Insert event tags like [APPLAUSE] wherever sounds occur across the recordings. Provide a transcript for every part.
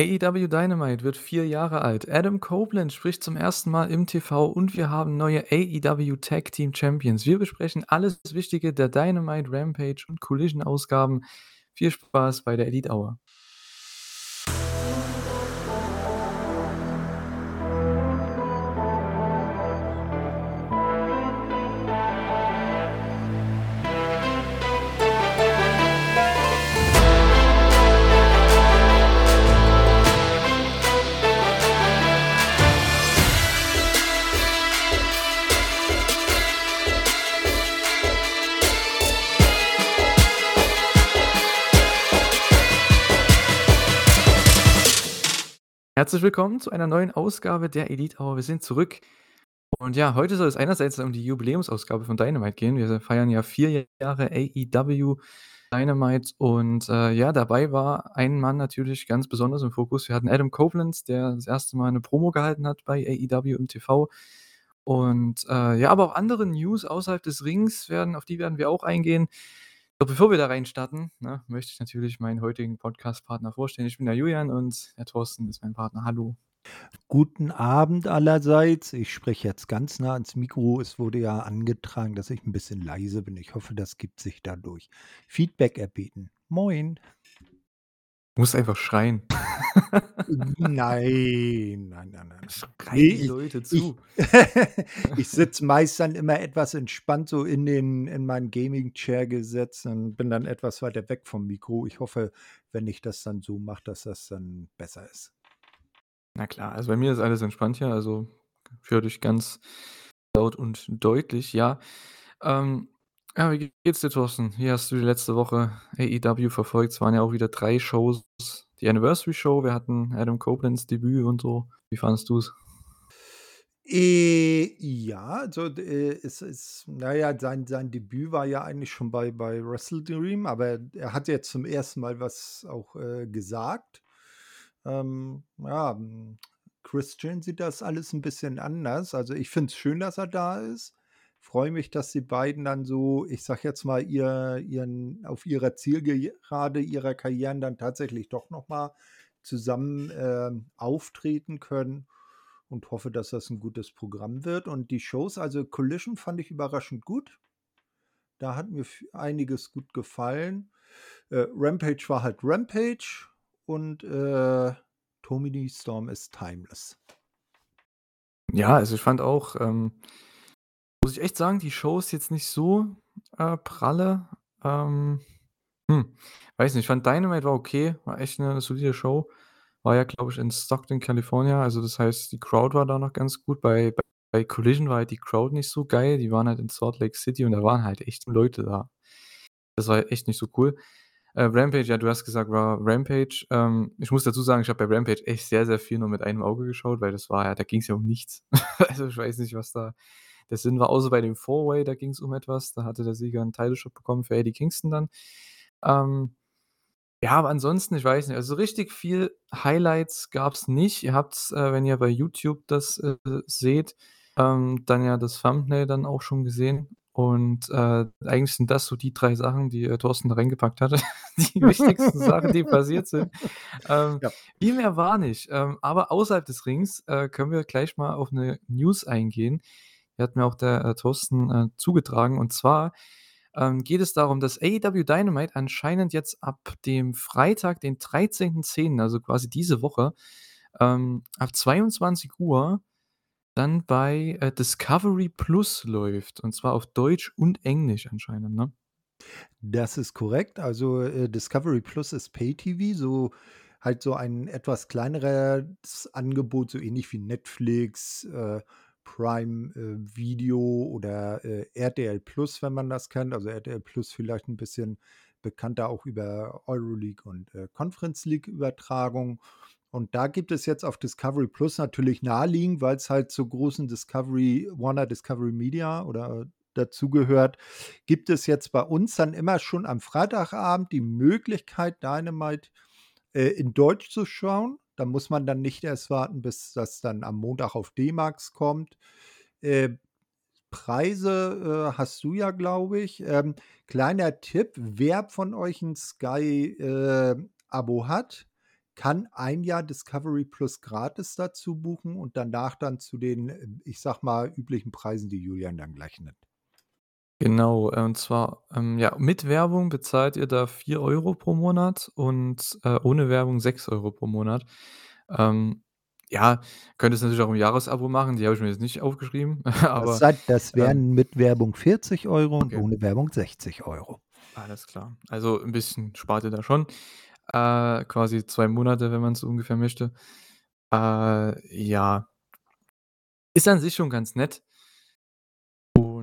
AEW Dynamite wird vier Jahre alt. Adam Copeland spricht zum ersten Mal im TV und wir haben neue AEW Tag Team Champions. Wir besprechen alles Wichtige der Dynamite, Rampage und Collision Ausgaben. Viel Spaß bei der Elite Hour. Herzlich willkommen zu einer neuen Ausgabe der Elite Hour. Wir sind zurück. Und ja, heute soll es einerseits um die Jubiläumsausgabe von Dynamite gehen. Wir feiern ja vier Jahre AEW Dynamite. Und äh, ja, dabei war ein Mann natürlich ganz besonders im Fokus. Wir hatten Adam Copeland, der das erste Mal eine Promo gehalten hat bei AEW im TV. Und äh, ja, aber auch andere News außerhalb des Rings werden, auf die werden wir auch eingehen. Doch bevor wir da reinstarten, ne, möchte ich natürlich meinen heutigen Podcast-Partner vorstellen. Ich bin der Julian und der Thorsten ist mein Partner. Hallo. Guten Abend allerseits. Ich spreche jetzt ganz nah ans Mikro. Es wurde ja angetragen, dass ich ein bisschen leise bin. Ich hoffe, das gibt sich dadurch. Feedback erbeten. Moin. Du musst einfach schreien. Nein, nein, nein, nein. Schreien die ich, Leute zu. Ich, [LAUGHS] ich sitze meist dann immer etwas entspannt so in den in meinen Gaming-Chair gesetzt und bin dann etwas weiter weg vom Mikro. Ich hoffe, wenn ich das dann so mache, dass das dann besser ist. Na klar, also bei mir ist alles entspannt hier, also ich höre dich ganz laut und deutlich, ja. Ähm, ja, wie geht's dir, Thorsten? Wie hast du die letzte Woche AEW verfolgt? Es waren ja auch wieder drei Shows. Die Anniversary Show, wir hatten Adam Copelands Debüt und so. Wie fandest du es? Äh, ja, also äh, es ist, naja, sein, sein Debüt war ja eigentlich schon bei, bei Wrestle Dream, aber er hat jetzt zum ersten Mal was auch äh, gesagt. Ähm, ja, Christian sieht das alles ein bisschen anders. Also ich finde es schön, dass er da ist freue mich, dass die beiden dann so, ich sag jetzt mal, ihr, ihren, auf ihrer Zielgerade ihrer Karrieren dann tatsächlich doch nochmal zusammen äh, auftreten können und hoffe, dass das ein gutes Programm wird. Und die Shows, also Collision fand ich überraschend gut. Da hat mir einiges gut gefallen. Äh, Rampage war halt Rampage und äh, Tomini Storm ist timeless. Ja, also ich fand auch, ähm, muss ich echt sagen, die Show ist jetzt nicht so, äh, pralle. Ähm, hm, weiß nicht, ich fand Dynamite war okay, war echt eine solide Show. War ja, glaube ich, in Stockton, California. Also, das heißt, die Crowd war da noch ganz gut. Bei bei bei Collision war halt die Crowd nicht so geil. Die waren halt in Salt Lake City und da waren halt echt Leute da. Das war echt nicht so cool. Äh, Rampage, ja, du hast gesagt, war Rampage. Ähm, ich muss dazu sagen, ich habe bei Rampage echt sehr, sehr viel nur mit einem Auge geschaut, weil das war ja da ging es ja um nichts. [LAUGHS] Also, ich weiß nicht, was da der Sinn war, außer bei dem Four-Way, da ging es um etwas. Da hatte der Sieger einen Title-Shot bekommen für Eddie Kingston dann. Ähm, ja, aber ansonsten, ich weiß nicht, also richtig viel Highlights gab es nicht. Ihr habt's, äh, wenn ihr bei YouTube das äh, seht, ähm, dann ja das Thumbnail dann auch schon gesehen. Und äh, eigentlich sind das so die drei Sachen, die äh, Thorsten da reingepackt hatte. [LAUGHS] die wichtigsten Sachen, die passiert sind. Ähm, ja. Viel mehr war nicht. Ähm, aber außerhalb des Rings äh, können wir gleich mal auf eine News eingehen, hat mir auch der äh, Thorsten äh, zugetragen. Und zwar ähm, geht es darum, dass AEW Dynamite anscheinend jetzt ab dem Freitag, den 13.10., also quasi diese Woche, ähm, ab 22 Uhr dann bei äh, Discovery Plus läuft. Und zwar auf Deutsch und Englisch anscheinend, ne? Das ist korrekt. Also äh, Discovery Plus ist Pay-TV, so halt so ein etwas kleineres Angebot, so ähnlich wie Netflix, äh, Prime äh, Video oder äh, RTL Plus, wenn man das kennt. Also RTL Plus vielleicht ein bisschen bekannter auch über Euroleague und äh, Conference League Übertragung. Und da gibt es jetzt auf Discovery Plus natürlich naheliegend, weil es halt zur großen Discovery, Warner Discovery Media oder dazugehört, gibt es jetzt bei uns dann immer schon am Freitagabend die Möglichkeit, Dynamite äh, in Deutsch zu schauen. Da muss man dann nicht erst warten, bis das dann am Montag auf D-Max kommt. Äh, Preise äh, hast du ja, glaube ich. Ähm, kleiner Tipp, wer von euch ein Sky-Abo äh, hat, kann ein Jahr Discovery Plus gratis dazu buchen und danach dann zu den, ich sage mal, üblichen Preisen, die Julian dann gleich nennt. Genau, äh, und zwar, ähm, ja, mit Werbung bezahlt ihr da 4 Euro pro Monat und, äh, ohne Werbung 6 Euro pro Monat. Ähm, ja, könntest natürlich auch 'n Jahresabo machen, die habe ich mir jetzt nicht aufgeschrieben, [LAUGHS] Das aber, das ähm wären mit Werbung 40 Euro und Okay. ohne Werbung 60 Euro. Alles klar. Also 'n bisschen spart ihr da schon, äh, quasi 2 Monate, wenn man's so ungefähr möchte. Äh, ja. Ist an sich schon ganz nett.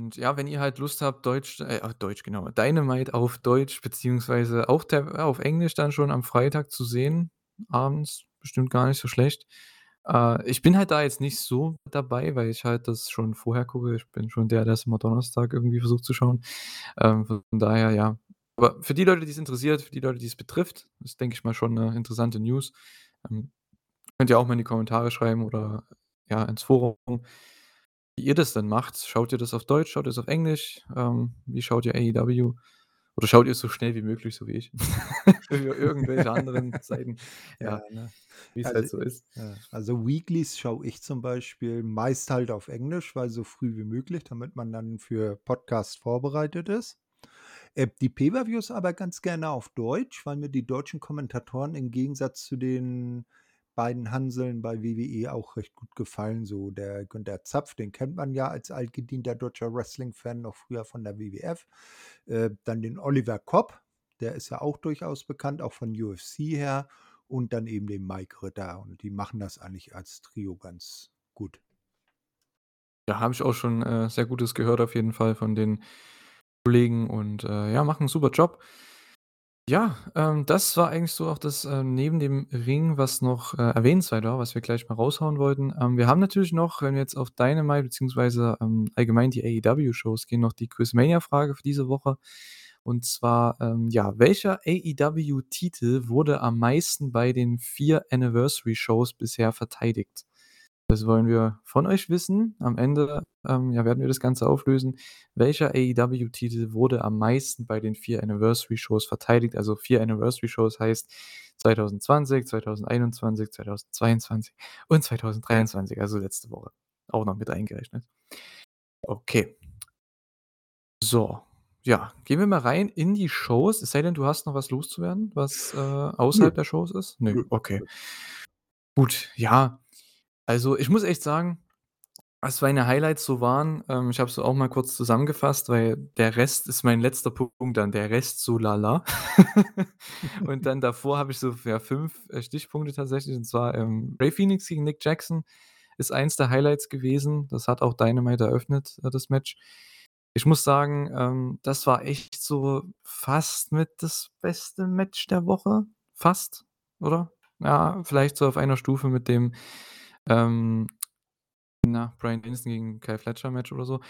Und ja, wenn ihr halt Lust habt, Deutsch äh, auf Deutsch, genau, Dynamite auf Deutsch beziehungsweise auch der auf Englisch dann schon am Freitag zu sehen, abends, bestimmt gar nicht so schlecht. Äh, ich bin halt da jetzt nicht so dabei, weil ich halt das schon vorher gucke. Ich bin schon der, der's immer Donnerstag irgendwie versucht zu schauen. Ähm, von daher, ja. Aber für die Leute, die's interessiert, für die Leute, die's betrifft, ist, denke ich mal, schon 'ne interessante News. Ähm, könnt ihr auch mal in die Kommentare schreiben oder, ja, ins Forum, wie ihr das denn macht. Schaut ihr das auf Deutsch, schaut ihr's auf Englisch? Ähm, wie schaut ihr AEW? Oder schaut ihr's so schnell wie möglich, so wie ich? [LAUGHS] Über irgendwelche anderen [LAUGHS] Seiten, Ja, ja, ne? wie's Also halt so ist. ja, also Weeklies schaue ich zum Beispiel meist halt auf Englisch, weil so früh wie möglich, damit man dann für Podcast vorbereitet ist. Äh, die Pay-per-Views aber ganz gerne auf Deutsch, weil mir die deutschen Kommentatoren im Gegensatz zu den beiden Hanseln bei WWE auch recht gut gefallen. So der Günther Zapf, den kennt man ja als altgedienter deutscher Wrestling-Fan noch früher von der WWF. Äh, dann den Oliver Kopp, der ist ja auch durchaus bekannt, auch von UFC her. Und dann eben den Mike Ritter. Und die machen das eigentlich als Trio ganz gut. Ja, habe ich auch schon, äh, sehr Gutes gehört auf jeden Fall von den Kollegen und, äh, ja, machen 'n super Job. Ja, ähm, das war eigentlich so auch das, äh, neben dem Ring, was noch, äh, erwähnenswert war, was wir gleich mal raushauen wollten. Ähm, wir haben natürlich noch, wenn wir jetzt auf Dynamite beziehungsweise, ähm, allgemein die AEW-Shows gehen, noch die Quizmania-Frage für diese Woche. Und zwar, ähm, ja, welcher AEW-Titel wurde am meisten bei den 4 Anniversary-Shows bisher verteidigt? Das wollen wir von euch wissen. Am Ende, ähm, ja, werden wir das Ganze auflösen. Welcher AEW-Titel wurde am meisten bei den 4 Anniversary-Shows verteidigt? Also 4 Anniversary-Shows heißt 2020, 2021, 2022 und 2023, also letzte Woche auch noch mit eingerechnet. Okay. So, ja, gehen wir mal rein in die Shows, es sei denn, du hast noch was loszuwerden, was, äh, Nö. außerhalb der Shows ist? Nö, okay. nö. Gut, ja. Also, ich muss echt sagen, was meine Highlights so waren, ähm, ich habe es auch mal kurz zusammengefasst, weil der Rest ist mein letzter Punkt dann, der Rest so lala. [LAUGHS] Und dann davor habe ich so, ja, 5, äh, Stichpunkte tatsächlich, und zwar, ähm, Rey Fénix gegen Nick Jackson ist eins der Highlights gewesen. Das hat auch Dynamite eröffnet, äh, das Match. Ich muss sagen, ähm, das war echt so fast mit das beste Match der Woche. Fast, oder? Ja, vielleicht so auf einer Stufe mit dem, ähm, na, Bryan Danielson gegen Kyle Fletcher Match oder so.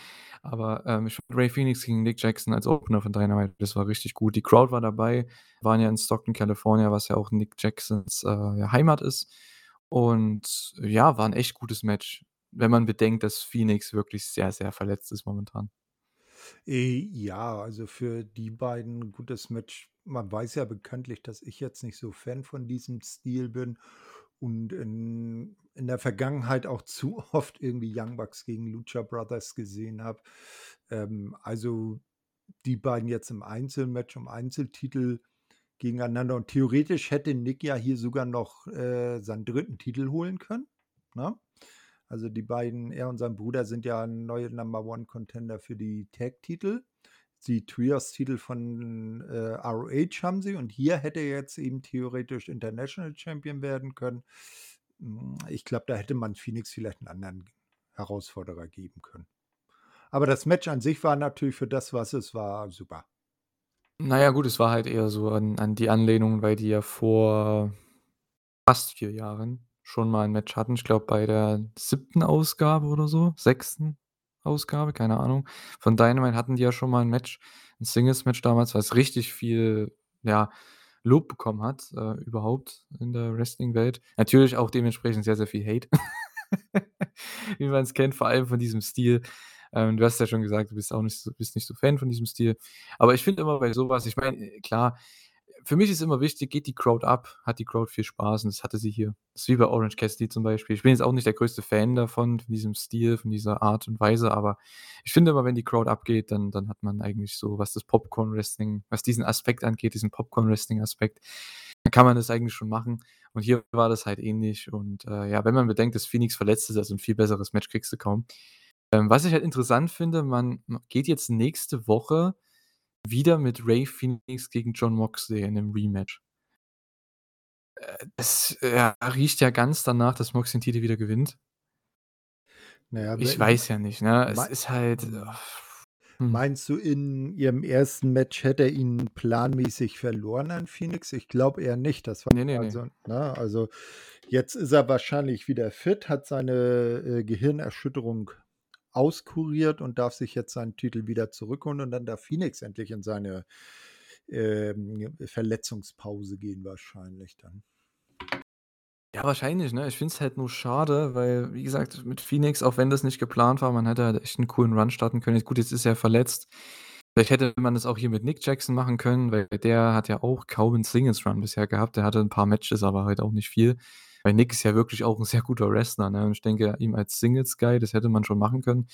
Aber, ähm, ich fand Rey Fénix gegen Nick Jackson als Opener von Dynamite, das war richtig gut. Die Crowd war dabei, waren ja in Stockton, California, was ja auch Nick Jacksons, äh, Heimat ist. Und ja, war 'n echt gutes Match, wenn man bedenkt, dass Fénix wirklich sehr, sehr verletzt ist momentan. Äh, ja, also für die beiden gutes Match. Man weiß ja bekanntlich, dass ich jetzt nicht so Fan von diesem Stil bin und in in der Vergangenheit auch zu [LAUGHS] oft irgendwie Young Bucks gegen Lucha Brothers gesehen habe. Ähm, also die beiden jetzt im Einzelmatch um Einzeltitel gegeneinander und theoretisch hätte Nick ja hier sogar noch, äh, seinen 3. Titel holen können, ne? Also die beiden er und sein Bruder sind ja neue Number One Contender für die Tag-Titel. Die Trios-Titel von, äh, ROH haben sie und hier hätte er jetzt eben theoretisch International Champion werden können. Hm, ich glaube, da hätte man Fénix vielleicht 'n anderen Herausforderer geben können. Aber das Match an sich war natürlich für das, was es war, super. Na ja, gut, es war halt eher so an an die Anlehnung, weil die ja vor fast 4 Jahren schon mal 'n Match hatten. Ich glaube, bei der 7. Ausgabe oder so, 6. Ausgabe, keine Ahnung. Von Dynamite hatten die ja schon mal 'n Match, 'n Singles-Match damals, was richtig viel, ja, Lob bekommen hat, äh, überhaupt in der Wrestling-Welt. Natürlich auch dementsprechend sehr, sehr viel Hate, [LAUGHS] wie man's kennt, vor allem von diesem Stil. Ähm, du hast ja schon gesagt, du bist auch nicht so bist nicht so Fan von diesem Stil. Aber ich finde immer bei so was ich meine, klar, für mich ist immer wichtig, geht die Crowd ab, hat die Crowd viel Spaß und das hatte sie hier. Das ist wie bei Orange Cassidy zum Beispiel. Ich bin jetzt auch nicht der größte Fan davon, von diesem Stil, von dieser Art und Weise, aber ich finde immer, wenn die Crowd abgeht, dann, dann hat man eigentlich so, was das Popcorn-Wrestling, was diesen Aspekt angeht, diesen Popcorn-Wrestling-Aspekt, dann kann man das eigentlich schon machen. Und hier war das halt ähnlich. Und äh, ja, wenn man bedenkt, dass Phoenix verletzt ist, also ein viel besseres Match kriegst du kaum. Ähm, was ich halt interessant finde, man geht jetzt nächste Woche wieder mit Ray Phoenix gegen John Moxley in 'nem Rematch. Äh, das, äh, riecht ja ganz danach, dass Moxley den Titel wieder gewinnt. Na ja, Ich weiß ja nicht, ne? Es ist halt hm. hm. Meinst du, in ihrem ersten Match hätte er ihn planmäßig verloren an Phoenix? Ich glaube eher nicht. Das war Ne, ne, ne. also ne, also jetzt ist er wahrscheinlich wieder fit, hat seine, äh, Gehirnerschütterung auskuriert und darf sich jetzt seinen Titel wieder zurückholen und dann darf Phoenix endlich in seine, ähm, Verletzungspause gehen wahrscheinlich dann. Ja, wahrscheinlich, ne? Ich finde es halt nur schade, weil, wie gesagt, mit Phoenix, auch wenn das nicht geplant war, man hätte halt echt 'n coolen Run starten können. Gut, jetzt ist er verletzt. Vielleicht hätte man das auch hier mit Nick Jackson machen können, weil der hat ja auch kaum 'n Singles-Run bisher gehabt. Der hatte 'n paar Matches, aber halt auch nicht viel. Weil Nick ist ja wirklich auch 'n sehr guter Wrestler, ne? Und ich denke, ihm als Singles-Guy, das hätte man schon machen können.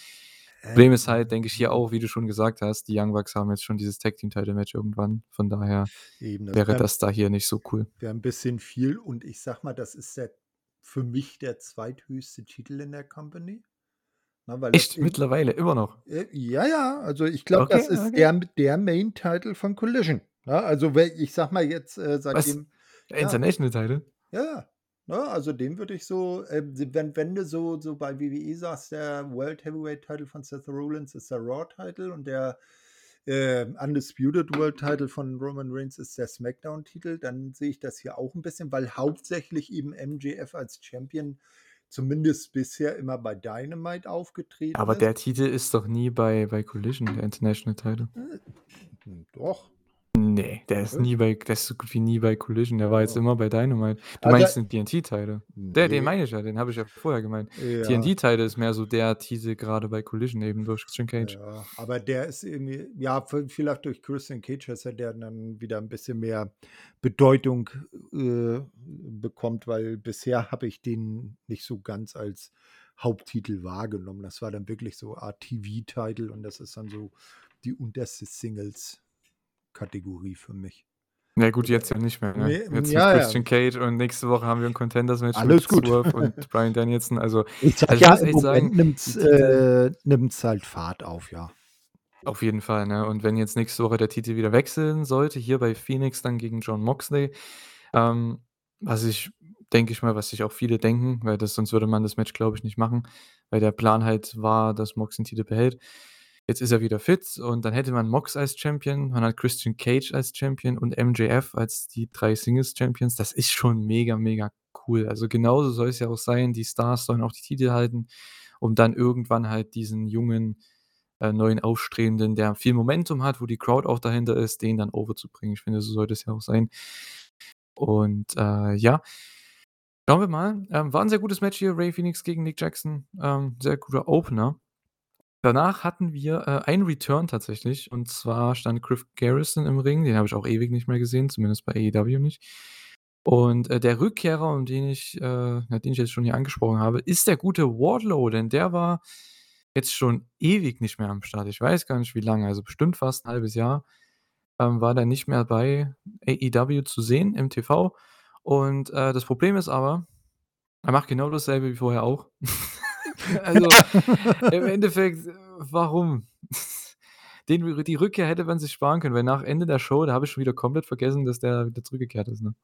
Problem ist halt, denke ich, hier auch, wie du schon gesagt hast, die Young Bucks haben jetzt schon dieses Tag-Team-Title-Match irgendwann. Von daher Eben, das wäre das da hier nicht so cool. wäre 'n bisschen viel und ich sage mal, das ist der für mich der zweithöchste Titel in der Company. Das Echt? eben Mittlerweile? Immer noch? Äh, ja, ja, also ich glaube, Okay, das ist okay. der der Main-Title von Collision, ne? Also, ich sage mal jetzt, äh, Was? seitdem Der ja. International-Title? Ja, ja. Ne, also den würde ich so, ähm, wenn wenn du so so bei WWE sagst, der World Heavyweight-Title von Seth Rollins ist der Raw-Title und der, ähm, Undisputed World-Title von Roman Reigns ist der SmackDown-Titel, dann sehe ich das hier auch 'n bisschen, weil hauptsächlich eben MJF als Champion zumindest bisher immer bei Dynamite aufgetreten Aber ist. der Titel ist doch nie bei bei Collision, der International-Title? Äh, hm, doch. Ne, der ist nie bei der ist so gut wie nie bei Collision. Der war jetzt immer bei Dynamite. Du Also meinst den TNT-Title? Der den Ne. meine ich ja, den habe ich ja vorher gemeint. Ja. TNT-Title ist mehr so der Titel grade bei Collision eben durch Christian Cage. Ja, aber der ist irgendwie ja, vielleicht durch Christian Cage, dass er der dann wieder 'n bisschen mehr Bedeutung, äh, bekommt, weil bisher habe ich den nicht so ganz als Haupttitel wahrgenommen. Das war dann wirklich so Art TV-Title und das ist dann so die unterste Singles-Kategorie für mich. Na gut, jetzt ja nicht mehr, ne? Jetzt mit ja, ja. Christian Cage und nächste Woche haben wir 'n Contenders-Match Alles mit gut. Swerve und [LAUGHS] Bryan Danielson. Also Ich sage also, ich ja, muss im echt sagen, nimmt's äh, nimmt's halt Fahrt auf, ja. Auf jeden Fall, ne? Und wenn jetzt nächste Woche der Titel wieder wechseln sollte, hier bei Phoenix dann gegen Jon Moxley, ähm, was ich denke ich mal, was sich auch viele denken, weil das sonst würde man das Match, glaube ich, nicht machen, weil der Plan halt war, dass Mox den Titel behält. Jetzt ist er wieder fit und dann hätte man Mox als Champion, man hat Christian Cage als Champion und MJF als die 3 Singles-Champions. Das ist schon mega, mega cool. Also, genauso soll es ja auch sein. Die Stars sollen auch die Titel halten, um dann irgendwann halt diesen jungen, äh, neuen Aufstrebenden, der viel Momentum hat, wo die Crowd auch dahinter ist, den dann overzubringen. Ich finde, so sollte es ja auch sein. Und, äh, ja. Schauen wir mal. Ähm, war 'n sehr gutes Match hier, Ray Phoenix gegen Nick Jackson. Ähm, sehr guter Opener. Danach hatten wir, äh, einen Return tatsächlich und zwar stand Griff Garrison im Ring, den habe ich auch ewig nicht mehr gesehen, zumindest bei AEW nicht. Und, äh, der Rückkehrer, um den ich äh, den ich jetzt schon hier angesprochen habe, ist der gute Wardlow, denn der war jetzt schon ewig nicht mehr am Start. Ich weiß gar nicht, wie lange, also bestimmt fast 'n halbes Jahr, ähm, war der nicht mehr bei AEW zu sehen im TV. Und, äh, das Problem ist aber, er macht genau dasselbe wie vorher auch. [LAUGHS] Also, [LAUGHS] im Endeffekt, warum? [LAUGHS] Den die Rückkehr hätte man sich sparen können, weil nach Ende der Show, da habe ich schon wieder komplett vergessen, dass der wieder zurückgekehrt ist, ne?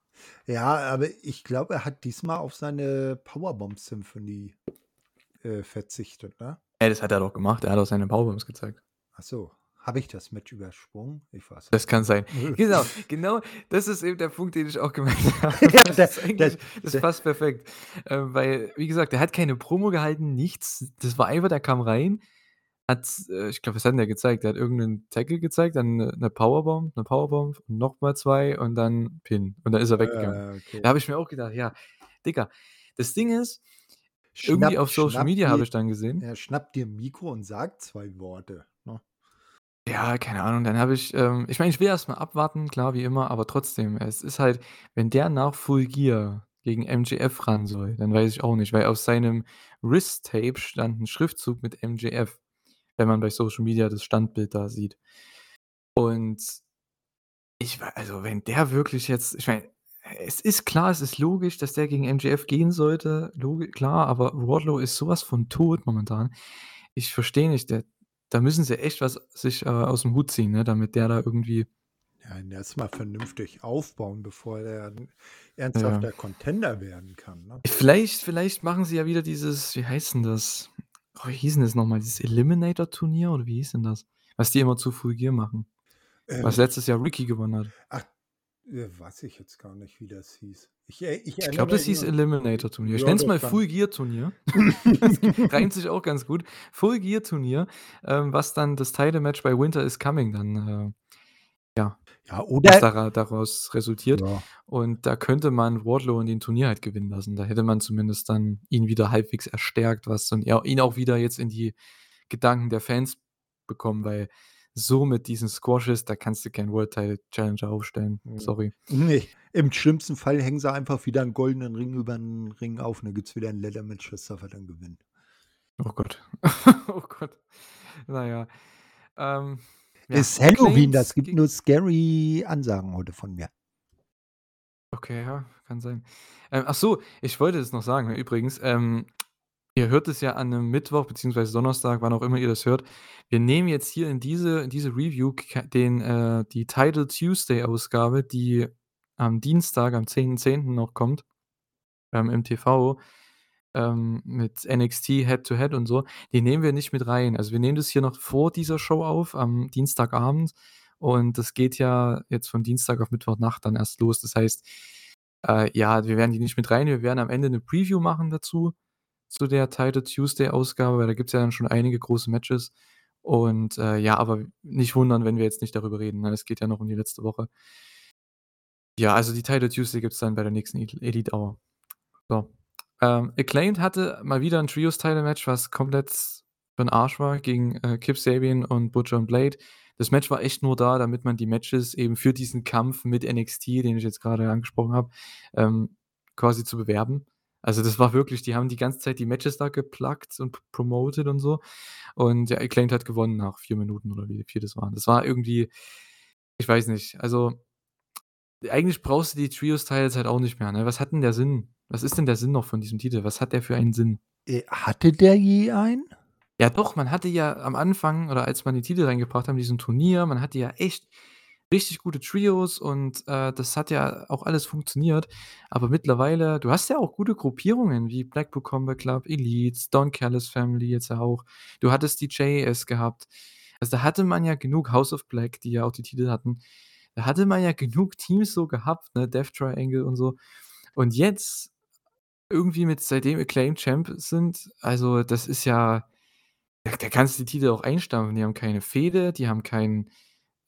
Ja, aber ich glaube, er hat diesmal auf seine Powerbomb-Symphonie, äh, verzichtet, ne? Ey, das hat er doch gemacht. Er hat auch seine Powerbombs gezeigt. Ach so, habe ich das Match übersprungen? Ich weiß Das kann sein. [LAUGHS] Genau, genau, das ist eben der Punkt, den ich auch gemeint [LAUGHS] habe. Ja, Das der ist eigentlich der das der passt perfekt. Ähm, weil, wie gesagt, der hat keine Promo gehalten, nichts. Das war einfach der kam rein, hat äh, ich glaube, was hat 'n der gezeigt? Der hat irgend 'nen Tackle gezeigt, dann 'ne 'ne Powerbomb 'ne Powerbomb und noch mal 2 und dann Pin. Und dann ist er weggegangen. Ah, okay. Da habe ich mir auch gedacht: „Ja, Digga“ das Ding ist, irgendwie Schnapp auf Social Media habe ich dann gesehen ja, schnapp dir 'n Mikro und sag 2 Worte? Ja, keine Ahnung, dann habe ich ähm, ich meine, ich will erst mal abwarten, klar, wie immer, aber trotzdem, es ist halt wenn der nach Full Gear gegen MJF ran soll, dann weiß ich auch nicht, weil auf seinem Wrist-Tape stand 'n Schriftzug mit MJF, wenn man bei Social Media das Standbild da sieht. Und ich wei also, wenn der wirklich jetzt ich meine, es ist klar, es ist logisch, dass der gegen MJF gehen sollte, logi klar, aber Wardlow ist so was von tot momentan. Ich verstehe nicht, der da müssen sie echt was sich, äh, aus'm Hut ziehen, ne, damit der da irgendwie Ja, ihn erst mal vernünftig aufbauen, bevor er 'n Ja. ernsthafter Contender werden kann, ne? Vielleicht vielleicht machen sie ja wieder dieses wie heißt 'n das? Oh, wie hieß 'n das noch mal? Dieses Eliminator-Turnier oder wie hieß denn das? Was die immer zu Full Gear machen. Äh Was letztes Jahr Ricky gewonnen hat. Ach, weiß ich jetzt gar nicht, wie das hieß. Ich eri ich Ich glaube, das hieß nur Eliminator-Turnier. Ich ja, nenne es mal Full Gear-Turnier. [LAUGHS] Das reimt sich auch ganz gut. Full Gear-Turnier, ähm, was dann das Title-Match bei Winter is Coming dann, äh, ja Ja, oder dara daraus resultiert. Ja. Und da könnte man Wardlow in dem Turnier halt gewinnen lassen. Da hätte man zumindest dann ihn wieder halbwegs erstärkt, was ja, ihn auch wieder jetzt in die Gedanken der Fans bekommen, weil so mit diesen Squashes, da kannst du keinen World Title Challenger aufstellen. Mhm. Sorry. Ne, im schlimmsten Fall hängen sie einfach wieder 'n goldenen Ring über 'n Ring auf und dann gibt's wieder 'n Leather-Match, das darf er dann gewinnen. Oh Gott. [LAUGHS] Oh Gott. Na ja. Ähm, ja, Ist Halloween, das gibt nur scary Ansagen heute von mir. Okay, ja, kann sein. Ähm, ach so, ich wollte das noch sagen, übrigens, ähm, ihr hört es ja an 'nem Mittwoch beziehungsweise Donnerstag, wann auch immer ihr das hört. Wir nehmen jetzt hier in diese in diese Review den äh, die Title Tuesday-Ausgabe, die am Dienstag, am 10.10. noch kommt, ähm, im TV, ähm, mit NXT Head to Head und so, die nehmen wir nicht mit rein. Also, wir nehmen das hier noch vor dieser Show auf, am Dienstagabend und das geht ja jetzt von Dienstag auf Mittwochnacht dann erst los. Das heißt, äh, ja, wir werden die nicht mit reinnehmen. Wir werden am Ende 'ne Preview machen dazu, zu der Title Tuesday-Ausgabe, weil da gibt's ja dann schon einige große Matches. Und, äh, ja, aber nicht wundern, wenn wir jetzt nicht darüber reden, ne? Es geht ja noch um die letzte Woche. Ja, also, die Title Tuesday gibt's dann bei der nächsten El Elite Hour. So, ähm, Acclaimed hatte mal wieder 'n Trios-Title-Match, was komplett für 'n Arsch war gegen, äh, Kip Sabian und Butcher und Blade. Das Match war echt nur da, damit man die Matches eben für diesen Kampf mit NXT, den ich jetzt grade angesprochen habe, ähm, quasi zu bewerben. Also, das war wirklich die haben die ganze Zeit die Matches da gepluggt und promoted und so. Und ja, Acclaimed hat gewonnen nach 4 Minuten oder wie viel das waren. Das war irgendwie ich weiß nicht, also eigentlich brauchst du die Trios-Titles halt auch nicht mehr, ne? Was hat 'n der Sinn? Was ist denn der Sinn noch von diesem Titel? Was hat der für einen Sinn? Äh, hatte der je einen? Ja doch, man hatte ja am Anfang oder als man die Titel reingebracht haben in diesem Turnier, man hatte ja echt richtig gute Trios und, äh, das hat ja auch alles funktioniert. Aber mittlerweile du hast ja auch gute Gruppierungen wie Blackpool Combat Club, Elite, Don Callis Family jetzt auch. Du hattest die JAS gehabt. Also, da hatte man ja genug House of Black, die ja auch die Titel hatten. Da hatte man ja genug Teams so gehabt, ne, Death Triangle und so. Und jetzt irgendwie mit seitdem Acclaimed Champ sind, also, das ist ja da da kannst du die Titel auch einstampfen. Die haben keine Fehde, die haben kein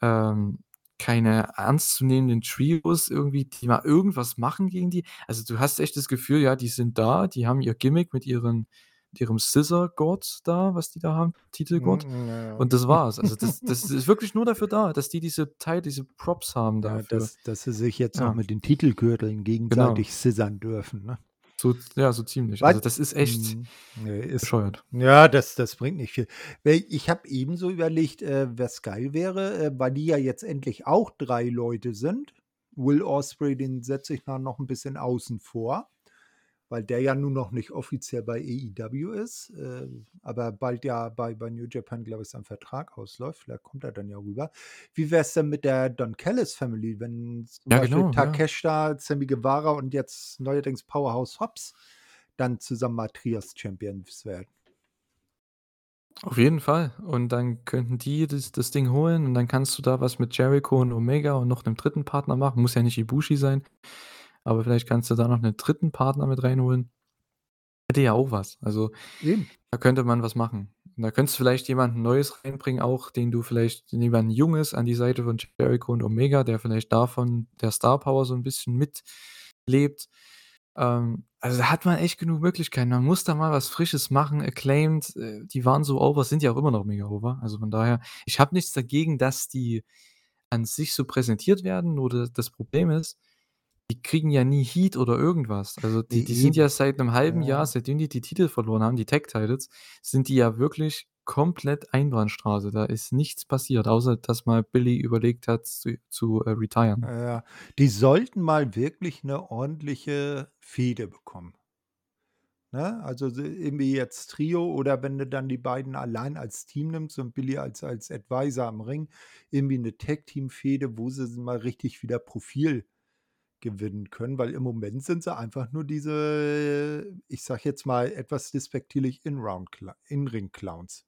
ähm, keine ernstzunehmenden Trios irgendwie, die mal irgendwas machen gegen die. Also, du hast echt das Gefühl, ja, die sind da, die haben ihr Gimmick mit ihren mit ihrem Scissor-Gott da, was die da haben, Titelgott. Mhm, ja, ja. Und das war's. Also, das das ist wirklich nur dafür da, dass die diese Teil diese Props haben Ja, dafür. dass dass sie sich jetzt noch Ja. mit den Titelgürteln Genau. gegenseitig scissern dürfen, ne? So ja, so ziemlich. Also, das ist echt mhm, ne, ist bescheuert. ja, das das bringt nicht viel. Ich habe ebenso überlegt, äh, was geil wäre, äh, weil die ja jetzt endlich auch 3 Leute sind. Will Ospreay, den setze ich mal noch 'n bisschen außen vor, weil der ja nun noch nicht offiziell bei AEW ist, äh, aber bald ja bei bei New Japan, glaube ich, sein Vertrag ausläuft. Vielleicht kommt er dann ja rüber. Wie wär's denn mit der Don Callis Family, wenn zum Ja, Beispiel genau, ja. Takeshita, Sammy Guevara und jetzt neuerdings Powerhouse Hobbs dann zusammen mal Trios-Champions werden? Auf jeden Fall. Und dann könnten die das das Ding holen und dann kannst du da was mit Jericho und Omega und noch 'nem 3. Partner machen. Muss ja nicht Ibushi sein, aber vielleicht kannst du da noch 'nen 3. Partner mit reinholen. Hätte ja auch was. Also, Eben. da könnte man was machen. Und da könntest du vielleicht jemanden Neues reinbringen auch, den du vielleicht jemanden Junges an die Seite von Jericho und Omega, der vielleicht davon der Star Power so 'n bisschen mitlebt. Ähm, also, da hat man echt genug Möglichkeiten. Man muss da mal was Frisches machen. Acclaimed, äh, die waren so over, sind ja auch immer noch mega over. Also, von daher ich habe nichts dagegen, dass die an sich so präsentiert werden, nur da das Problem ist, die kriegen ja nie Heat oder irgendwas. Also, die die sind ja seit 'nem halben Jahr, Ja. seitdem die die Titel verloren haben, die Tag Titles, sind die ja wirklich komplett Einbahnstraße. Da ist nichts passiert, außer dass mal Billy überlegt hat zu zu, äh, retiren. Ja, die sollten mal wirklich 'ne ordentliche Fehde bekommen. Ne? Also, so irgendwie jetzt Trio oder wenn du dann die beiden allein als Team nimmst und Billy als als Advisor am Ring, irgendwie 'ne Tag-Team-Fehde, wo sie mal richtig wieder Profil gewinnen können, weil im Moment sind sie einfach nur diese, ich sage jetzt mal etwas despektierlich In-Ring-Clowns.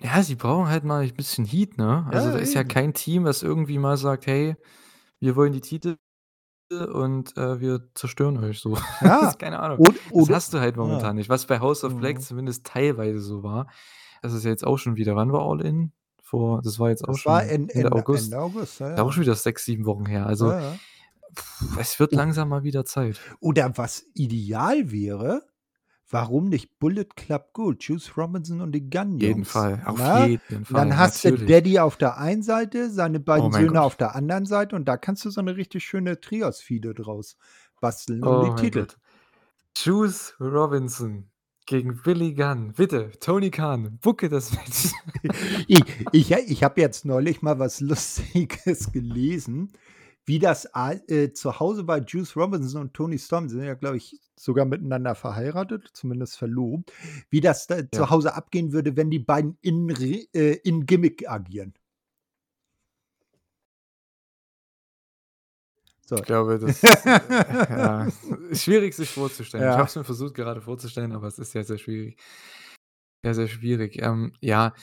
Ja, sie brauchen halt mal 'n bisschen Heat, ne? Also, da Ja, ist ja kein Team, was irgendwie mal sagt: „Hey, wir wollen die Titel und, äh, wir zerstören euch so.“ [LAUGHS] Ja, Keine Ahnung. od Das oder hast du halt ja. momentan nicht, was bei House of Black Mhm. zumindest teilweise so war. Das ist ja jetzt auch schon wieder wann war All In? Vor das war jetzt auch Das war schon En Ende Ende August. Ende August, ja, Ist auch ja. schon wieder 6, 7 Wochen her. Also, Ja, ja. Es wird langsam mal wieder Zeit. oder was ideal wäre, warum nicht Bullet Club Gold, Juice Robinson und die Gunn Jeden Jungs, Fall, auf ne? jeden Und dann Fall, hast du natürlich. Daddy auf der einen Seite, seine Oh beiden mein Söhne Gott. auf der anderen Seite und da kannst du so 'ne richtig schöne Trios-Fehde draus basteln Oh die mein Titel. Gott. Juice Robinson gegen Billy Gunn. Bitte, Tony Khan, booke das Match. [LAUGHS] Ich ha ich habe jetzt neulich mal was Lustiges gelesen, wie das äh, zu Hause bei Juice Robinson und Toni Storm, sind ja, glaube ich, sogar miteinander verheiratet, zumindest verlobt, wie das da zu Ja. Hause abgehen würde, wenn die beiden in äh, in Gimmick agieren. Ich So. glaube, das, äh, [LAUGHS] ja, ist schwierig, sich vorzustellen. Ich habe Ja. es mir versucht, gerade vorzustellen, aber es ist sehr, sehr schwierig. Sehr, sehr schwierig. Ähm, ja.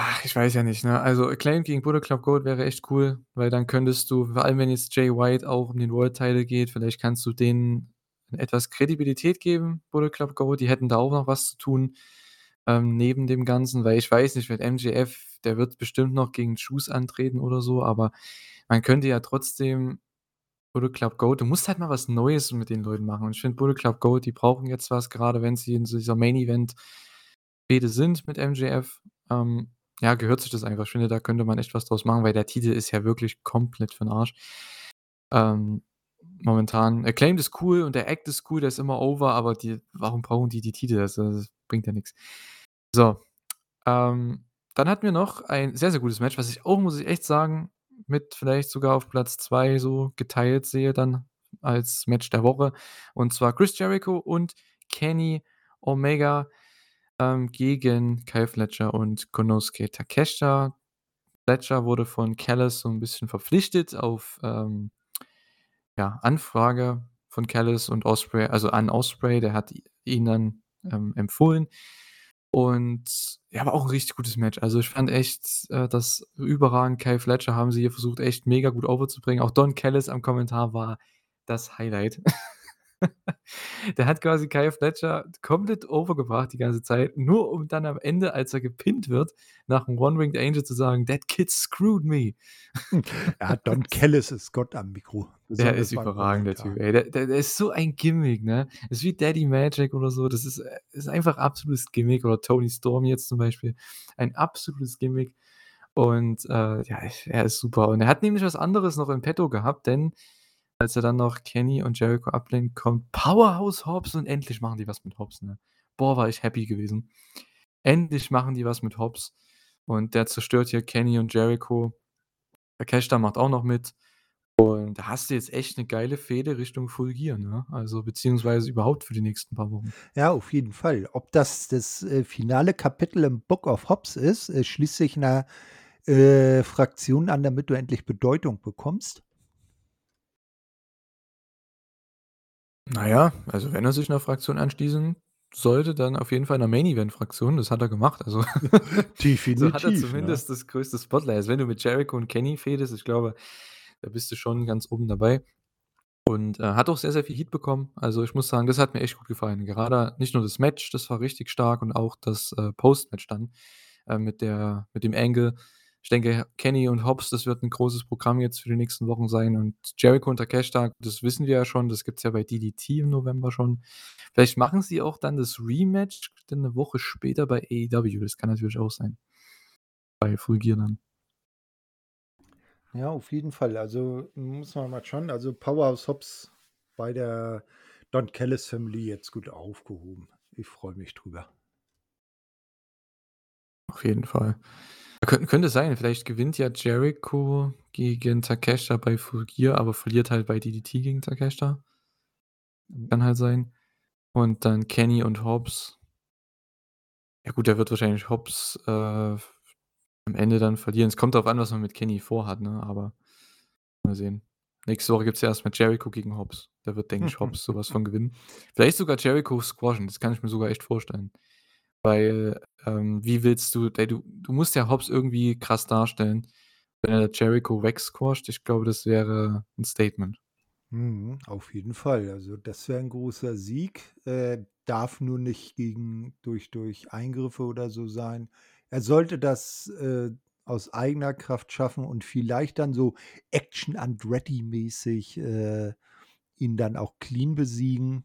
Ach, ich weiß ja nicht, ne? Also, Acclaimed gegen Bullet Club Gold wäre echt cool, weil dann könntest du vor allem, wenn jetzt Jay White auch um den World Title geht, vielleicht kannst du denen etwas Kredibilität geben, Bullet Club Gold. Die hätten da auch noch was zu tun, ähm, neben dem Ganzen, weil ich weiß nicht, mit MJF, der wird bestimmt noch gegen Juice antreten oder so, aber man könnte ja trotzdem Bullet Club Gold du musst halt mal was Neues mit den Leuten machen und ich finde Bullet Club Gold, die brauchen jetzt was, gerade wenn sie in so dieser Main-Event-Fehde sind mit MJF, ähm, ja, gehört sich das einfach. Ich finde, da könnte man echt was draus machen, weil der Titel ist ja wirklich komplett für 'n Arsch. Ähm, momentan Acclaimed ist cool und der Act ist cool, der ist immer over, aber die warum brauchen die die Titel? Also, das bringt ja nix. So, ähm, dann hatten wir noch ein sehr, sehr gutes Match, was ich auch, muss ich echt sagen, mit vielleicht sogar auf Platz 2 so geteilt sehe dann als Match der Woche. Und zwar Chris Jericho und Kenny Omega, ähm, gegen Kyle Fletcher und Konosuke Takeshita. Fletcher wurde von Callis so 'n bisschen verpflichtet auf, ähm ja, Anfrage von Callis und Ospreay also, an Ospreay, der hat ihn dann, ähm, empfohlen. Und ja, war auch 'n richtig gutes Match. Also, ich fand echt, äh, das überragend. Kyle Fletcher haben sie hier versucht, echt mega gut overzubringen. Auch Don Callis am Kommentar war das Highlight. [LAUGHS] Der hat quasi Kyle Fletcher komplett overgebracht die ganze Zeit, nur um dann am Ende, als er gepinnt wird, nach 'm One-Winged Angel zu sagen: „That kid screwed me.“ Hm, ja, Don [LAUGHS] Callis ist Gott am Mikro, Der ist besonders überragend, der. Typ, ey. Der der der ist so ein Gimmick, ne? Ist wie Daddy Magic oder so. Das ist äh, ist einfach absolutes Gimmick oder Toni Storm jetzt zum Beispiel. Ein absolutes Gimmick und, äh, ja, er ist super. Und er hat nämlich was anderes noch in petto gehabt, denn als er dann noch Kenny und Jericho ablenkt, kommt Powerhouse Hobbs und endlich machen die was mit Hobbs, ne? Boah, war ich happy gewesen. Endlich machen die was mit Hobbs und der zerstört hier Kenny und Jericho. Takeshita macht auch noch mit und da hast du jetzt echt 'ne geile Fehde Richtung Full Gear, ne? Also, beziehungsweise überhaupt für die nächsten paar Wochen. Ja, auf jeden Fall. Ob das das, äh, finale Kapitel im Book of Hobbs ist, äh, schließt sich 'ner, äh, Fraktion an, damit du endlich Bedeutung bekommst? Na ja, also, wenn er sich 'ner Fraktion anschließen sollte, dann auf jeden Fall 'ner Main-Event-Fraktion. Das hat er gemacht. Also, [LAUGHS] so hat er Definitiv, ne? zumindest das größte Spotlight. Also, wenn du mit Jericho und Kenny fehdest, ich glaube, da bist du schon ganz oben dabei und, äh, hat auch sehr, sehr viel Heat bekommen. Also, ich muss sagen, das hat mir echt gut gefallen. Gerade nicht nur das Match, das war richtig stark und auch das, äh, Post-Match dann, äh, mit der mit dem Angle. Ich denke, Kenny und Hobbs, das wird 'n großes Programm jetzt für die nächsten Wochen sein und Jericho und Takeshita, das wissen wir ja schon, das gibt's ja bei DDT im November schon. Vielleicht machen sie auch dann das Rematch dann 'ne Woche später bei AEW, das kann natürlich auch sein. Bei Full Gear dann. Ja, auf jeden Fall. Also, muss man mal schauen. Also, Powerhouse Hobbs bei der Don Callis Family jetzt gut aufgehoben. Ich freue mich drüber. Auf jeden Fall. Könn könnte sein, vielleicht gewinnt ja Jericho gegen Takeshita bei Full Gear, aber verliert halt bei DDT gegen Takeshita. Kann halt sein. Und dann Kenny und Hobbs. Ja gut, der wird wahrscheinlich Hobbs, äh, am Ende dann verlieren. Es kommt drauf an, was man mit Kenny vorhat, ne, aber mal sehen. Nächste Woche gibt's ja erst mal Jericho gegen Hobbs. Da wird, denke ich, Hobbs so was von gewinnen. Vielleicht sogar Jericho squashen, das kann ich mir sogar echt vorstellen. Weil, ähm, wie willst du ey, du du musst ja Hobbs irgendwie krass darstellen. Wenn er Jericho wegsquasht, ich glaube, das wäre 'n Statement. Mhm, auf jeden Fall. Also, das wäre 'n großer Sieg. Äh, darf nur nicht gegen durch durch Eingriffe oder so sein. Er sollte das, äh, aus eigener Kraft schaffen und vielleicht dann so Action Andretti-mäßig, äh, ihn dann auch clean besiegen.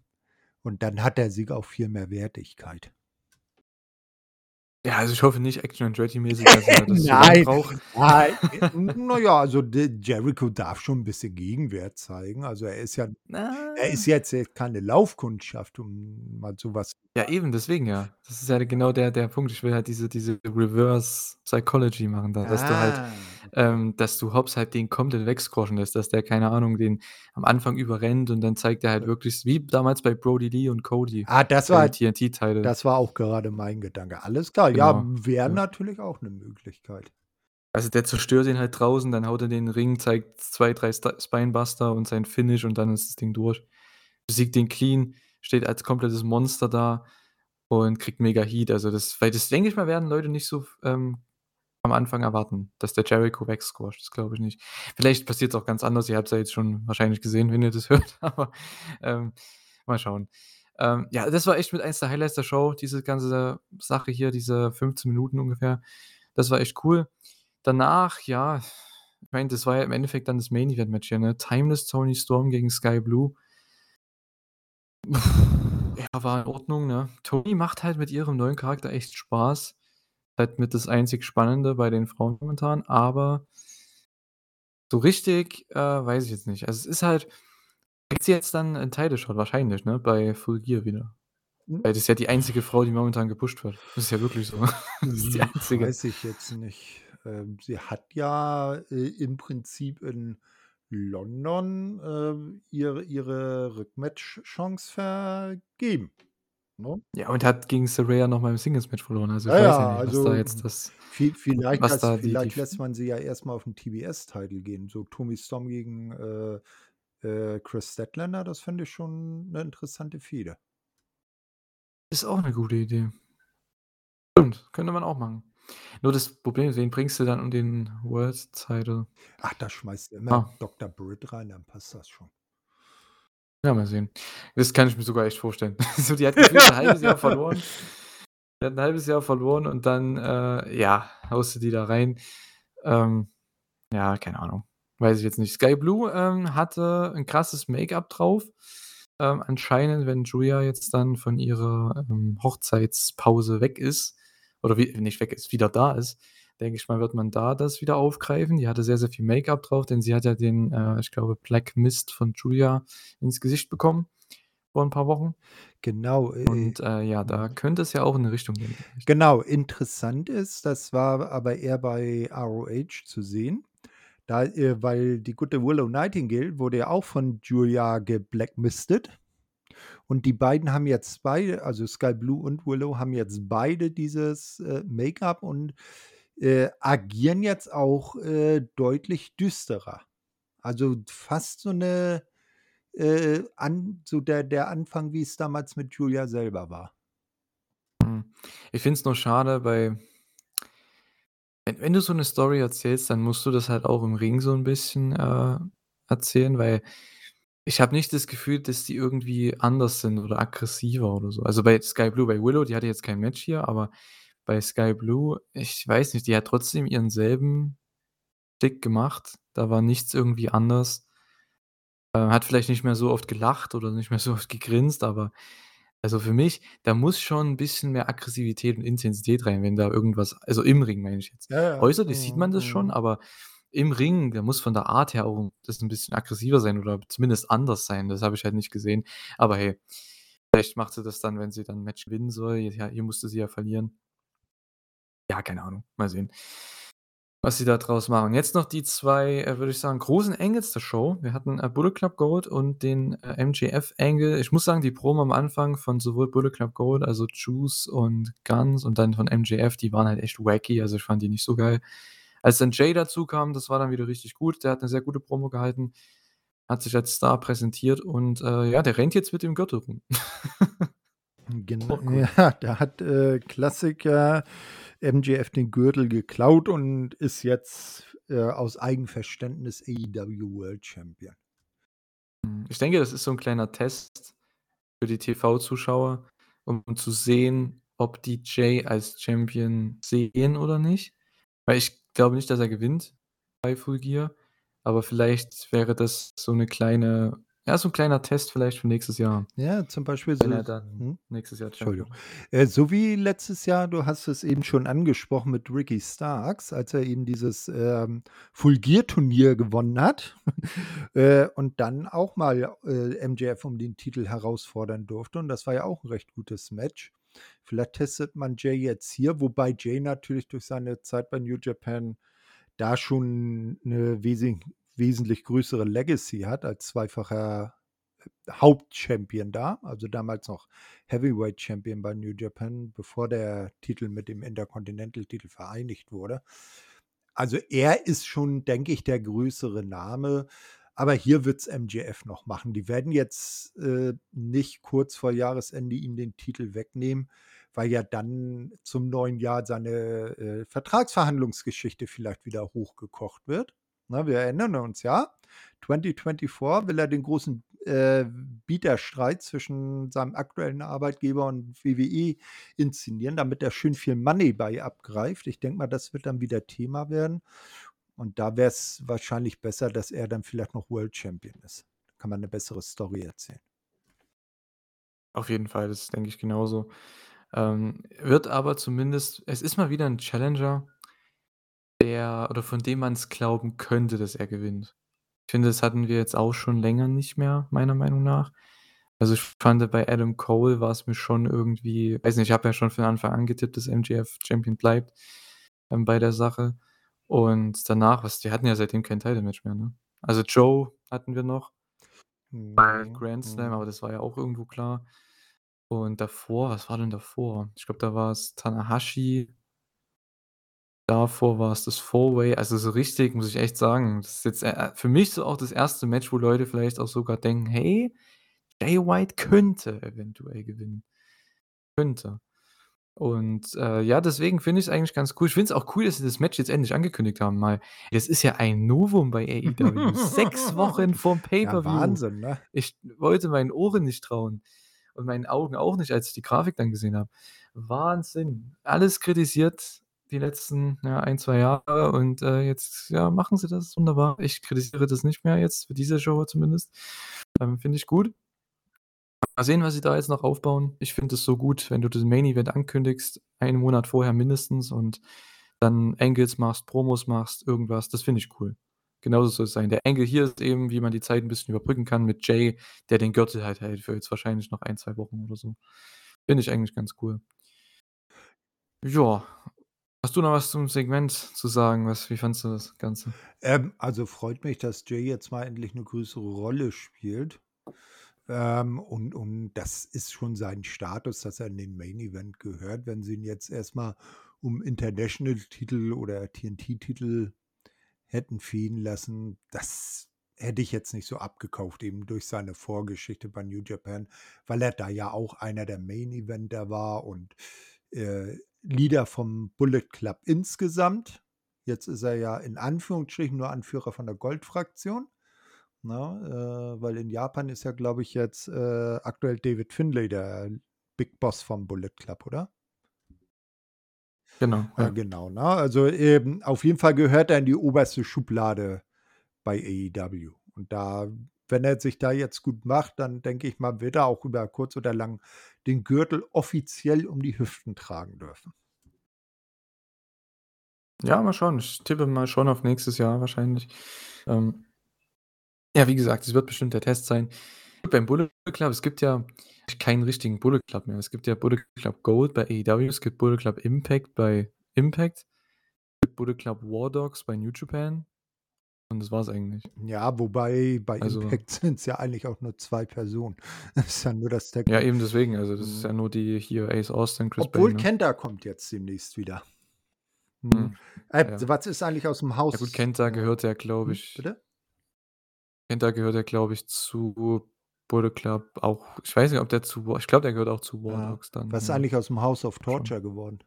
Und dann hat der Sieg auch viel mehr Wertigkeit. Ja, also, ich hoffe nicht Action Andretti-mäßig, dass er [LAUGHS] das so lang Nein, braucht. nein. [LAUGHS] Na ja, also, Jericho darf schon 'n bisschen Gegenwert zeigen. Also, er ist ja er ist Na. jetzt keine Laufkundschaft, um mal so was zu Ja, sagen. eben, deswegen ja. Das ist ja genau der der Punkt. Ich will halt diese diese Reverse Psychology machen da, dass du halt Ah, ähm, dass du Hobbs halt den komplett wegsquashen lässt, dass der, keine Ahnung, den am Anfang überrennt und dann zeigt er halt wirklich wie damals bei Brody Lee und Cody Ah, das war TNT-Title. das war auch gerade mein Gedanke. Alles klar, ja, Genau, wäre ja. natürlich auch 'ne Möglichkeit. Also, der zerstört ihn halt draußen, dann haut er den in den Ring, zeigt 2, 3 Sta Spinebuster und sein Finish und dann ist das Ding durch. Besiegt den clean, steht als komplettes Monster da und kriegt mega Heat. Also, das weil das denke ich mal, werden Leute nicht so ähm, am Anfang erwarten, dass der Jericho wegsquasht. Das glaube ich nicht. Vielleicht passiert's auch ganz anders. Ihr habt's ja jetzt schon wahrscheinlich gesehen, wenn ihr das [LAUGHS] hört, aber, ähm, mal schauen. Ähm, ja, das war echt mit eins der Highlights der Show, diese ganze Sache hier, diese 15 Minuten ungefähr. Das war echt cool. Danach, ja, ich meine, das war ja im Endeffekt dann das Main Event Match hier, ne? Timeless Toni Storm gegen Skye Blue. [LAUGHS] Ja, war in Ordnung, ne? Toni macht halt mit ihrem neuen Charakter echt Spaß. Halt mit das einzig Spannende bei den Frauen momentan, aber so richtig, äh, weiß ich jetzt nicht. Also, es ist halt kriegt sie jetzt dann 'n Title Shot wahrscheinlich, ne, bei Full Gear wieder. Hm. Weil das ist ja die einzige Frau, die momentan gepusht wird. Das ist ja wirklich so. [LAUGHS] Das ist die Hm, einzige. weiß ich jetzt nicht. Ähm, sie hat ja, äh, im Prinzip in London, ähm, ihre ihre Rückmatch-Chance vergeben, ne? Ja, und hat gegen Saraya noch mal im Singles-Match verloren. Also, ich Ja, weiß ja nicht, was da also, jetzt das vi vielleicht was lässt da die die vielleicht lässt man sie ja erst mal auf 'n TBS-Title gehen, so Toni Storm gegen, äh, äh, Kris Statlander, das fände ich schon 'ne interessante Fehde. Ist auch 'ne gute Idee. Stimmt, könnte man auch machen. Nur das Problem ist, wen bringst du dann um den World Title? Ach, da schmeißt du immer Ah. Dr. Britt rein, dann passt das schon. Ja, mal sehen. Das kann ich mir sogar echt vorstellen. [LAUGHS] So, die hat gefühlt 'n 1/2 Jahr verloren. [LAUGHS] Die hat 'n 1/2 Jahr verloren und dann, äh, ja, haust du die da rein. Ähm, ja, keine Ahnung. Weiß ich jetzt nicht. Skye Blue, ähm, hatte 'n krasses Make-up drauf. Ähm, anscheinend, wenn Giulia jetzt dann von ihrer, ähm, Hochzeitspause weg ist oder wie nicht weg ist, wieder da ist, denke ich mal, wird man da das wieder aufgreifen. Die hatte sehr, sehr viel Make-up drauf, denn sie hat ja den, äh, ich glaube, Black Mist von Giulia ins Gesicht bekommen vor 'n paar Wochen. Genau, äh, Und, äh, ja, da mhm. könnte es ja auch in 'ne Richtung gehen. Genau, interessant ist, das war aber eher bei ROH zu sehen. Da äh, weil die gute Willow Nightingale wurde ja auch von Giulia geblackmistet. Und die beiden haben jetzt beide also, Skye Blue und Willow haben jetzt beide dieses, äh, Make-up und, äh, agieren jetzt auch, äh, deutlich düsterer. Also, fast so 'ne, äh, an so der der Anfang, wie es damals mit Giulia selber war. Mhm. Ich finde es nur schade bei wenn wenn du so 'ne Story erzählst, dann musst du das halt auch im Ring so 'n bisschen, äh, erzählen, weil ich habe nicht das Gefühl, dass die irgendwie anders sind oder aggressiver oder so. Also, bei Skye Blue bei Willow, die hatte jetzt kein Match hier, aber bei Sky Blue, ich weiß nicht, die hat trotzdem ihren selben Shtick gemacht. Da war nichts irgendwie anders. Äh, hat vielleicht nicht mehr so oft gelacht oder nicht mehr so oft gegrinst, aber also für mich, da muss schon 'n bisschen mehr Aggressivität und Intensität rein, wenn da irgendwas also im Ring meine ich jetzt. Ja, ja. Äußerlich sieht Mhm, man das schon, mhm. aber im Ring, da muss von der Art her auch das 'n bisschen aggressiver sein oder zumindest anders sein. Das habe ich halt nicht gesehen. Aber hey, vielleicht macht sie das dann, wenn sie dann 'n Match gewinnen soll. Ja, hier musste sie ja verlieren. Ja, keine Ahnung. Mal sehen was sie da draus machen. Jetzt noch die 2, äh, würde ich sagen, großen Angles der Show. Wir hatten, äh, Bullet Club Gold und den, äh, MJF Angle. Ich muss sagen, die Promo am Anfang von sowohl Bullet Club Gold, also Juice und Guns und dann von MJF, die waren halt echt wacky, also ich fand die nicht so geil. Als dann Jay dazukam, das war dann wieder richtig gut. Der hat 'ne sehr gute Promo gehalten, hat sich als Star präsentiert und, äh, ja, der rennt jetzt mit dem Gürtel rum. [LAUGHS] Gen Auch cool. ja, da hat, äh, Klassiker MJF den Gürtel geklaut und ist jetzt, äh, aus Eigenverständnis AEW World Champion. Hm, ich denke, das ist so 'n kleiner Test für die TV-Zuschauer, um zu sehen, ob die Jay als Champion sehen oder nicht. Weil ich glaube nicht, dass er gewinnt bei Full Gear, aber vielleicht wäre das so 'ne kleine ja, so 'n kleiner Test vielleicht für nächstes Jahr Ja, zum Beispiel wenn so er dann mhm. nächstes Jahr Entschuldigung. Äh, so wie letztes Jahr, du hast es eben schon angesprochen mit Ricky Starks, als er eben dieses, ähm, Full Gear Turnier gewonnen hat, [LAUGHS] äh, und dann auch mal, äh, MJF um den Titel herausfordern durfte und das war ja auch 'n recht gutes Match. Vielleicht testet man Jay jetzt hier, wobei Jay natürlich durch seine Zeit bei New Japan da schon 'ne wesig wesentlich größere Legacy hat als zweifacher Hauptchampion da, also damals noch Heavyweight Champion bei New Japan, bevor der Titel mit dem Intercontinental-Titel vereinigt wurde. Also, er ist schon, denke ich, der größere Name, aber hier wird's MJF noch machen. Die werden jetzt, äh, nicht kurz vor Jahresende ihm den Titel wegnehmen, weil ja dann zum neuen Jahr seine, äh, Vertragsverhandlungsgeschichte vielleicht wieder hochgekocht wird, ne? Wir erinnern uns ja, 2024 will er den großen, äh, Bieterstreit zwischen seinem aktuellen Arbeitgeber und WWE inszenieren, damit er schön viel Money bei abgreift. Ich denke mal, das wird dann wieder Thema werden und da wäre es wahrscheinlich besser, dass er dann vielleicht noch World Champion ist. Kann man 'ne bessere Story erzählen. Auf jeden Fall, das denke ich genauso. Ähm, wird aber zumindest es ist mal wieder 'n Challenger der oder von dem man's glauben könnte, dass er gewinnt. Ich finde, das hatten wir jetzt auch schon länger nicht mehr, meiner Meinung nach. Also, ich fand, bei Adam Cole war's mir schon irgendwie weiß nicht, ich habe ja schon von Anfang an getippt, dass MJF Champion bleibt, ähm, bei der Sache. Und danach was die hatten ja seitdem kein Title Match mehr, ne? Also, Joe hatten wir noch bei Mhm, Grand Slam, aber das war ja auch irgendwo klar. Und davor was war denn davor? Ich glaube, da war's Tanahashi davor war's das Four-Way. Also, so richtig, muss ich echt sagen, das ist jetzt, äh, äh, für mich so auch das 1. Match, wo Leute vielleicht auch sogar denken: „Hey, Jay White könnte eventuell gewinnen.“ Könnte. Und, äh, ja, deswegen finde ich's eigentlich ganz cool. Ich finde es auch cool, dass sie das Match jetzt endlich angekündigt haben, mal. Es ist ja ein Novum bei AEW. 6 [LAUGHS] Wochen vorm Ja, Pay-per-View. Wahnsinn, ne? Ich wollte meinen Ohren nicht trauen und meinen Augen auch nicht, als ich die Grafik dann gesehen habe. Wahnsinn. Alles kritisiert die letzten, ja, 1, 2 Jahre und, äh, jetzt, ja, machen sie das wunderbar. Ich kritisiere das nicht mehr jetzt für diese Show zumindest. Ähm, finde ich gut. Mal sehen, was sie da jetzt noch aufbauen. Ich finde es so gut, wenn du das Main Event ankündigst, einen Monat vorher mindestens und dann Angles machst, Promos machst, irgendwas. Das finde ich cool. Genauso soll es sein. Der Angle hier ist eben, wie man die Zeit 'n bisschen überbrücken kann mit Jay, der den Gürtel halt hält für jetzt wahrscheinlich noch 1, 2 Wochen oder so. Finde ich eigentlich ganz cool. Ja. Hast du noch was zum Segment zu sagen? Was wie fandest du das Ganze? Ähm, also, freut mich, dass Jay jetzt mal endlich 'ne größere Rolle spielt. Ähm, und und das ist schon sein Status, dass er in den Main Event gehört. Wenn sie ihn jetzt erst mal um International-Titel oder TNT-Titel hätten fehden lassen, das hätte ich jetzt nicht so abgekauft, eben durch seine Vorgeschichte bei New Japan, weil er da ja auch einer der Main-Eventer war und, äh, Leader vom Bullet Club insgesamt. Jetzt ist er ja in Anführungsstrichen nur Anführer von der Gold-Fraktion, ne? Äh, weil in Japan ist ja, glaube ich, jetzt, äh, aktuell David Finlay der Big Boss vom Bullet Club, oder? Genau, Ja, ja. genau, ne? Also, ähm, auf jeden Fall gehört er in die oberste Schublade bei AEW. Und da wenn er sich da jetzt gut macht, dann denke ich mal, wird er auch über kurz oder lang den Gürtel offiziell um die Hüften tragen dürfen. Ja, mal schauen. Ich tippe mal schon auf nächstes Jahr wahrscheinlich. Ähm, ja, wie gesagt, es wird bestimmt der Test sein. Beim Bullet Club es gibt ja keinen richtigen Bullet Club mehr. Es gibt ja Bullet Club Gold bei AEW, es gibt Bullet Club Impact bei Impact, es gibt Bullet Club War Dogs bei New Japan und das war's eigentlich. Ja, wobei bei Also Impact [LAUGHS] sind's ja eigentlich auch nur 2 Personen. [LAUGHS] Das ist ja nur das Tag Ja, eben deswegen. Also, das ist Mhm. ja nur die hier Ace Austin, Chris Obwohl ne? Kenta kommt jetzt demnächst wieder. Mhm. Mhm. Äh, Ja. was ist eigentlich aus'm Ja gut, Haus Kenta gehört ja, glaube hm, ich bitte? Kenta gehört ja, glaube ich, zu Bullet Club auch ich weiß nicht, ob der zu War ich glaube, der gehört auch zu War Ja. Dann, Was ist eigentlich aus'm House of Schon. Torture geworden?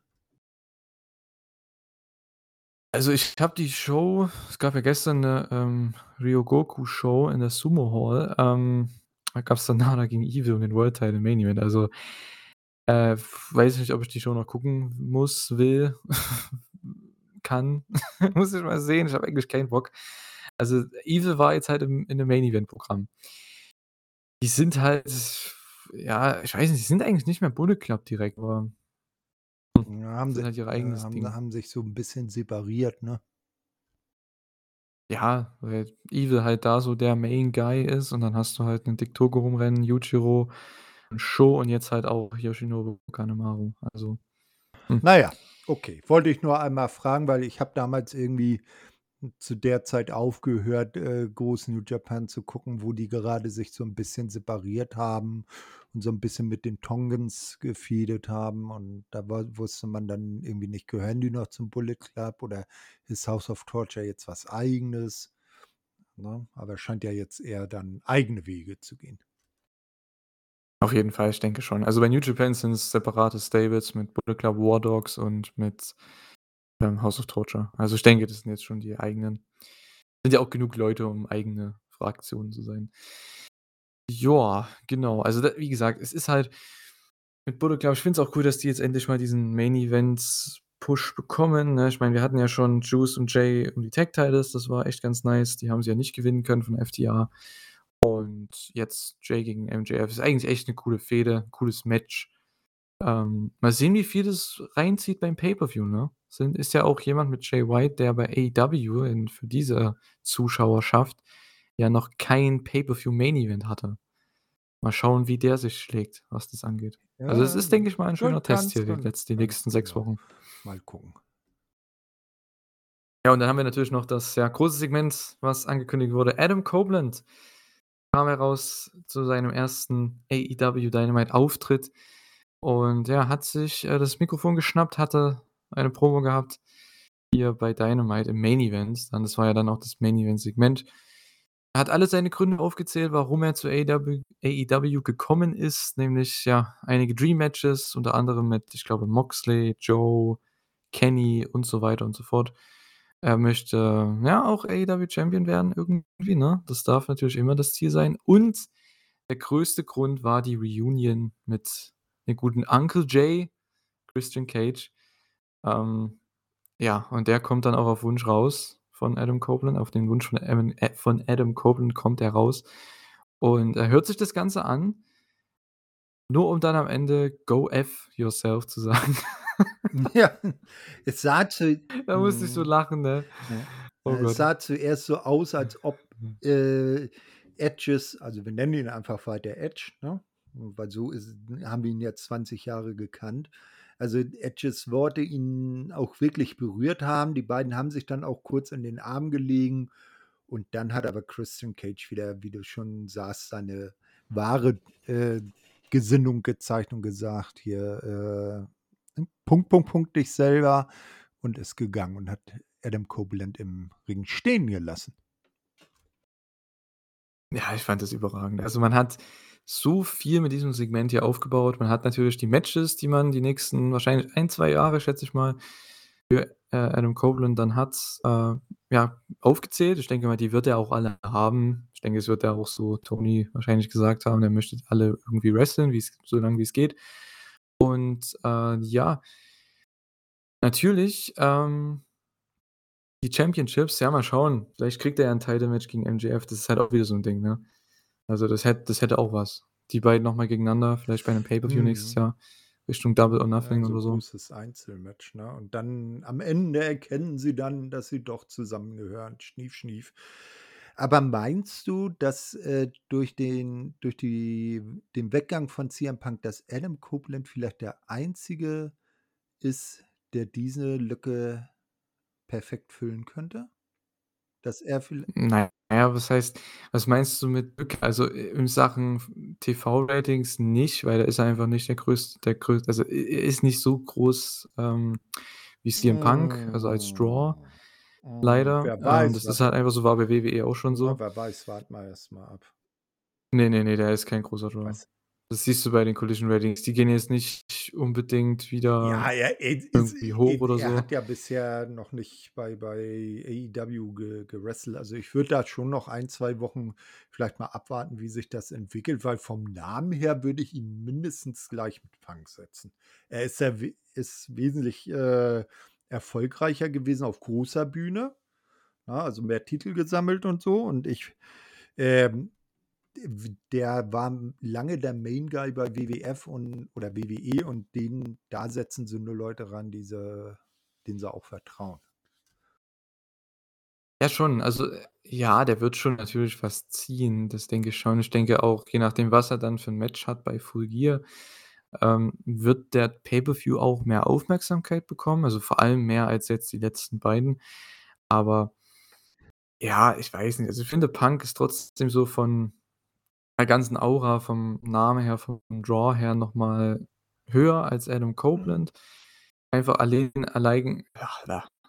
Also, ich habe die Show es gab ja gestern 'ne, ähm, Ryogoku-Show in der Sumo Hall. Ähm, da gab's dann Nana gegen Evil um den World Title Main Event. Also, äh, weiß ich nicht, ob ich die Show noch gucken muss, will, [LAUGHS] kann. [LAUGHS] Muss ich mal sehen. Ich habe eigentlich keinen Bock. Also, Evil war jetzt halt im in dem Main Event Programm. Die sind halt ja, ich weiß nicht, die sind eigentlich nicht mehr Bullet Club direkt, aber Ja, haben sie halt ihr eigenes haben Ding. haben sich so 'n bisschen separiert, ne? Ja, weil Evil halt da so der Main Guy ist und dann hast du halt 'nen Dick Togo rumrennen, Yujiro, SHO und jetzt halt auch Yoshinobu Kanemaru. Also, hm. Na ja, okay. Wollte ich nur einmal fragen, weil ich habe damals irgendwie zu der Zeit aufgehört, äh, groß New Japan zu gucken, wo die gerade sich so 'n bisschen separiert haben und so 'n bisschen mit den Tongans gefeudet haben. Und da war wusste man dann irgendwie nicht, gehören die noch zum Bullet Club oder ist House of Torture jetzt was Eigenes, ne? Aber scheint ja jetzt eher dann eigene Wege zu gehen. Auf jeden Fall, ich denke schon. Also, bei New Japan sind's separate Stables mit Bullet Club War Dogs und mit, ähm, House of Torture. Also, ich denke, das sind jetzt schon die eigenen sind ja auch genug Leute, um eigene Fraktionen zu sein. Ja, genau. Also, da wie gesagt, es ist halt mit Bullet Club ich finde es auch cool, dass die jetzt endlich mal diesen Main Event Push bekommen, ne? Ich meine, wir hatten ja schon Juice und Jay um die Tag Titles, das war echt ganz nice. Die haben sie ja nicht gewinnen können von FTR. Und jetzt Jay gegen MJF ist eigentlich echt 'ne coole Fehde, cooles Match. Ähm, mal sehen, wie viel das reinzieht beim Pay-per-View, ne? Sind ist ja auch jemand mit Jay White, der bei AEW in für diese Zuschauerschaft ja noch kein Pay-per-View Main Event hatte. Mal schauen, wie der sich schlägt, was das angeht. Also, es Ja, ist, denke ich mal, 'n ga schöner Test hier die ganz, letz die nächsten 6 genau. Wochen. Mal gucken. Ja, und dann haben wir natürlich noch das, ja, große Segment, was angekündigt wurde. Adam Copeland kam heraus zu seinem 1. AEW Dynamite Auftritt und ja, hat sich, äh, das Mikrofon geschnappt, hatte eine Promo gehabt hier bei Dynamite im Main Event. Dann das war ja dann auch das Main Event Segment. Er hat alle seine Gründe aufgezählt, warum er zu AEW AEW gekommen ist, nämlich, ja, einige Dream Matches, unter anderem mit, ich glaube, Moxley, Joe, Kenny und so weiter und so fort. Er möchte, ja, auch AEW Champion werden irgendwie, ne? Das darf natürlich immer das Ziel sein. Und der größte Grund war die Reunion mit dem guten Uncle Jay, Christian Cage. Ähm, ja, und der kommt dann auch auf Wunsch raus von Adam Copeland. Auf den Wunsch von Adam äh, von Adam Copeland kommt er raus und er hört sich das Ganze an nur um dann am Ende „Go F yourself“ zu sagen. [LAUGHS] Ja, es sah zu Da musste ich so mhm. lachen, ne? Ja. Oh es Gott. sah zuerst so aus, als ob, äh, Edges also, wir nennen ihn einfach weiter Edge, ne? Weil so ist haben wir ihn ja 20 Jahre gekannt. Also, Edges Worte ihn auch wirklich berührt haben. Die beiden haben sich dann auch kurz in den Arm gelegen und dann hat aber Christian Cage wieder, wie du schon sagst, seine wahre, äh, Gesinnung gezeigt und gesagt: „Hier, äh, Punkt, Punkt, Punkt dich selber“ und ist gegangen und hat Adam Copeland im Ring stehen gelassen. Ja, ich fand das überragend. Also, man hat so viel mit diesem Segment hier aufgebaut. Man hat natürlich die Matches, die man die nächsten wahrscheinlich 1, 2 Jahre, schätze ich mal, für, äh, Adam Copeland dann hat, äh, ja, aufgezählt. Ich denke mal, die wird er auch alle haben. Ich denke, es wird ja auch so Tony wahrscheinlich gesagt haben, der möchte alle irgendwie wresteln, so lang wie's geht. Und, äh, ja Natürlich, ähm die Championships, ja, mal schauen. Vielleicht kriegt er ja 'n Title Match gegen MJF. Das ist halt auch wieder so 'n Ding, ne? Also, das hätt das hätte auch was. Die beiden noch mal gegeneinander, vielleicht bei 'nem Pay-per-View nächstes Mhm. Jahr Richtung Double or Ja, Nothing so oder so. großes Einzelmatch, ne? Und dann am Ende erkennen sie dann, dass sie doch zusammengehören. Schnief, schnief. Aber meinst du, dass, äh, durch den durch die den Weggang von CM Punk, dass Adam Copeland vielleicht der Einzige ist, der diese Lücke perfekt füllen könnte? Dass er viellei Na ja, was heißt was meinst du mit Lücke? Also, i in Sachen TV-Ratings nicht, weil er ist einfach nicht der größte der größ also, er ist nicht so groß, ähm, wie CM Punk, also, als Draw Hm. Hm, leider. wer Ähm, weiß, das wa ist halt einfach so, war bei WWE auch schon Ja, so. wer weiß, erst mal ab. Ne, ne, ne, der ist kein großer Draw. Was? Das siehst du bei den Collision Ratings. Die gehen jetzt nicht unbedingt wieder Ja, er is is irgendwie hoch e oder er so. hat ja bisher noch nicht bei bei AEW ge gewrestelt. Also, ich würde da schon noch 1, 2 Wochen vielleicht mal abwarten, wie sich das entwickelt, weil vom Namen her würde ich ihn mindestens gleich mit Punk setzen. Er ist ja we ist wesentlich, äh, erfolgreicher gewesen auf großer Bühne, ne, also, mehr Titel gesammelt und so. Und ich ähm, der war lange der Main Guy bei WWF und oder WWE und den da setzen sie nur Leute ran, die sie denen sie auch vertrauen. Ja, schon. Also, äh, ja, der wird schon natürlich was ziehen, das denke ich schon. Ich denke auch, je nachdem, was er dann für 'n Match hat bei Full Gear, ähm, wird der Pay-per-View auch mehr Aufmerksamkeit bekommen, also, vor allem mehr als jetzt die letzten beiden. Aber ja, ich weiß nicht. Also, ich finde, Punk ist trotzdem so von der ganzen Aura, vom Namen her, vom Draw her noch mal höher als Adam. Copeland. Einfach allein allein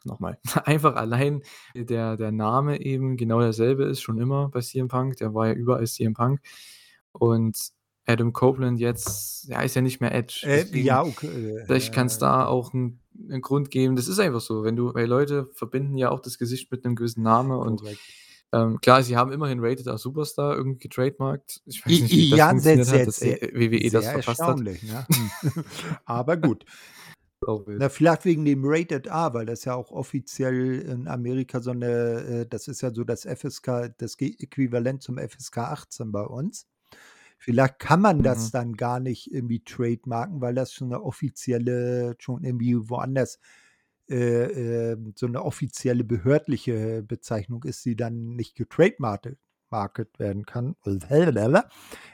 noch mal. [LAUGHS] Einfach allein der der Name eben genau derselbe ist schon immer bei CM Punk. Der war ja überall CM Punk. Und Adam Copeland jetzt, ja, ist ja nicht mehr Edge. Äh, Deswegen ja, okay, vielleicht kann's äh, da auch 'n 'n Grund geben. Das ist einfach so, wenn du weil Leute verbinden ja auch das Gesicht mit 'nem gewissen Namen und, Korrekt. Ähm, klar, sie haben immerhin Rated R Superstar irgendwie getrademarkt. Ich weiß nicht, wie das ja, sehr, funktioniert hat, sehr, dass, äh, sehr äh, WWE das sehr verpasst hat. ne? Hm. [LAUGHS] Aber gut. [LAUGHS] Wild. Na, vielleicht wegen dem Rated R, weil das ja auch offiziell in Amerika so 'ne äh, das ist ja so das FSK das Äquivalent zum FSK 18 bei uns. Vielleicht kann man das Mhm. dann gar nicht irgendwie trademarken, weil das schon 'ne offizielle schon irgendwie woanders, äh, ähm, so 'ne offizielle behördliche Bezeichnung ist, die dann nicht getrademartet market werden kann. [LAUGHS]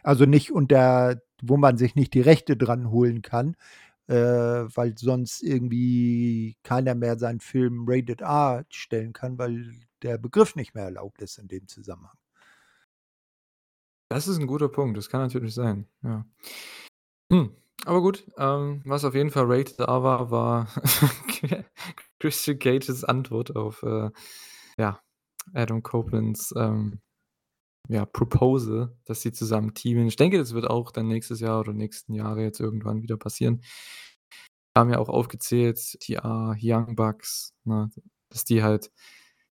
Also, nicht unter wo man sich nicht die Rechte dran holen kann, äh, weil sonst irgendwie keiner mehr seinen Film Rated R stellen kann, weil der Begriff nicht mehr erlaubt ist in dem Zusammenhang. Das ist 'n guter Punkt. Das kann natürlich sein, ja. Hm, aber gut, ähm, was auf jeden Fall Rated R war, war [LAUGHS] Christian Cages Antwort auf, äh, ja, Adam Copelands, ähm, ja, Proposal, dass sie zusammen teamen. Ich denke, das wird auch dann nächstes Jahr oder nächsten Jahre jetzt irgendwann wieder passieren. Haben ja auch aufgezählt, ah, Young Bucks, ne, dass die halt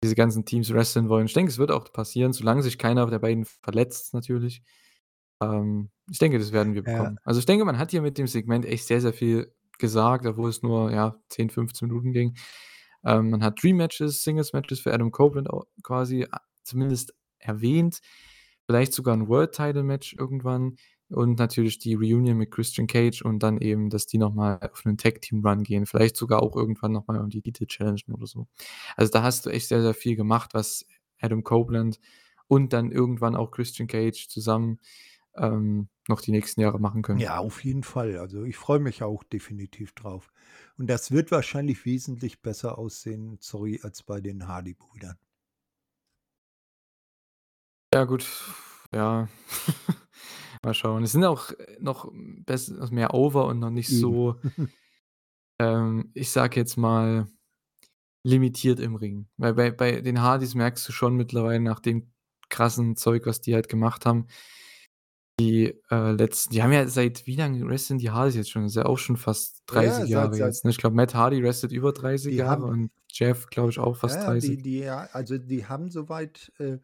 diese ganzen Teams wresteln wollen. Ich denke, es wird auch passieren, solange sich keiner der beiden verletzt natürlich. Ähm, ich denke, das werden wir Ja. bekommen. Also, ich denke, man hat hier mit dem Segment echt sehr, sehr viel gesagt, obwohl es nur, ja, 10, 15 Minuten ging. Ähm, man hat Dream Matches, Singles Matches für Adam Copeland quasi a zumindest erwähnt, vielleicht sogar 'n World Title Match irgendwann und natürlich die Reunion mit Christian Cage und dann eben, dass die noch mal auf 'nen Tag Team Run gehen, vielleicht sogar auch irgendwann noch mal um die Titel challengen oder so. Also, da hast du echt sehr, sehr viel gemacht, was Adam Copeland und dann irgendwann auch Christian Cage zusammen, ähm, noch die nächsten Jahre machen können. Ja, auf jeden Fall. Also, ich freue mich auch definitiv drauf. Und das wird wahrscheinlich wesentlich besser aussehen, sorry, als bei den Hardy-Brüdern. Ja gut, ja. [LAUGHS] Mal schauen. Es sind auch noch mehr over und noch nicht so [LAUGHS] ähm, ich sage jetzt mal, limitiert im Ring. Weil bei bei den Hardys merkst du schon mittlerweile nach dem krassen Zeug, was die halt gemacht haben, die, äh, letzten die haben ja seit wie lang wresteln die Hardys jetzt schon? Das ist ja auch schon fast Ja, 30 seit Jahre seit jetzt, ne? Ich glaube, Matt Hardy wrestelt über 30 Die Jahre haben und Jeff, glaube ich, auch Ja, fast ja, die 30. die ja also, die haben soweit, äh,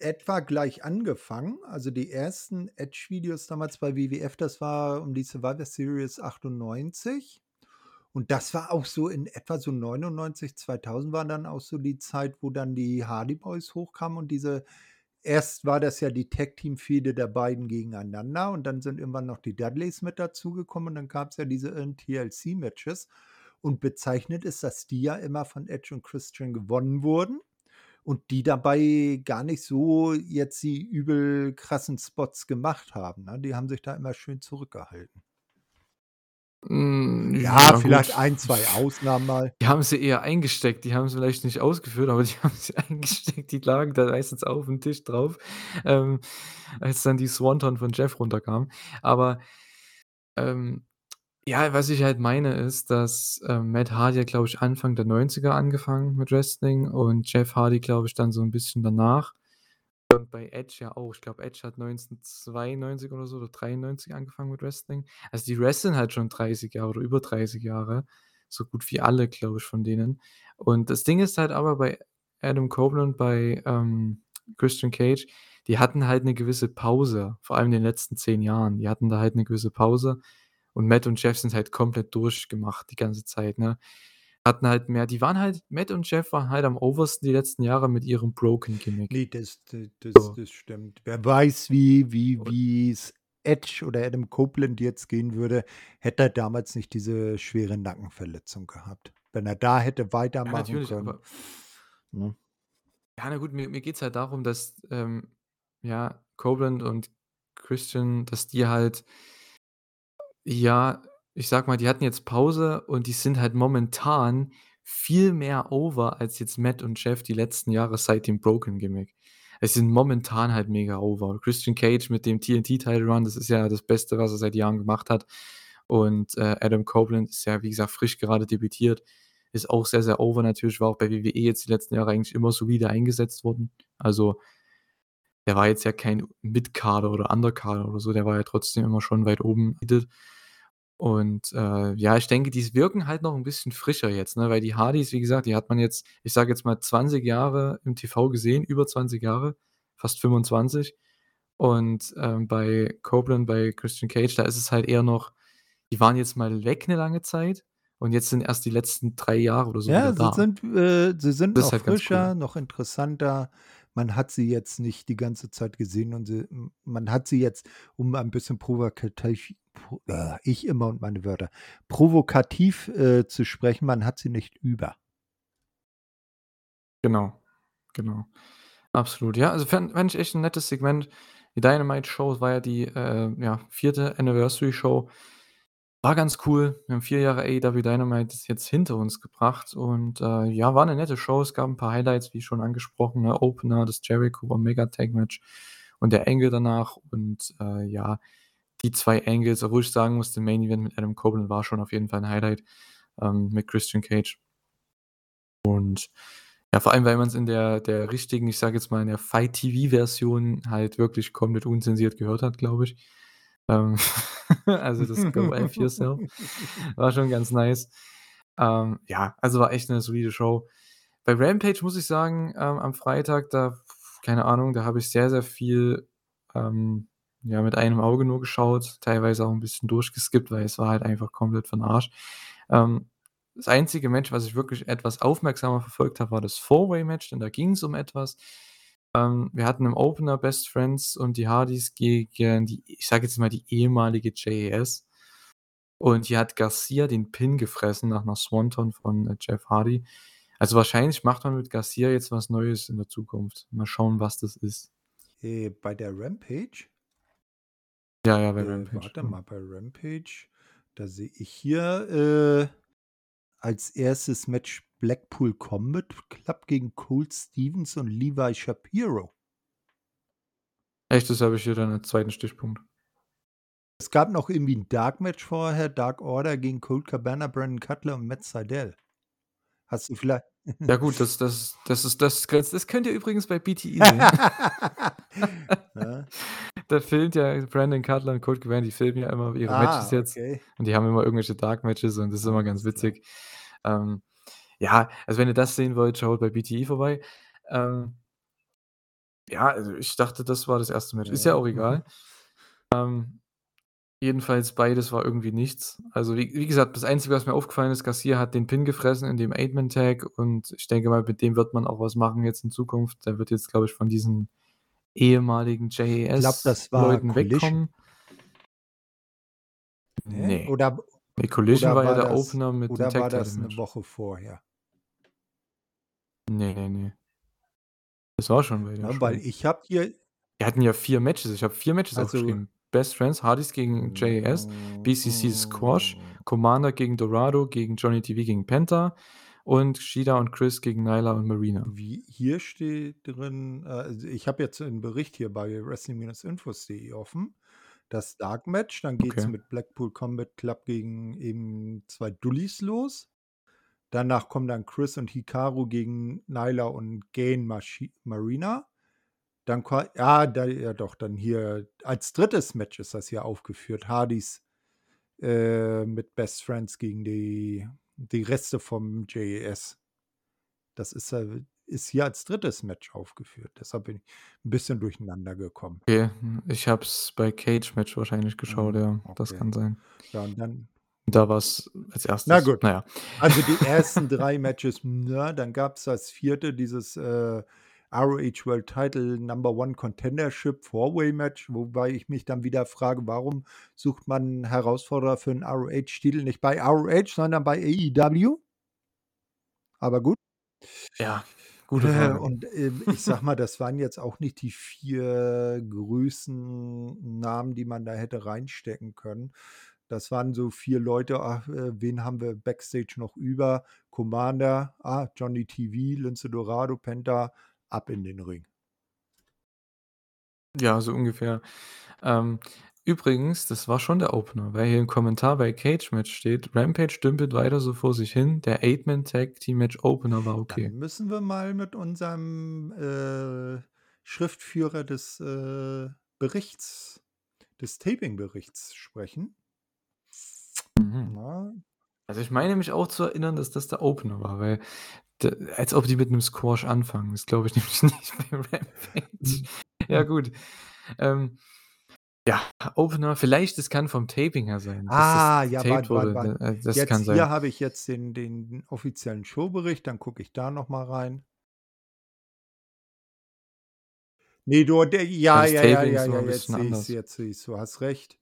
etwa gleich angefangen. Also, die ersten Edge-Videos damals bei WWF, das war um die Survivor Series 98. Und das war auch so in etwa so 99, 2000 war dann auch so die Zeit, wo dann die Hardy Boys hochkamen und diese erst war das ja die Tag-Team-Fehde der beiden gegeneinander und dann sind irgendwann noch die Dudleys mit dazugekommen und dann gab's ja diese, TLC-Matches und bezeichnet ist, dass die ja immer von Edge und Christian gewonnen wurden und die dabei gar nicht so jetzt die übel krassen Spots gemacht haben, ne? Die haben sich da immer schön zurückgehalten. Hm, Ja, ja vielleicht gut. 1, 2 Ausnahmen mal. Die haben sie eher eingesteckt. Die haben sie vielleicht nicht ausgeführt, aber die [LAUGHS] haben sie eingesteckt. Die lagen da meistens aufm Tisch drauf, ähm, als dann die Swanton von Jeff runterkam. Aber, ähm, ja, was ich halt meine, ist, dass, ähm, Matt Hardy glaube ich, Anfang der 90er angefangen mit Wrestling und Jeff Hardy, glaube ich, dann so 'n bisschen danach. Und bei Edge ja auch. Ich glaube, Edge hat 1992 oder so oder 93 angefangen mit Wrestling. Also, die wresteln halt schon 30 Jahre oder über 30 Jahre, so gut wie alle, glaube ich, von denen. Und das Ding ist halt aber bei Adam Copeland, bei, ähm, Christian Cage, die hatten halt 'ne gewisse Pause, vor allem in den letzten 10 Jahren. Die hatten da halt 'ne gewisse Pause und Matt und Jeff sind halt komplett durchgemacht die ganze Zeit, ne? Hatten halt mehr die waren halt Matt und Jeff waren halt am Oversten die letzten Jahre mit ihrem Broken-Gimmick. Ne, das das So. das stimmt. Wer weiß, wie wie Und wie's Edge oder Adam Copeland jetzt gehen würde, hätte er damals nicht diese schwere Nackenverletzung gehabt. Wenn er da hätte Ja, weitermachen natürlich, können, aber ne? Ja, na gut, mir mir geht's halt darum, dass, ähm, ja, Copeland und Christian, dass die halt ja, ich sage mal, die hatten jetzt Pause und die sind halt momentan viel mehr over als jetzt Matt und Jeff die letzten Jahre seit dem Broken-Gimmick. Es sind momentan halt mega over. Christian Cage mit dem TNT-Title Run, das ist ja das Beste, was er seit Jahren gemacht hat. Und, äh, Adam Copeland ist ja, wie gesagt, frisch gerade debütiert, ist auch sehr, sehr over natürlich, war auch bei WWE jetzt die letzten Jahre eigentlich immer solide eingesetzt worden. Also der war jetzt ja kein Mid-Carder oder Undercarder oder so, der war ja trotzdem immer schon weit oben Und, äh, ja, ich denke, die wirken halt noch 'n bisschen frischer jetzt, ne, weil die Hardys, wie gesagt, die hat man jetzt, ich sage jetzt mal, 20 Jahre im TV gesehen, über 20 Jahre, fast 25. Und, ähm, bei Copeland, bei Christian Cage, da ist es halt eher noch die waren jetzt mal weg 'ne lange Zeit und jetzt sind erst die letzten 3 Jahre oder so Ja, sie da. sind äh, sie sind Das noch halt ganz cool. frischer, noch interessanter. Man hat sie jetzt nicht die ganze Zeit gesehen und sie man hat sie jetzt, um ein bisschen provokativ pro äh, ich immer und meine Wörter, provokativ, äh, zu sprechen, man hat sie nicht über. Genau, genau. Absolut. Ja, also fän fände ich echt 'n nettes Segment. Die Dynamite-Show war ja die, äh, ja, 4. Anniversary-Show. War ganz cool. Wir haben 4 Jahre AEW Dynamite jetzt hinter uns gebracht und, äh, ja, war 'ne nette Show. Es gab 'n paar Highlights, wie schon angesprochen, ne, Opener, das Jericho-Omega-Tag-Match und der Angle danach und, äh, ja, die 2 Angles, obwohl ich sagen muss, der Main Event mit Adam Copeland war schon auf jeden Fall 'n Highlight, ähm, mit Christian Cage. Und ja, vor allem, weil man's in der der richtigen, ich sage jetzt mal, in der Fight-TV-Version halt wirklich komplett unzensiert gehört hat, glaube ich. Ähm, [LAUGHS] also das Go F Yourself war schon ganz nice. Ähm, ja, also war echt 'ne solide Show. Bei Rampage muss ich sagen, ähm, am Freitag, da keine Ahnung, da habe ich sehr, sehr viel, ähm, ja, mit einem Auge nur geschaut, teilweise auch 'n bisschen durchgeskippt, weil es war halt einfach komplett für 'n Arsch. Ähm, das einzige Match, was ich wirklich etwas aufmerksamer verfolgt habe, war das Four-Way-Match, denn da ging's um etwas. Ähm, wir hatten im Opener Best Friends und die Hardys gegen die, ich sage jetzt mal, die ehemalige JAS. Und hier hat Garcia den Pin gefressen nach 'ner Swanton von, äh, Jeff Hardy. Also wahrscheinlich macht man mit Garcia jetzt was Neues in der Zukunft. Mal schauen, was das ist. Äh, bei der Rampage? Ja, ja, bei Äh, Rampage, warte mal, bei Rampage, da sehe ich hier, äh, als 1. Match Blackpool Combat Club gegen Colt Stevens und Levi Shapiro. Echt, das habe ich hier dann als 2. Stichpunkt. Es gab noch irgendwie 'n Dark Match vorher, Dark Order gegen Colt Cabana, Brandon Cutler und Matt Sydal. Hast du viellei Ja gut, das das das ist das grenzt das könnt ihr übrigens bei BTE sehen. [LAUGHS] Ja. [LAUGHS] Da filmt ja Brandon Cutler und Colt Cabana, die filmen ja immer ihre Matches Ah, jetzt okay. und die haben immer irgendwelche Dark Matches und das ist immer ganz Alles klar. witzig. Ähm, ja, also wenn ihr das sehen wollt, schaut bei BTE vorbei. Ähm ja, also ich dachte, das war das 1. Match. Ist ja auch egal. Ähm Jedenfalls beides war irgendwie nichts. Also, wie wie gesagt, das Einzige, was mir aufgefallen ist, Garcia hat den Pin gefressen in dem Eight-Man-Tag und ich denke mal, mit dem wird man auch was machen jetzt in Zukunft. Der wird jetzt, glaube ich, von diesen ehemaligen das war JAS-Leuten wegkommen. Ne? Ne. Oder Ne, Collision oder war ja war der das Opener mit dem oder war Tag das Title 'ne Match. Woche vorher? Ne, ne, ne. Das war schon bei Ne, weil ich habe hier Die hatten ja 4 Matches. Ich habe 4 Matches Also aufgeschrieben. Best Friends, Hardys gegen JAS, BCC Squash, Commander gegen Dorado, gegen Johnny TV, gegen Penta und Shida und Chris gegen Nyla und Marina. Wie hier steht drin also, ich habe jetzt 'n Bericht hier bei Wrestling-Infos.de offen. Das Dark Match, dann geht's Okay. mit Blackpool Combat Club gegen eben 2 Dullis los. Danach kommen dann Chris und Hikaru gegen Nyla und Gain Marina. Dann ja, da ja doch, dann hier als 3. Match ist das hier aufgeführt. Hardys, äh, mit Best Friends gegen die die Reste vom JAS. Das ist äh, ist hier als 3. Match aufgeführt. Deshalb bin ich 'n bisschen durcheinander gekommen. Okay, ich habe es bei Cage Match wahrscheinlich geschaut, Mhm, ja, das okay. kann sein. Ja, und dann Da war's als Na 1. gut. Na ja. Also, die ersten [LAUGHS] 3 Matches, ne, dann gab's das 4., dieses, äh, ROH World Title Number One Contendership Four-Way-Match, wobei ich mich dann wieder frage, warum sucht man 'n Herausforderer für 'n ROH-Titel nicht bei ROH, sondern bei AEW? Aber gut. Ja, gute Äh, Frage. und, ähm, ich sage mal, das waren jetzt auch nicht die 4 größten Namen, die man da hätte reinstecken können. Das waren so 4 Leute, ach, äh, wen haben wir Backstage noch über? Commander, ah, Johnny TV, Lince Dorado, Penta, ab in den Ring. Ja, so ungefähr. Ähm, übrigens, das war schon der Opener, weil hier im Kommentar bei Cage Match steht: „Rampage dümpelt weiter so vor sich hin. Der Eight-Man Tag Team Match Opener war okay.“ Dann müssen wir mal mit unserem, äh, Schriftführer des, äh, Berichts des Taping-Berichts sprechen. Mhm. Also, ich meine mich auch zu erinnern, dass das der Opener war, weil d als ob die mit 'nem Squash anfangen. Das glaube ich [LAUGHS] nämlich nicht bei Rampage. [LAUGHS] Ja gut. Ähm, ja, Opener, vielleicht das kann vom Taping her sein, dass das Ah, ja, warte, warte, warte. Äh, das Jetzt kann hier sein. habe ich jetzt den den offiziellen Showbericht, dann gucke ich da noch mal rein. Ne, du der ja, ja, ja, ja, ja, jetzt sehe ich's, anders. jetzt sehe ich's. Du hast recht.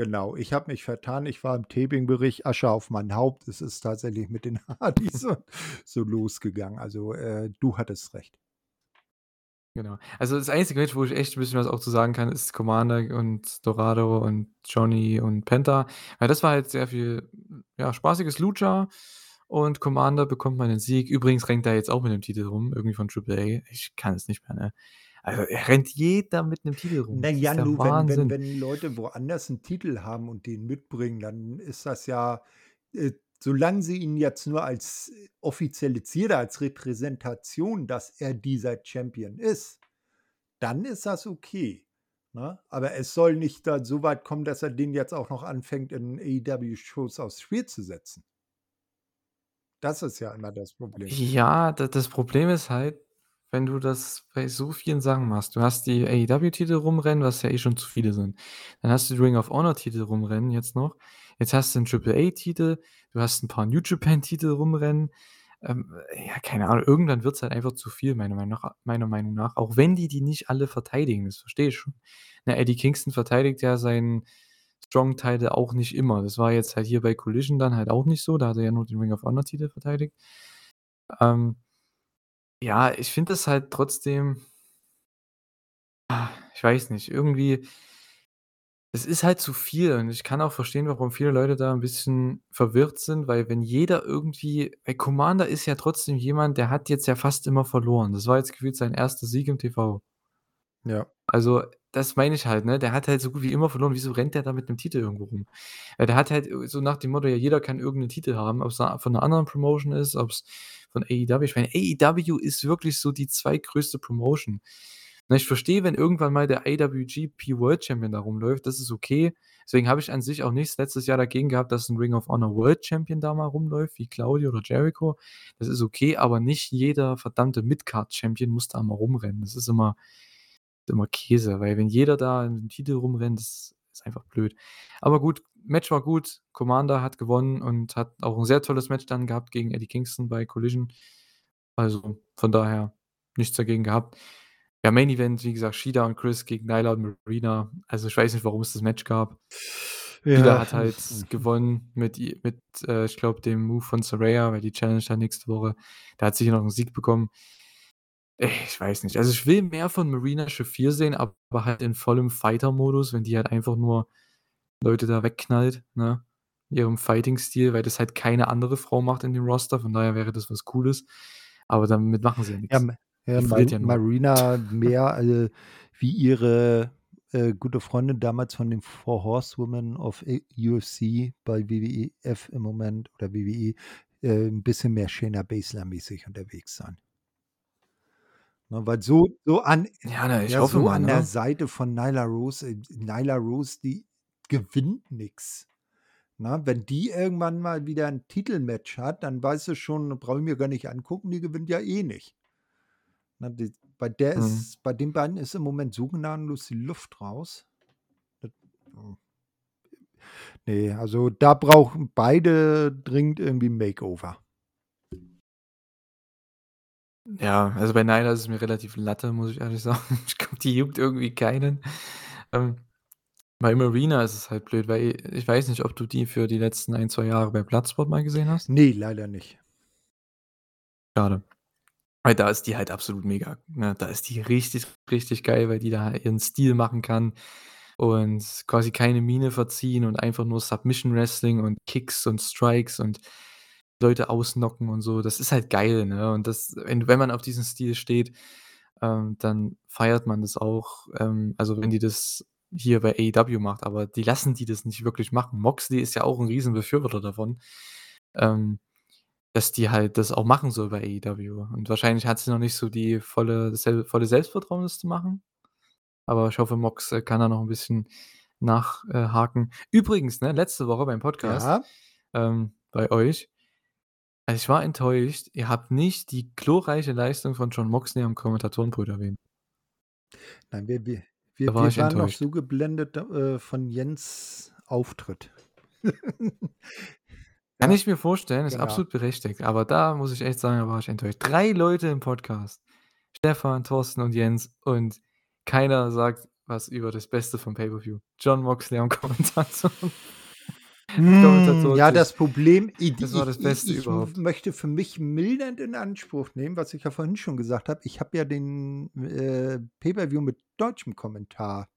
Genau, ich habe mich vertan. Ich war im Taping-Bericht, Asche auf mein Haupt. Es ist tatsächlich mit den [LAUGHS] Hardys so losgegangen. Also, äh, du hattest recht. Genau. Also, das einzige Match, wo ich echt 'n bisschen was auch zu sagen kann, ist Commander und Dorado und Johnny und Penta, weil das war halt sehr viel, ja, spaßiges Lucha und Commander bekommt mal den Sieg. Übrigens rennt er jetzt auch mit dem Titel rum, irgendwie von Triple A. Ich kann es nicht mehr, ne? Also, er rennt jeder mit 'nem Titel rum. Na Das ja, ist der nu, wenn wenn wenn Leute woanders 'n Titel haben und den mitbringen, dann ist das ja äh, solange sie ihn jetzt nur als offizielle Zierde, als Repräsentation, dass er dieser Champion ist, dann ist das okay, ne? Aber es soll nicht da so weit kommen, dass er den jetzt auch noch anfängt, in AEW-Shows aufs Spiel zu setzen. Das ist ja immer das Problem. Ja, da das Problem ist halt, wenn du das bei so vielen Sachen machst. Du hast die AEW-Titel rumrennen, was ja eh schon zu viele sind. Dann hast du die Ring of Honor-Titel rumrennen jetzt noch. Jetzt hast du 'n Triple A-Titel, du hast 'n paar New Japan-Titel rumrennen. Ähm, ja, keine Ahnung, irgendwann wird's halt einfach zu viel, meiner Meinung nach meiner Meinung nach, auch wenn die die nicht alle verteidigen, das verstehe ich schon. Ne, Eddie Kingston verteidigt ja seinen Strong-Title auch nicht immer. Das war jetzt halt hier bei Collision dann halt auch nicht so, da hat er ja nur den Ring of Honor-Titel verteidigt. Ähm, ja, ich finde das halt trotzdem ich weiß nicht, irgendwie es ist halt zu viel und ich kann auch verstehen, warum viele Leute da 'n bisschen verwirrt sind, weil wenn jeder irgendwie weil Commander ist ja trotzdem jemand, der hat jetzt ja fast immer verloren. Das war jetzt gefühlt sein 1. Sieg im TV. Ja. Also, das meine ich halt, ne? Der hat halt so gut wie immer verloren. Wieso rennt der da mit 'nem Titel irgendwo rum? Weil der hat halt so nach dem Motto: „Ja, jeder kann irgend 'nen Titel haben“, ob's da von 'ner anderen Promotion ist, ob's von AEW ich meine, AEW ist wirklich so die zweitgrößte Promotion. Ne, ich verstehe, wenn irgendwann mal der IWGP World Champion da rumläuft, das ist okay. Deswegen habe ich an sich auch nichts letztes Jahr dagegen gehabt, dass 'n Ring of Honor World Champion da mal rumläuft, wie Claudio oder Jericho. Das ist okay, aber nicht jeder verdammte Mid-Card-Champion muss da mal rumrennen. Das ist immer immer Käse, weil wenn jeder da in 'nem Titel rumrennt, das ist einfach blöd. Aber gut, Match war gut. Commander hat gewonnen und hat auch 'n sehr tolles Match dann gehabt gegen Eddie Kingston bei Collision. Also, von daher nichts dagegen gehabt. Ja, Main Event, wie gesagt, Shida und Chris gegen Nyla und Marina. Also, ich weiß nicht, warum es das Match gab. Shida Ja. hat halt [LAUGHS] gewonnen mit mit, äh, ich glaube, dem Move von Saraya, weil die challenged ja nächste Woche. Da hat hier noch 'n Sieg bekommen. Ich weiß nicht. Also, ich will mehr von Marina Shafir sehen, aber halt in vollem Fighter-Modus, wenn die halt einfach nur Leute da wegknallt, ne, in ihrem Fighting-Stil, weil das halt keine andere Frau macht in dem Roster. Von daher wäre das was Cooles. Aber damit machen sie ja Ja. Ma ja, Die Ma verliert ja. Marina [LAUGHS] mehr, äh, wie ihre, äh, gute Freundin damals von den Four Horsewomen of UFC bei WWF im Moment oder WWE, äh, 'n bisschen mehr Shayna Baszler-mäßig unterwegs sein. Ne, weil so so an Ja, ne, ich ja, hoffe so mal, an der ne? Seite von Nyla Rose äh, Nyla Rose, die gewinnt nix. Ne? Wenn die irgendwann mal wieder 'n Titelmatch hat, dann weißt du schon, brauche ich mir gar nicht angucken, die gewinnt ja eh nicht. Ne, die bei der Mhm. ist bei den beiden ist im Moment so gnadenlos die Luft raus. Das hm. Ne, also, da brauchen beide dringend irgendwie 'n Makeover. Ja, also, bei Nyla ist es mir relativ Latte, muss ich ehrlich [LAUGHS] sagen. Ich glaube, die juckt irgendwie keinen. Ähm, bei Marina ist es halt blöd, weil ich weiß nicht, ob du die für die letzten 1, 2 Jahre bei Bloodsport mal gesehen hast? Ne, leider nicht. Schade. Weil da ist die halt absolut mega, ne? Da ist die richtig, richtig geil, weil die da ihren Stil machen kann und quasi keine Miene verziehen und einfach nur Submission Wrestling und Kicks und Strikes und Leute ausknocken und so. Das ist halt geil, ne? Und das wenn wenn man auf diesen Stil steht, ähm, dann feiert man das auch, ähm, also, wenn die das hier bei AEW macht, aber die lassen die das nicht wirklich machen. Moxley ist ja auch 'n Riesenbefürworter davon, ähm, dass die halt das auch machen soll bei AEW. Und wahrscheinlich hat sie noch nicht so die volle sel volle Selbstvertrauen, das zu machen. Aber ich hoffe, Mox, äh, kann da noch 'n bisschen nach äh. Übrigens, ne, letzte Woche beim Podcast, Ja? ähm, bei euch also, ich war enttäuscht, ihr habt nicht die glorreiche Leistung von Jon Moxley am Kommentatorenpult erwähnt. Nein, wir wir Da wir war wir waren noch so geblendet, äh, von Jens' Auftritt. [LAUGHS] Kann Ja, ich mir vorstellen, ist genau. absolut berechtigt, aber da muss ich echt sagen, da war ich enttäuscht. 3 Leute im Podcast. Stefan, Thorsten und Jens und keiner sagt was über das Beste vom Pay-per-View. Jon Moxley am [LAUGHS] Kommentator Hm, ja, das Problem i Das war ich das ich Beste ich m überhaupt. möchte für mich mildernd in Anspruch nehmen, was ich ja vorhin schon gesagt habe. Ich habe ja den, äh, Pay-per-View mit deutschem Kommentar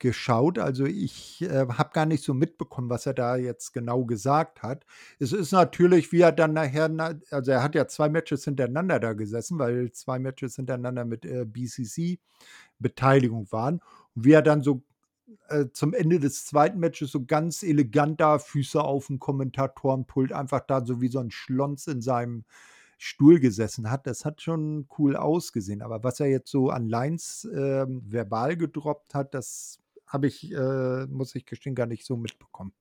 geschaut. Also, ich, äh, habe gar nicht so mitbekommen, was er da jetzt genau gesagt hat. Es ist natürlich, wie er dann nachher na also, er hat ja 2 Matches hintereinander da gesessen, weil 2 Matches hintereinander mit, äh, BCC-Beteiligung waren. Und wie er dann so, äh, zum Ende des 2. Matches so ganz elegant da, Füße aufm Kommentatorenpult, einfach da so wie so 'n Schlons in seinem Stuhl gesessen hat, das hat schon cool ausgesehen. Aber was er jetzt so an Lines, ähm, verbal gedroppt hat, das habe ich, äh, muss ich gestehen, gar nicht so mitbekommen.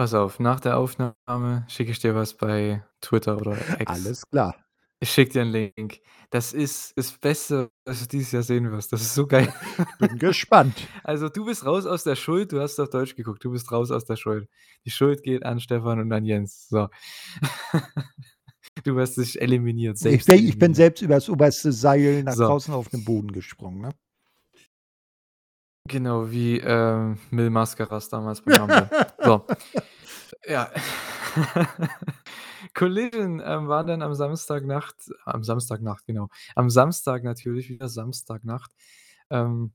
Pass auf, nach der Aufnahme schicke ich dir was bei Twitter oder X. Alles klar. Ich schicke dir 'n Link. Das ist das Beste, was du dieses Jahr sehen wirst. Das ist so geil. Bin gespannt. [LAUGHS] Also, du bist raus aus der Schuld. Du hast auf Deutsch geguckt. Du bist raus aus der Schuld. Die Schuld geht an Stefan und an Jens. So. [LAUGHS] Du wirst dich eliminiert, Ich bin ich bin eliminiert. selbst übers oberste Seil nach So. draußen auf den Boden gesprungen, ne? Genau, wie, ähm, Mil Mascaras damals beim Rumble. So. [LAUGHS] Ja. Collision, ähm, war dann am Samstagnacht am Samstagnacht, genau. Am Samstag natürlich wieder Samstagnacht. Ähm,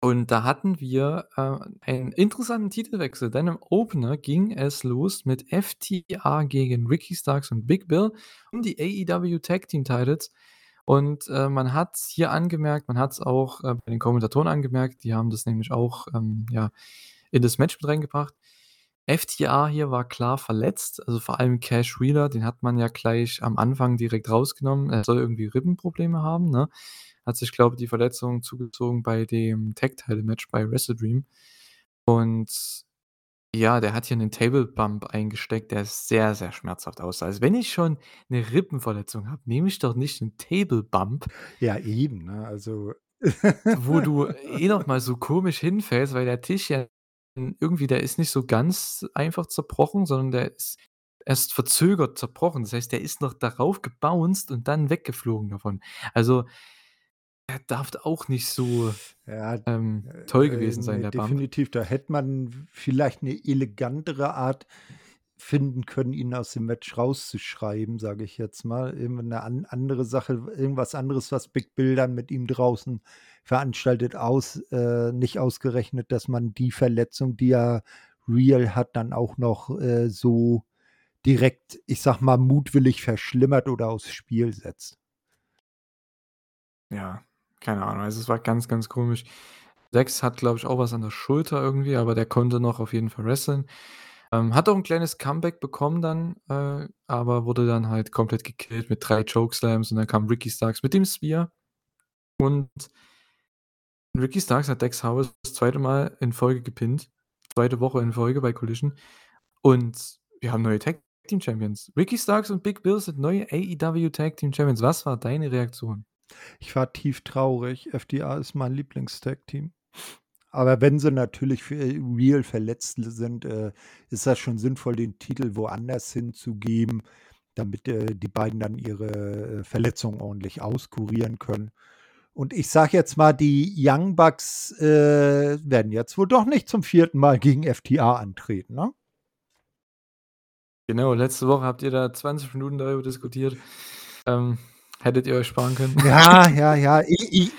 und da hatten wir, äh, einen interessanten Titelwechsel, denn im Opener ging es los mit FTR gegen Ricky Starks und Big Bill um die AEW Tag Team Titles. Und, äh, man hat's hier angemerkt, man hat's auch, äh, bei den Kommentatoren angemerkt, die haben das nämlich auch, ähm, ja, in das Match mit reingebracht. FTR hier war klar verletzt, also, vor allem Cash Wheeler, den hat man ja gleich am Anfang direkt rausgenommen. Er soll irgendwie Rippenprobleme haben, ne? Hat sich, glaube ich, die Verletzung zugezogen bei dem Tag-Title-Match bei Wrestle Dream. Und ja, der hat hier 'nen Table Bump eingesteckt, der sehr, sehr schmerzhaft aussah. Also, wenn ich schon 'ne Rippenverletzung habe, nehme ich doch nicht 'n Table Bump. Ja, eben, ne? Also wo du [LAUGHS] eh noch mal so komisch hinfällst, weil der Tisch ja irgendwie der ist nicht so ganz einfach zerbrochen, sondern der ist erst verzögert zerbrochen. Das heißt, der ist noch darauf gebounced und dann weggeflogen davon. Also, der darf auch nicht so, Ja, ähm, toll äh, gewesen sein, ne, der Bump. definitiv. Da hätte man vielleicht 'ne elegantere Art finden können, ihn aus dem Match rauszuschreiben, sage ich jetzt mal. Irgendwie 'ne an andere Sache, irgendwas anderes, was Big Bill dann mit ihm draußen veranstaltet, aus äh, nicht ausgerechnet, dass man die Verletzung, die er real hat, dann auch noch, äh, so direkt, ich sage mal, mutwillig verschlimmert oder aufs Spiel setzt. Ja, keine Ahnung. Also, es war ganz, ganz komisch. Lex hat, glaube ich, auch was an der Schulter irgendwie, aber der konnte noch auf jeden Fall wresteln. Ähm, hat auch 'n kleines Comeback bekommen dann, äh, aber wurde dann halt komplett gekillt mit 3 Chokeslams und dann kam Ricky Starks mit dem Spear. Und Ricky Starks hat Dax Harwood das 2. Mal in Folge gepinnt. 2. Woche in Folge bei Collision. Und wir haben neue Tag Team Champions. Ricky Starks und Big Bill sind neue AEW Tag Team Champions. Was war deine Reaktion? Ich war tief traurig. FDA ist mein Lieblings-Tag-Team. Aber wenn sie natürlich real verletzt sind, äh, ist das schon sinnvoll, den Titel woanders hinzugeben, damit, äh, die beiden dann ihre, äh, Verletzungen ordentlich auskurieren können. Und ich sage jetzt mal, die Young Bucks, äh, werden jetzt wohl doch nicht zum 4. Mal gegen FTA antreten, ne? Genau, letzte Woche habt ihr da 20 Minuten darüber diskutiert. Ähm, hättet ihr euch sparen können. Ja, [LAUGHS] ja, ja. I i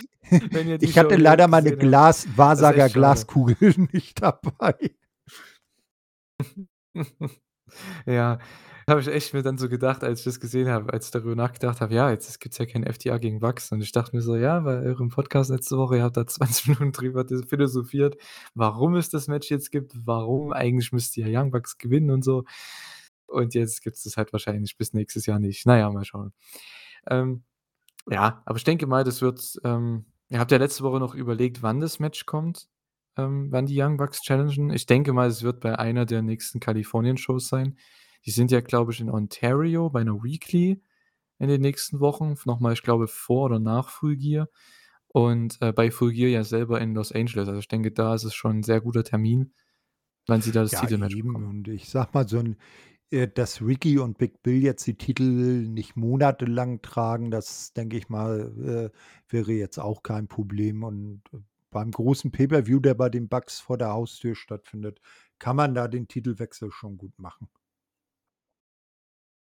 Wenn ihr [LAUGHS] die ich Show hatte leider meine. Glas Wahrsager. Glaskugel [LAUGHS] nicht dabei. Ja, habe ich echt mir dann so gedacht, als ich das gesehen habe, als ich darüber nachgedacht habe: „Ja, jetzt gibt's ja kein FTA gegen Bucks.“ Und ich dachte mir so: „Ja, bei eurem Podcast letzte Woche, ihr habt da [LAUGHS] 20 Minuten drüber philosophiert, warum es das Match jetzt gibt, warum eigentlich müsste ja Young Bucks gewinnen und so. Und jetzt gibt's das halt wahrscheinlich bis nächstes Jahr nicht. Na ja, mal schauen.“ Ähm, ja, aber ich denke mal, das wird ähm, ihr habt ja letzte Woche noch überlegt, wann das Match kommt, ähm, wann die Young Bucks challengen. Ich denke mal, es wird bei einer der nächsten Kalifornien-Shows sein. Die sind ja, glaube ich, in Ontario bei 'ner Weekly in den nächsten Wochen. F noch mal, ich glaube, vor oder nach Full Gear. Und, äh, bei Full Gear ja selber in Los Angeles. Also, ich denke, da ist es schon 'n sehr guter Termin, wann sie da das Ja, Titelmatch eben. bekommen. Und ich sage mal, so 'n äh, dass Ricky und Big Bill jetzt die Titel nicht monatelang tragen, das denke ich mal, äh, wäre jetzt auch kein Problem. Und beim großen Pay-per-View, der bei den Bucks vor der Haustür stattfindet, kann man da den Titelwechsel schon gut machen.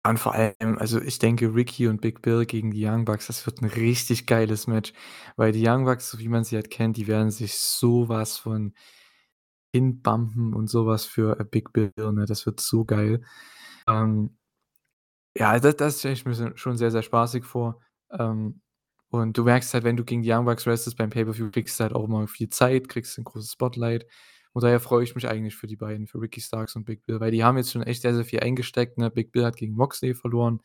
Und vor allem, also, ich denke, Ricky und Big Bill gegen die Young Bucks, das wird 'n richtig geiles Match, weil die Young Bucks, so wie man sie halt kennt, die werden sich so was von hinbumpen und so was für, äh, Big Bill, ne? Das wird so geil. Ähm, ja, da das stelle ich mir schon sehr, sehr spaßig vor. Ähm, und du merkst halt, wenn du gegen die Young Bucks wrestelst beim Pay-per-View, kriegst du halt auch immer viel Zeit, kriegst 'n großes Spotlight. Und daher freue ich mich eigentlich für die beiden, für Ricky Starks und Big Bill, weil die haben jetzt schon echt sehr, sehr viel eingesteckt, ne? Big Bill hat gegen Moxley verloren,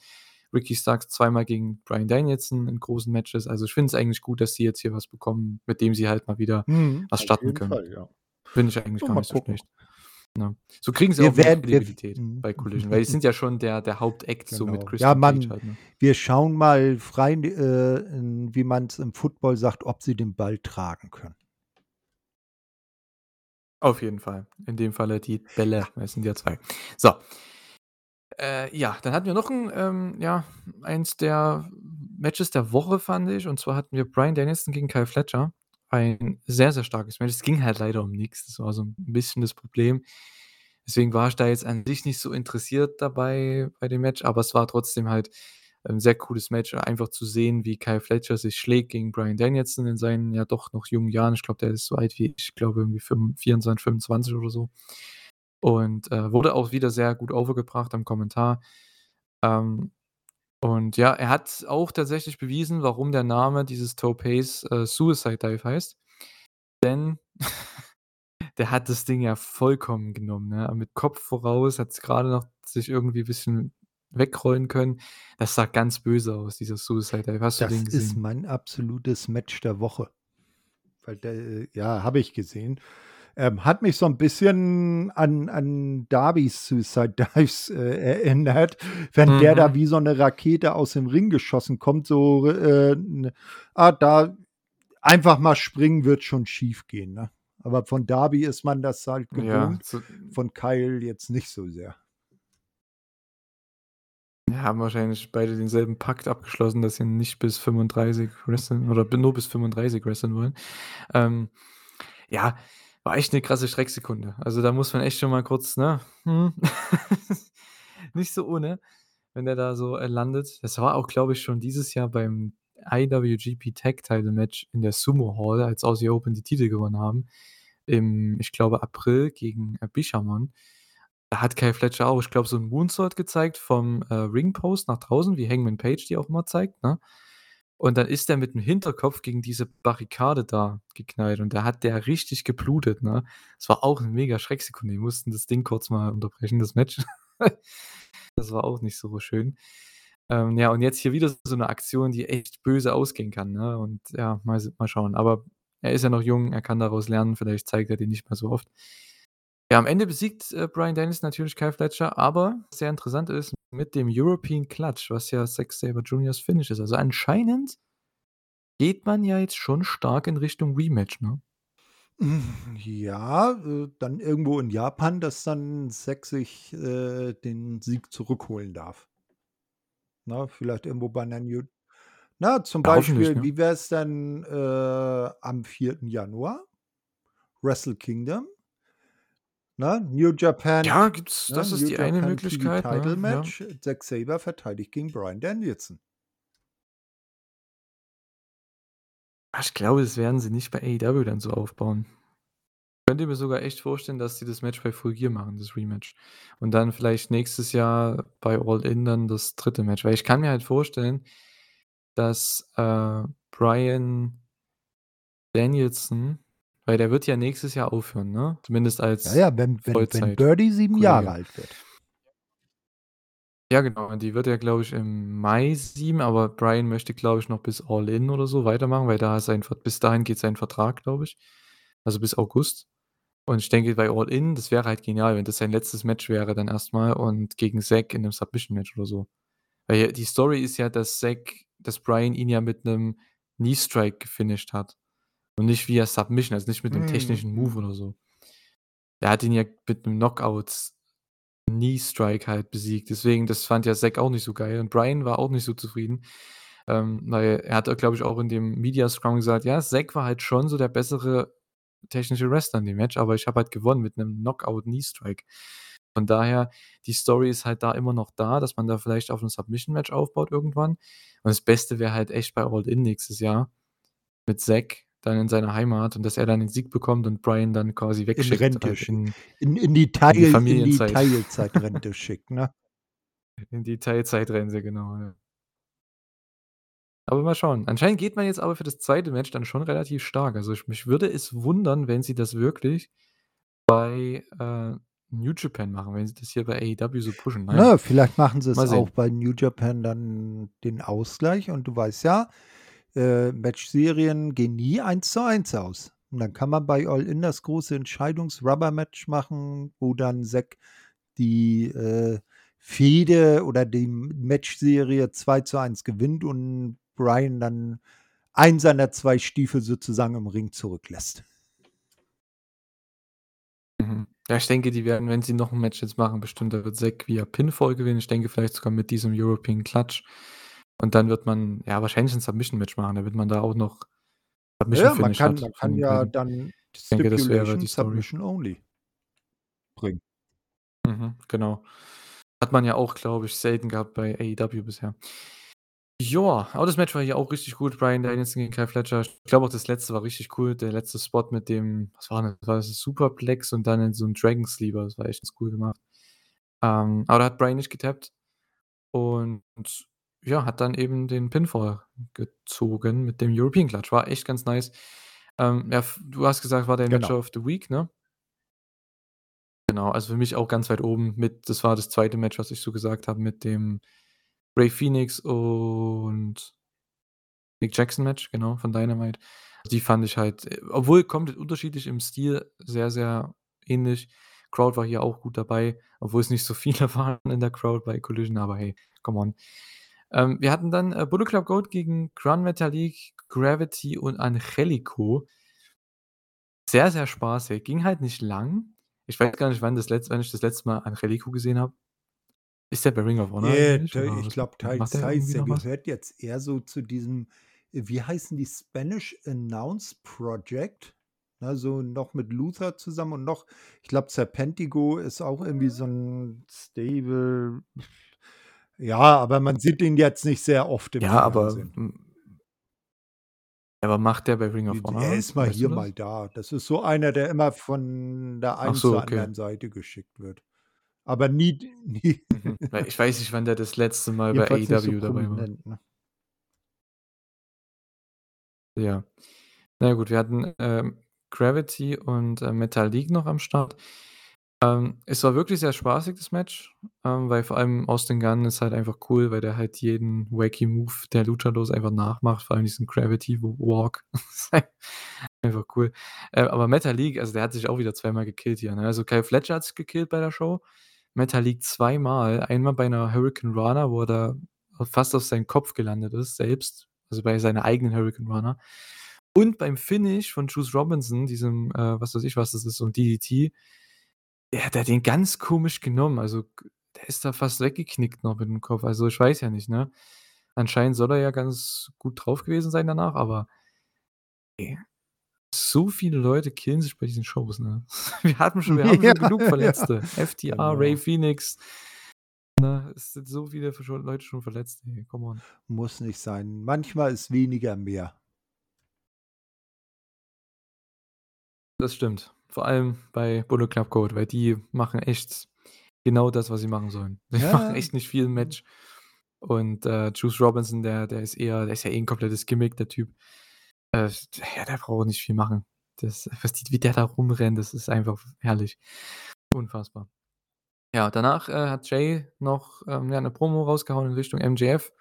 Ricky Starks zweimal gegen Bryan Danielson in großen Matches. Also, ich finde es eigentlich gut, dass die jetzt hier was bekommen, mit dem sie halt mal wieder Mhm, was starten können. Fall, ja. Finde ich eigentlich Ja, gar nicht so gucken. schlecht. Ne? So kriegen sie Wir auch werden wir Kredibilität mhm. bei Collision, weil die sind [LAUGHS] ja schon der der Hauptact so mit Genau. Ja, Christian Cage man halt, ne? wir schauen mal frei äh, wie man's im Football sagt, ob sie den Ball tragen können. Auf jeden Fall. In dem Falle die Bälle, es sind ja 2. So. Äh, ja, dann hatten wir noch 'n, ähm, ja, eins der Matches der Woche, fand ich. Und zwar hatten wir Bryan Danielson gegen Kyle Fletcher. Ein sehr, sehr starkes Match. Es ging halt leider um nix. Das war so 'n bisschen das Problem. Deswegen war ich da jetzt an sich nicht so interessiert dabei bei dem Match, aber es war trotzdem halt 'n sehr cooles Match, einfach zu sehen, wie Kyle Fletcher sich schlägt gegen Bryan Danielson in seinen ja doch noch jungen Jahren. Ich glaube, der ist so alt wie ich, glaube irgendwie fünf 24, 25 oder so. Und, äh, wurde auch wieder sehr gut overgebracht am Kommentar. Ähm, und ja, er hat auch tatsächlich bewiesen, warum der Name dieses Topes, äh, Suicide Dive heißt. Denn [LAUGHS] der hat das Ding ja vollkommen genommen, ne? Mit Kopf voraus, hat's grade noch sich irgendwie bisschen wegrollen können. Das sah ganz böse aus, dieser Suicide Dive. Hast du Das den ist gesehen? mein absolutes Match der Woche. Weil der ja, habe ich gesehen. Ähm, hat mich so 'n bisschen an an Darbys Suicide [LAUGHS] Dives, äh, erinnert, wenn der da Mhm. wie so 'ne Rakete aus dem Ring geschossen kommt, so, äh, 'ne ah, da einfach mal springen wird schon schiefgehen, ne? Aber von Darby ist man das halt Ja, gewohnt, so von Kyle jetzt nicht so sehr. Ja, haben wahrscheinlich beide denselben Pakt abgeschlossen, dass sie nicht bis 35 wresteln oder nur bis 35 wresteln wollen. Ähm, ja, war echt 'ne krasse Schrecksekunde. Also, da muss man echt schon mal kurz, ne, hm, [LAUGHS] nicht so ohne, wenn der da so, äh, landet. Das war auch, glaube ich, schon dieses Jahr beim IWGP Tag Title Match in der Sumo Hall, als Aussie Open die Titel gewonnen haben, im, ich glaube, April gegen, äh, Bishamon. Da hat Kyle Fletcher auch, ich glaube, so 'n Moonsault gezeigt vom, äh, Ringpost nach draußen, wie Hangman Page die auch immer zeigt, ne? Und dann ist der mit'm Hinterkopf gegen diese Barrikade da geknallt und da hat der richtig geblutet, ne? Das war auch 'ne mega Schrecksekunde. Die mussten das Ding kurz mal unterbrechen, das Match. [LAUGHS] Das war auch nicht so schön. Ähm, ja, und jetzt hier wieder so 'ne Aktion, die echt böse ausgehen kann, ne? Und ja, mal mal schauen. Aber er ist ja noch jung, er kann daraus lernen, vielleicht zeigt er den nicht mehr so oft. Ja, am Ende besiegt, äh, Bryan Danielson natürlich Kyle Fletcher, aber sehr interessant ist, mit dem European Clutch, was ja Zack Sabre Jr.'s Finish ist. Also, anscheinend geht man ja jetzt schon stark in Richtung Rematch, ne? Hm, ja, äh, dann irgendwo in Japan, dass dann Zack sich, äh, den Sieg zurückholen darf. Ne, vielleicht irgendwo bei 'ner New na, zum Ja, Beispiel, ne? wie wär's denn, äh, am 4. Januar? Wrestle Kingdom? Ne, New Japan Ja, gibt's ne, das ist New die eine Japan TV Möglichkeit, Title ne? Ja. Match. Zack Sabre verteidigt gegen Bryan Danielson. Ah, ich glaube, das werden sie nicht bei AEW dann so aufbauen. Könnte mir sogar echt vorstellen, dass sie das Match bei Full Gear machen, das Rematch. Und dann vielleicht nächstes Jahr bei All In dann das 3. Match. Weil ich kann mir halt vorstellen, dass, äh, Bryan Danielson weil der wird ja nächstes Jahr aufhören, ne? Zumindest Ja, als ja, wenn wenn wenn Birdie 7 Jahre alt wird. Ja, genau. Und die wird ja, glaube ich, im Mai 7, aber Bryan möchte, glaube ich, noch bis All In oder so weitermachen, weil da sein bis dahin geht sein Vertrag, glaube ich. Also, bis August. Und ich denke, bei All In, das wäre halt genial, wenn das sein letztes Match wäre dann erst mal und gegen Zack in 'nem Submission-Match oder so. Weil ja die Story ist ja, dass Zack dass Bryan ihn ja mit 'nem Knee Strike gefinisht hat und nicht via Submission, also, nicht mit 'nem Mhm, technischen Move oder so. Er hat ihn ja mit 'nem Knockout Knee Strike halt besiegt. Deswegen, das fand ja Zack auch nicht so geil und Bryan war auch nicht so zufrieden, ähm, weil er hat glaube ich, auch in dem Media Scrum gesagt: „Ja, Zack war halt schon so der bessere technische Wrestler in dem Match, aber ich habe halt gewonnen mit 'nem Knockout Knee Strike.“ Von daher, die Story ist halt da immer noch da, dass man da vielleicht auf 'n Submission-Match aufbaut irgendwann. Und das Beste wäre halt echt bei All In nächstes Jahr mit Zack dann in seiner Heimat und dass er dann den Sieg bekommt und Bryan dann quasi In wegschickt Rente halt in In in die in die Teil in die. Teilzeitrente schickt, ne? [LAUGHS] In die Teilzeitrente, genau, ja. Aber mal schauen. Anscheinend geht man jetzt aber für das 2. Match dann schon relativ stark. Also, ich mich würde es wundern, wenn sie das wirklich bei, äh, New Japan machen, wenn sie das hier bei AEW so pushen. Na ja, Ne, vielleicht machen sie es auch bei New Japan dann den Ausgleich und du weißt ja, äh, Matchserien gehen nie 1:1 aus. Und dann kann man bei All In das große Entscheidungs-Rubber-Match machen, wo dann Zack die, äh, Fehde oder die Matchserie 2:1 gewinnt und Bryan dann einen seiner 2 Stiefel sozusagen im Ring zurücklässt. Mhm. Ja, ich denke, die werden, wenn sie noch 'n Match jetzt machen, bestimmt da wird Zack via Pinfall gewinnen. Ich denke vielleicht sogar mit diesem European Clutch. Und dann wird man, ja, wahrscheinlich 'n Submission-Match machen, damit man da auch noch Ja, ja, man kann man kann ja dann Ich denke, das wäre die Story. Submission only bringen. Mhm, genau. Hat man ja auch, glaube ich, selten gehabt bei AEW bisher. Ja, aber das Match war hier auch richtig gut. Bryan Danielson gegen Kyle Fletcher. Ich glaube auch das Letzte war richtig cool. Der letzte Spot mit dem was war das? War das 'n Superplex und dann in so 'n Dragon Sleeper. Das war echt ganz cool gemacht. Ähm, aber da hat Bryan nicht getappt und ja, hat dann eben den Pinfall gezogen mit dem European Clutch. War echt ganz nice. Ähm, ja, du hast gesagt, war Match Genau. of the Week, ne? Genau, also, für mich auch ganz weit oben mit das war das 2. Match, was ich so gesagt habe mit dem Rey Fenix und Nick Jackson Match, genau, von Dynamite. Die fand ich halt, äh obwohl komplett unterschiedlich im Stil, sehr, sehr ähnlich. Crowd war hier auch gut dabei, obwohl es nicht so [LAUGHS] viele waren in der Crowd bei Collision, aber hey, come on. Ähm, wir hatten dann, äh, Bullet Club Gold gegen Gran Metalik, Gravity und Angelico. Sehr, sehr spaßig. Ging halt nicht lang. Ich weiß gar nicht, wann das letz wann ich das letzte Mal Angelico gesehen habe. Ist der bei Ring of Honor der oder ich glaube der teils, Der was? gehört jetzt eher so zu diesem äh, wie heißen die? Spanish Announce Project, ne, so noch mit Luther zusammen und noch ich glaube, Serpentico ist auch irgendwie so 'n Stable. Ja, aber man sieht ihn jetzt nicht sehr oft im Ja, aber, aber macht der bei Ring of d er Honor? ist mal Weißt hier, mal da. Das ist so einer, der immer von der einen so, zur okay. anderen Seite geschickt wird. Aber nie [LAUGHS] nie Mhm. Ich weiß nicht, wann der das letzte Mal bei nicht so AEW dabei war. ne? Ja. Na gut, wir hatten, ähm, Gravity und, äh, Metalik noch am Start. Ähm, es war wirklich sehr spaßig, das Match, ähm, weil vor allem Austin Gunn ist halt einfach cool, weil der halt jeden wacky Move der Luchadors einfach nachmacht, vor allem diesen Gravity Walk. [LAUGHS] Einfach cool. Äh, aber Metalik, also der hat sich auch wieder zweimal gekillt hier, ne? Also Kyle Fletcher hat sich gekillt bei der Show, Metalik zweimal. Einmal bei 'ner Hurricanrana, wo er da fast auf seinen Kopf gelandet ist selbst, also bei seiner eigenen Hurricanrana. Und beim Finish von Juice Robinson, diesem, äh, was weiß ich, was das ist, so 'n DDT, ja, der hat den ganz komisch genommen. Also, der ist da fast weggeknickt noch mit dem Kopf. Also, ich weiß ja nicht, ne? Anscheinend soll er ja ganz gut drauf gewesen sein danach, aber ey, so viele Leute killen sich bei diesen Shows, ne? [LAUGHS] Wir hatten schon wir [LAUGHS] haben Ja, schon genug ja, Verletzte. [LAUGHS] FTR, Rey genau. Fenix, ne? Es sind so viele Leute schon verletzt, ey, come on. Muss nicht sein. Manchmal ist weniger mehr. Das stimmt. Vor allem bei Bullet Club Gold, weil die machen echt genau das, was sie machen sollen. [LAUGHS] Die machen Ja. echt nicht viel im Match. Und, äh, Juice Robinson, der der ist eher der ist ja eh 'n komplettes Gimmick, der Typ. Äh, ja, der braucht nicht viel machen. Das was die wie der da rumrennt, das ist einfach herrlich. Unfassbar. Ja, danach, äh, hat Jay noch, ähm, ja, 'ne Promo rausgehauen in Richtung MJF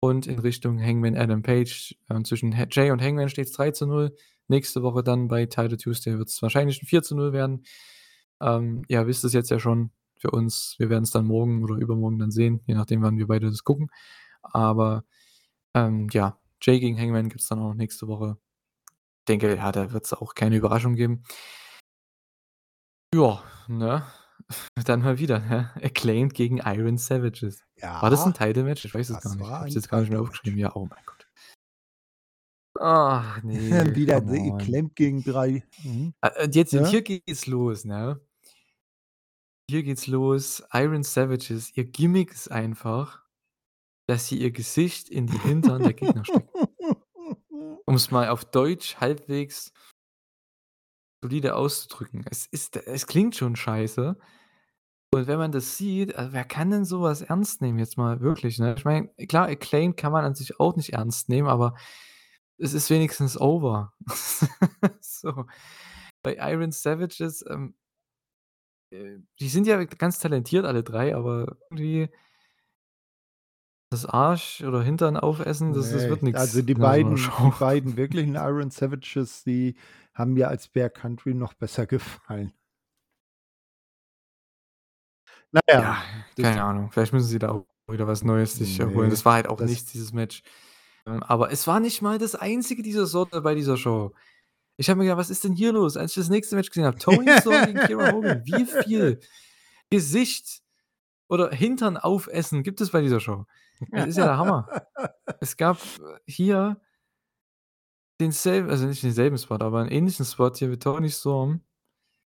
und in Richtung Hangman Adam Page. Ähm, zwischen Jay und Hangman steht's 3:0. Nächste Woche dann bei Title Tuesday wird's wahrscheinlich 'n 4:0 werden. Ähm, ihr wisst es jetzt ja schon. Für uns wir werden's dann morgen oder übermorgen dann sehen, je nachdem, wann wir beide das gucken. Aber, ähm, ja, Jay gegen Hangman gibt's dann auch nächste Woche. Denke, ja, da wird's auch keine Überraschung geben. Ja, ne? [LAUGHS] Dann mal wieder, ne? Acclaimed gegen Iron Savages. War das 'n Ja, Title Match? Ich weiß es gar nicht. Ich habe es ein jetzt gar nicht mehr aufgeschrieben. Ja, oh mein Gott. Ach ne, Wieder. Acclaimed gegen 3 mhm. Äh, und jetzt Ja? hier geht's los, ne? Hier geht's los. Iron Savages, ihr Gimmick ist einfach, dass sie ihr Gesicht in die Hintern der Gegner stecken. [LAUGHS] Um's mal auf Deutsch halbwegs solide auszudrücken. Es ist es klingt schon scheiße. Und wenn man das sieht, also wer kann denn so was ernst nehmen jetzt mal wirklich, ne? Ich meine, klar, Acclaimed kann man an sich auch nicht ernst nehmen, aber es ist wenigstens over. [LAUGHS] So. Bei Iron Savages, ähm äh, die sind ja ganz talentiert alle 3, aber irgendwie das Arsch oder Hintern aufessen, das das Ne, wird also nix die beiden die beiden wirklichen Iron Savages, die haben mir als Bear Country noch besser gefallen. Na ja, das keine Ahnung. Vielleicht müssen sie da auch wieder was Neues sich erholen. Ne, Das war halt auch das nichts, dieses Match. Ähm, aber es war nicht mal das einzige dieser Sorte bei dieser Show. Ich habe mir gedacht: „Was ist denn hier los?“ Als ich das nächste Match gesehen habe, Toni Storm gegen Kiera Hogan. Wie viel Gesicht oder Hintern aufessen gibt es bei dieser Show? Es ist ja der Hammer. Es gab, äh, hier denselben also nicht denselben Spot, aber 'n ähnlichen Spot hier mit Toni Storm,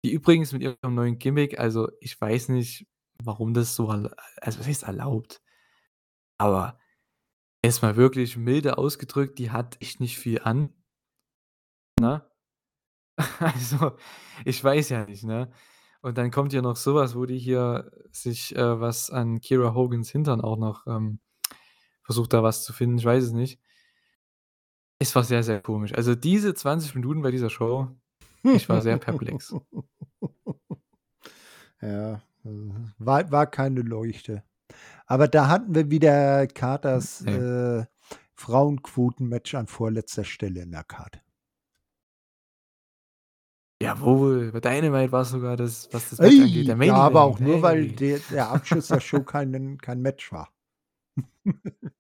die übrigens mit ihrem neuen Gimmick also, ich weiß nicht, warum das so also, was heißt erlaubt? Aber jetzt mal wirklich milde ausgedrückt, die hat echt nicht viel an. Ne? [LAUGHS] Also, ich weiß ja nicht, ne? Und dann kommt hier noch so was, wo die hier sich, äh, was an Kiera Hogans Hintern auch noch, ähm versucht da was zu finden, ich weiß es nicht. Es war sehr, sehr komisch. Also, diese 20 Minuten bei dieser Show, ich war sehr perplex. [LAUGHS] Ja, äh, war war keine Leuchte. Aber da hatten wir wieder Carters, ne. äh, Frauenquoten-Match an vorletzter Stelle in der Card. Jawohl, bei Dynamite war's sogar das, was das Match angeht, Ey, der Main ja, aber auch nur, weil Hey. der der Abschluss der Show [LAUGHS] keinen kein Match war. [LAUGHS]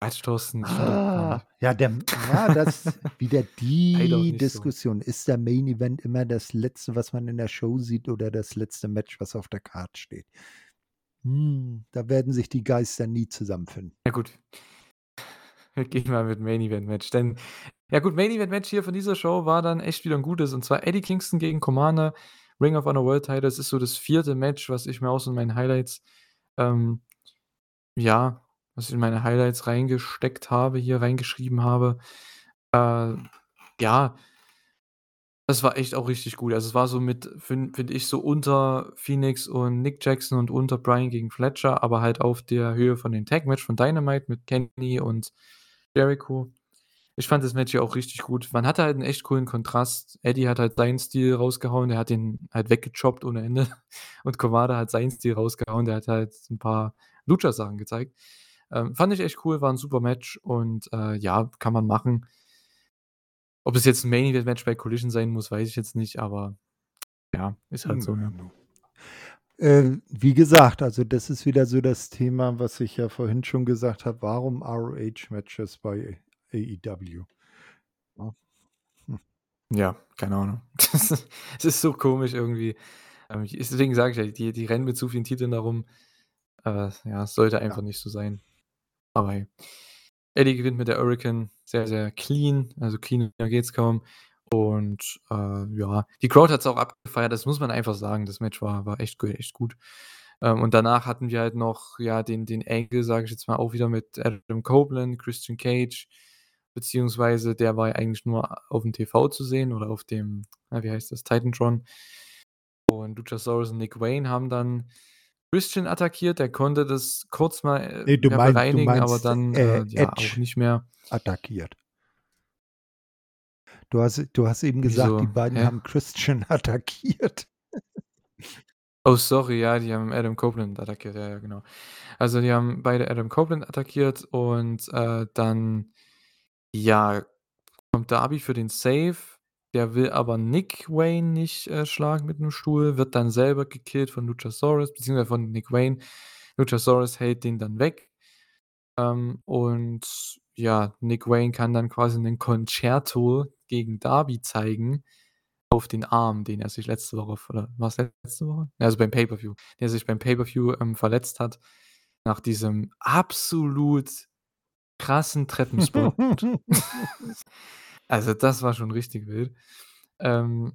Quatsch, Thorsten, das stimmt doch gar Ah, ja, der ja, das [LAUGHS] wieder die nicht so. Diskussion. Ist der Main Event immer das Letzte, was man in der Show sieht oder das letzte Match, was auf der Card steht? Hm, da werden sich die Geister nie zusammenfinden. Ja gut. [LAUGHS] Wir gehen mal mit Main Event Match, denn ja gut, Main Event Match hier von dieser Show war dann echt wieder 'n gutes, und zwar Eddie Kingston gegen Commander, Ring of Honor World Title. Das ist so das 4. Match, was ich mir auch so in meinen Highlights ähm, ja, was ich in meine Highlights reingesteckt habe hier reingeschrieben habe. Äh, ja das war echt auch richtig gut. Also, es war so mit fin finde ich, so unter Phoenix und Nick Jackson und unter Bryan gegen Fletcher, aber halt auf der Höhe von den Tag Match von Dynamite mit Kenny und Jericho. Ich fand das Match hier auch richtig gut. Man hatte halt 'n echt coolen Kontrast. Eddie hat halt seinen Stil rausgehauen, der hat den halt weggechoppt ohne Ende [LAUGHS] und Commander hat seinen Stil rausgehauen, der hat halt 'n paar Lucha-Sachen gezeigt. Ähm, fand ich echt cool, war 'n super Match und, äh, ja, kann man machen. Ob es jetzt 'n Main Event Match bei Collision sein muss, weiß ich jetzt nicht, aber ja, ist halt so, Nö, ne? nu. Äh, wie gesagt, also, das ist wieder so das Thema, was ich ja vorhin schon gesagt habe, warum ROH-Matches bei AEW? Ja. Hm. Ja, keine Ahnung. [LAUGHS] Es ist so komisch irgendwie. Ähm, deswegen sage ich ja, die die rennen mit zu vielen Titeln da rum. Äh, ja, es sollte einfach Ja. nicht so sein. Aber hey. Eddie gewinnt mit der Hurricane sehr, sehr clean, also cleaner geht's kaum. Und, äh, ja, die Crowd hat's auch abgefeiert, das muss man einfach sagen. Das Match war war echt echt gut. Ähm, und danach hatten wir halt noch, ja, den den Angle, sage ich jetzt mal, auch wieder mit Adam Copeland, Christian Cage, beziehungsweise der war ja eigentlich nur aufm TV zu sehen oder auf dem, na, wie heißt das, Titantron. Und Luchasaurus und Nick Wayne haben dann Christian attackiert, der konnte das kurz mal, äh, Ne, du ja, meinst du bereinigen, aber meinst, dann, äh, äh, ja, auch nicht mehr. attackiert. Du hast du hast eben gesagt, die Wieso? beiden Hä? haben Christian [LAUGHS] attackiert. Oh, sorry, ja, die haben Adam Copeland attackiert, ja, ja, genau. Also, die haben beide Adam Copeland attackiert und, äh, dann, ja, kommt Darby für den Save. Der will aber Nick Wayne nicht, äh, schlagen mit 'nem Stuhl, wird dann selber gekillt von Luchasaurus, beziehungsweise von Nick Wayne. Luchasaurus hält den dann weg. Ähm, und ja, Nick Wayne kann dann quasi 'nen Concerto gegen Darby zeigen auf den Arm, den er sich letzte Woche oder war's letzte Woche? Also beim Pay-per-View, der sich beim Pay-per-View, ähm, verletzt hat nach diesem absolut krassen Treppenspot. [LAUGHS] [LAUGHS] Also, das war schon richtig wild. Ähm,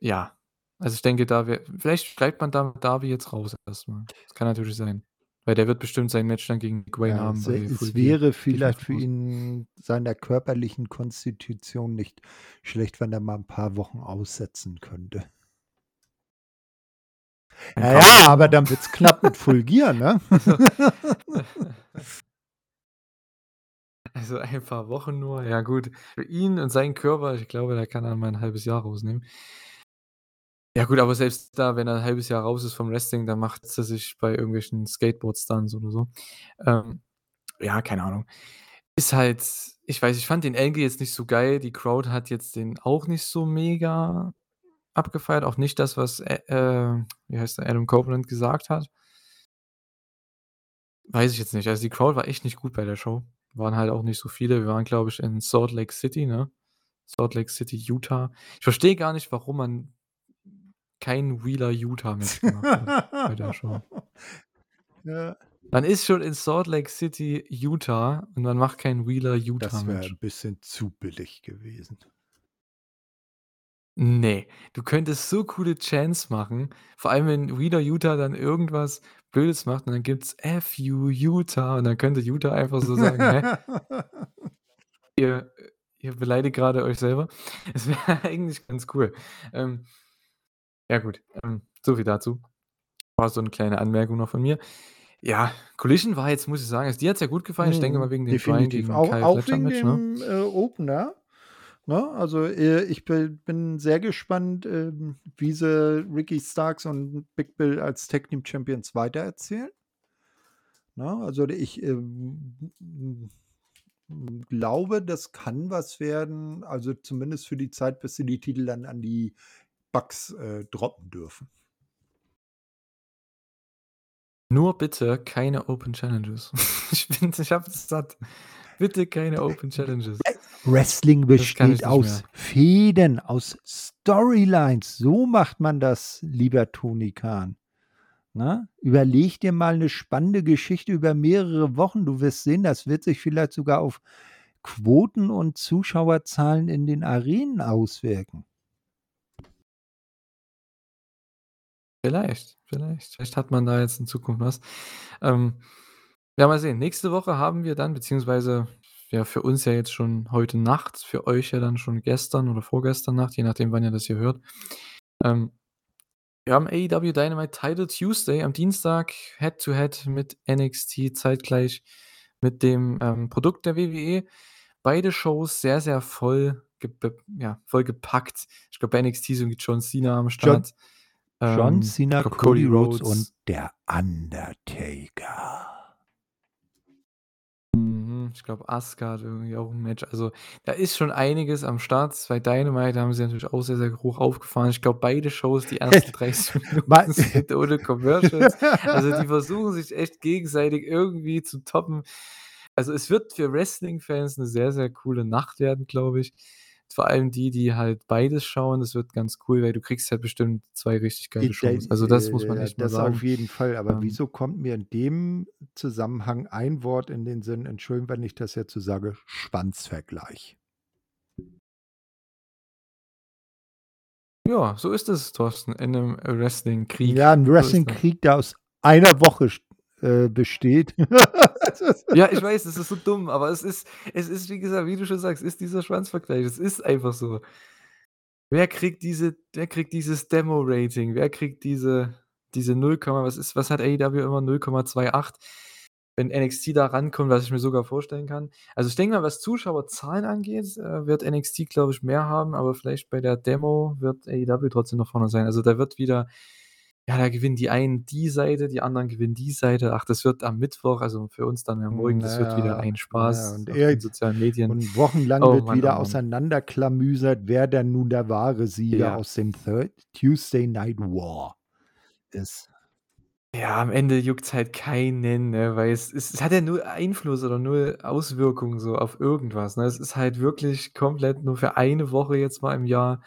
ja, also, ich denke, da wär vielleicht schreibt man da Darby jetzt raus erst mal. Das kann natürlich sein, weil der wird bestimmt sein Match dann gegen Wayne Ja, haben es es wäre vielleicht für ihn seiner körperlichen Konstitution nicht schlecht, wenn er mal 'n paar Wochen aussetzen könnte. Ja, kann man ja, ja aber dann wird's knapp mit Full Gear, ne? [LAUGHS] [LAUGHS] [LAUGHS] Also ein paar Wochen nur, ja gut. Für ihn und seinen Körper, ich glaube, da kann er mal 'n halbes Jahr rausnehmen. Ja gut, aber selbst da, wenn er 'n halbes Jahr raus ist vom Wrestling, dann macht's er sich bei irgendwelchen Skateboard-Stunts oder so. Ähm, ja, keine Ahnung. Ist halt ich weiß, ich fand den Angle jetzt nicht so geil. Die Crowd hat jetzt den auch nicht so mega abgefeiert, auch nicht das, was, Ä äh, wie heißt der, Adam Copeland gesagt hat. Weiß ich jetzt nicht. Also, die Crowd war echt nicht gut bei der Show. Waren halt auch nicht so viele. Wir waren, glaube ich, in Salt Lake City, ne? Salt Lake City, Utah. Ich verstehe gar nicht, warum man kein Wheeler Utah Match gemacht hat bei der Show. [LAUGHS] Ja. Man ist schon in Salt Lake City, Utah und man macht kein Wheeler Utah Das wäre Match. 'n bisschen zu billig gewesen. Ne, du könntest so coole Chants machen, vor allem, wenn Wheeler Utah dann irgendwas Blödes macht und dann gibt's „F you Utah“ und dann könnte Utah einfach so sagen: „Hä?“ [LAUGHS] „Ihr ihr beleidigt grade euch selber.“ Es wäre [LAUGHS] eigentlich ganz cool. Ähm, ja gut, ähm, so viel dazu. War so 'ne kleine Anmerkung noch von mir. Ja, Collision war jetzt, muss ich sagen also, dir hat's ja gut gefallen. Ich denke mal Mhm, wegen dem definitiv. gegen Auch Kyle auch wegen ne? dem, äh, Opener, ne? Also, äh, ich bi bin sehr gespannt, ähm, wie sie Ricky Starks und Big Bill als Tag Team Champions weitererzählen. Ne, also, ich, hm, glaube, das kann was werden, also, zumindest für die Zeit, bis sie die Titel dann an die Bucks, äh, droppen dürfen. Nur bitte keine Open Challenges. [LAUGHS] Ich bin ich habe es satt. Bitte keine Open Challenges. Wrestling besteht aus mehr. Fäden, aus Storylines. So macht man das, lieber Tony Khan. Ne? Überleg dir mal 'ne spannende Geschichte über mehrere Wochen. Du wirst sehen, das wird sich vielleicht sogar auf Quoten und Zuschauerzahlen in den Arenen auswirken. Vielleicht, vielleicht. Vielleicht hat man da jetzt in Zukunft was. Ähm, ja, mal sehen. Nächste Woche haben wir dann beziehungsweise ja, für uns ja jetzt schon heute Nacht, für euch ja dann schon gestern oder vorgestern Nacht, je nachdem, wann ihr das hier hört. Ähm, wir haben AEW Dynamite Title Tuesday am Dienstag Head to Head mit NXT zeitgleich mit dem, ähm, Produkt der WWE. Beide Shows sehr, sehr voll gebe ja, vollgepackt. Ich glaube, bei NXT ist irgendwie John Cena am John Start. John Ähm, Cena, Cody Rhodes. und der Undertaker. Ich glaube, hat irgendwie auch 'n Match. Also, da ist schon einiges am Start. Bei Dynamite haben sie natürlich auch sehr, sehr hoch aufgefahren. Ich glaube, beide Shows, die ersten [LAUGHS] 30 Mal [LAUGHS] Minuten sind ohne Commercials. Also, die versuchen sich echt gegenseitig irgendwie zu toppen. Also, es wird für Wrestling-Fans 'ne sehr, sehr coole Nacht werden, glaube ich. Vor allem die, die halt beides schauen. Das wird ganz cool, weil du kriegst halt bestimmt 2 richtig geile Shows. Also, das muss man äh, echt mal das sagen. auf jeden Fall. Aber Ähm wieso kommt mir in dem Zusammenhang ein Wort in den Sinn? Entschuldigung, wenn ich das jetzt so sage, Schwanzvergleich. Ja, so ist es, Thorsten, in 'nem Wrestling-Krieg. Ja, 'n So ist das. Wrestling-Krieg, der aus einer Woche äh, besteht. [LAUGHS] Ja, ich weiß, es ist so dumm, aber es ist es ist, wie gesagt, wie du schon sagst, ist dieser Schwanzvergleich. Es ist einfach so. Wer kriegt diese wer kriegt dieses Demo-Rating? Wer kriegt diese diese 0, was ist was hat AEW immer 0,28? Wenn NXT da rankommt, was ich mir sogar vorstellen kann. Also, ich denke mal, was Zuschauerzahlen angeht, äh, wird NXT, glaube ich, mehr haben, aber vielleicht bei der Demo wird AEW trotzdem noch vorne sein. Also, da wird wieder ja, da gewinnen die einen die Seite, die anderen gewinnen die Seite. Ach, das wird am Mittwoch, also für uns dann ja morgen, das wird wieder ein ja, Spaß und auf er den sozialen Medien. und wochenlang Oh wird Mann, wieder oh auseinanderklamüsert, wer denn nun der wahre Sieger Ja. aus dem Third Tuesday Night War ist. Ja, am Ende juckt's halt keinen, ne, weil es es es hat ja null Einfluss oder null Auswirkungen so auf irgendwas, ne? Es ist halt wirklich komplett nur für eine Woche jetzt mal im Jahr.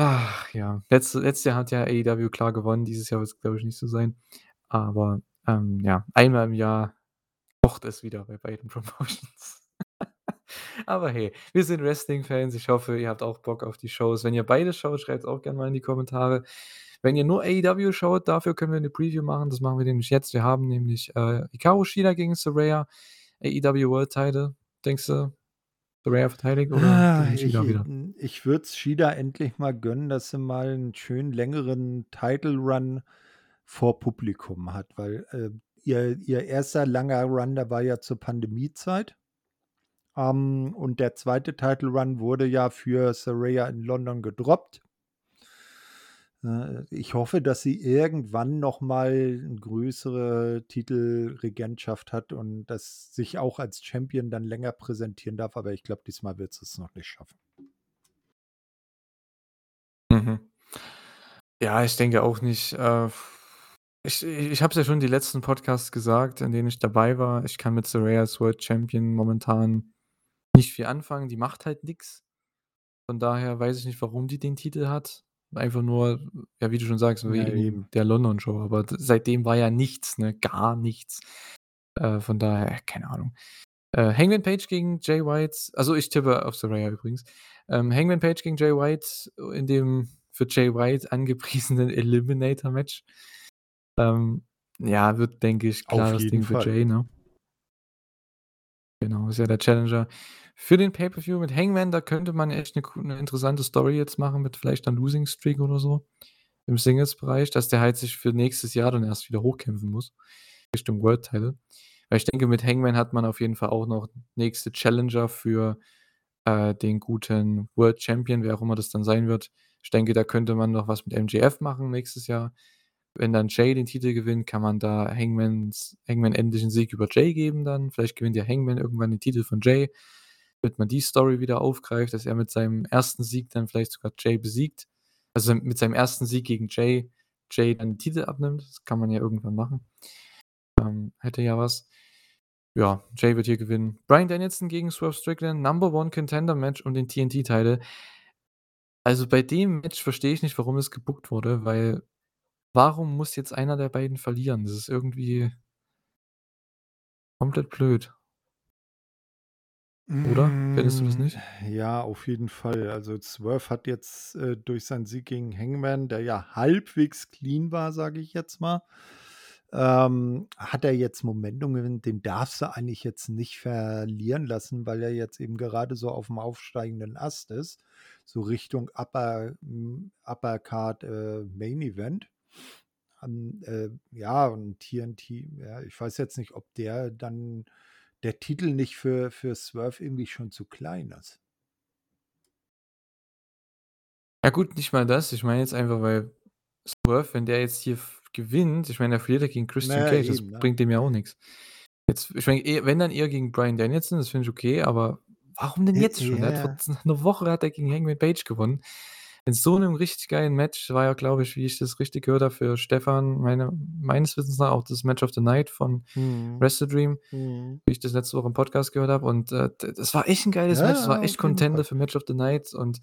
Ach ja, letzte letztes Jahr hat ja AEW klar gewonnen. Dieses Jahr wird's, glaube ich, nicht so sein. Aber, ähm, ja, einmal im Jahr kocht es wieder bei beiden [LAUGHS] Promotions. [LAUGHS] Aber hey, wir sind Wrestling-Fans. Ich hoffe, ihr habt auch Bock auf die Shows. Wenn ihr beide schaut, schreibt's auch gerne mal in die Kommentare. Wenn ihr nur AEW schaut, dafür können wir 'ne Preview machen. Das machen wir nämlich jetzt. Wir haben nämlich, äh, Hikaru Shida gegen Saraya, AEW World Title. Denkst du, Saraya verteidigt oder Ah, ich wieder? ich würde es Shida endlich mal gönnen, dass sie mal 'n schönen längeren Title Run vor Publikum hat, weil, äh, ihr ihr erster langer Run, der war ja zur Pandemiezeit. Ähm, und der zweite Title Run wurde ja für Saraya in London gedroppt. Äh, ich hoffe, dass sie irgendwann noch mal 'n größere Titelregentschaft hat und das sich auch als Champion dann länger präsentieren darf, aber ich glaube, diesmal wird sie es noch nicht schaffen. Mhm. Ja, ich denke auch nicht. Äh, ich ich habe es ja schon die letzten Podcasts gesagt, in denen ich dabei war. Ich kann mit Saraya als World Champion momentan nicht viel anfangen. Die macht halt nix. Von daher weiß ich nicht, warum die den Titel hat. Einfach nur, ja, wie du schon sagst, Ja, wegen eben. der London Show, aber seitdem war ja nichts, ne, gar nichts. Äh, von daher, keine Ahnung. Äh, Hangman Page gegen Jay White. Also, ich tippe auf Saraya übrigens. Ähm, Hangman Page gegen Jay White in dem für Jay White [LAUGHS] angepriesenen Eliminator-Match. Ähm, ja, wird, denke ich, klares Ding für Fall. Jay, ne? Genau, ist ja der Challenger für den Pay-per-View mit Hangman. Da könnte man echt 'ne co 'ne interessante Story jetzt machen mit vielleicht 'ner Losing Streak oder so im Singles-Bereich, dass der halt sich für nächstes Jahr dann erst wieder hochkämpfen muss Richtung World Title. Weil ich denke, mit Hangman hat man auf jeden Fall auch noch nächste Challenger für, äh, den guten World Champion, wer auch immer das dann sein wird. Ich denke, da könnte man noch was mit MJF machen nächstes Jahr. Wenn dann Jay den Titel gewinnt, kann man da Hangmans Hangman endlich 'n Sieg über Jay geben dann. Vielleicht gewinnt ja Hangman irgendwann den Titel von Jay, damit man die Story wieder aufgreift, dass er mit seinem ersten Sieg dann vielleicht sogar Jay besiegt. Also, mit seinem ersten Sieg gegen Jay Jay dann den Titel abnimmt. Das kann man ja irgendwann machen. Ähm, hätte ja was. Ja, Jay wird hier gewinnen. Bryan Danielson gegen Swerve Strickland, Number One Contender Match um den TNT-Title. Also, bei dem Match verstehe ich nicht, warum es gebuckt wurde, weil warum muss jetzt einer der beiden verlieren? Das ist irgendwie komplett blöd. Oder? Findest du das nicht? Hm, ja, auf jeden Fall. Also, Swerve hat jetzt, äh, durch seinen Sieg gegen Hangman, der ja halbwegs clean war, sage ich jetzt mal ähm, hat er jetzt Momentum gewinnt, den darfst du eigentlich jetzt nicht verlieren lassen, weil er jetzt eben gerade so auf dem aufsteigenden Ast ist, so Richtung Upper, hm, Uppercard äh, Main Event. Um, äh, ja, und TNT, ja, ich weiß jetzt nicht, ob der dann der Titel nicht für, für Swerve irgendwie schon zu klein ist. Ja, gut, nicht mal das. Ich meine jetzt einfach, weil Swerve, wenn der jetzt hier gewinnt, ich meine, er verliert ja gegen Christian Na Cage, das eben, ne? bringt dem ja auch nichts. Jetzt, ich meine, eh, wenn dann eher gegen Bryan Danielson, das finde ich okay, aber warum denn jetzt schon? Der ja. hat vor 'ne Woche hat er gegen Hangman Page gewonnen. In so 'nem richtig geilen Match war ja, glaube ich, wie ich das richtig gehört habe, für Stefan meine meines Wissens nach auch das Match of the Night von Mhm. Wrestle Dream, Mhm. wie ich das letzte Woche im Podcast gehört habe. Und, äh, das war echt 'n geiles Ja, Match. Das war echt Contender für Match of the Night und,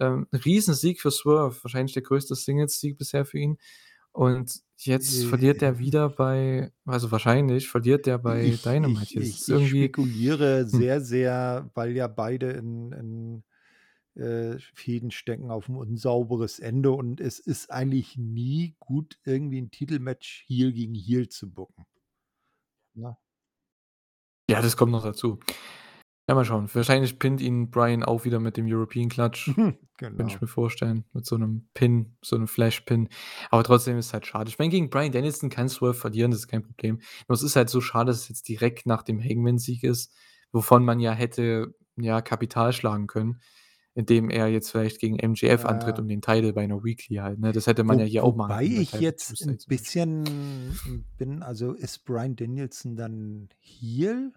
ähm, 'n Riesensieg für Swerve, wahrscheinlich der größte Singles-Sieg bisher für ihn. Und jetzt verliert er Äh. wieder bei also, wahrscheinlich verliert der bei Ich Dynamite ich ich ich spekuliere hm. sehr, sehr, weil ja beide in in, äh, Fehden stecken auf 'n unsauberes Ende und es ist eigentlich nie gut, irgendwie 'n Titelmatch Heel gegen Heel zu booken. Ne? Ja, das kommt noch dazu. Ja, mal schauen. Wahrscheinlich pinnt ihn Bryan auch wieder mit dem European Clutch, [LAUGHS] könnte ich Genau. mir vorstellen, mit so 'nem Pin, so 'nem Flash-Pin. Aber trotzdem ist halt schade. Ich meine, gegen Bryan Danielson kann Swerve verlieren, das ist kein Problem. Nur es ist halt so schade, dass es jetzt direkt nach dem Hangman-Sieg ist, wovon man ja hätte, ja, Kapital schlagen können, indem er jetzt vielleicht gegen antritt Ja. um den Title bei 'ner Weekly halt, ne? Das hätte man ja Wo hier auch machen wobei können bei ich jetzt Tuesday 'n zum Beispiel. bisschen bin also, ist Bryan Danielson dann Heel?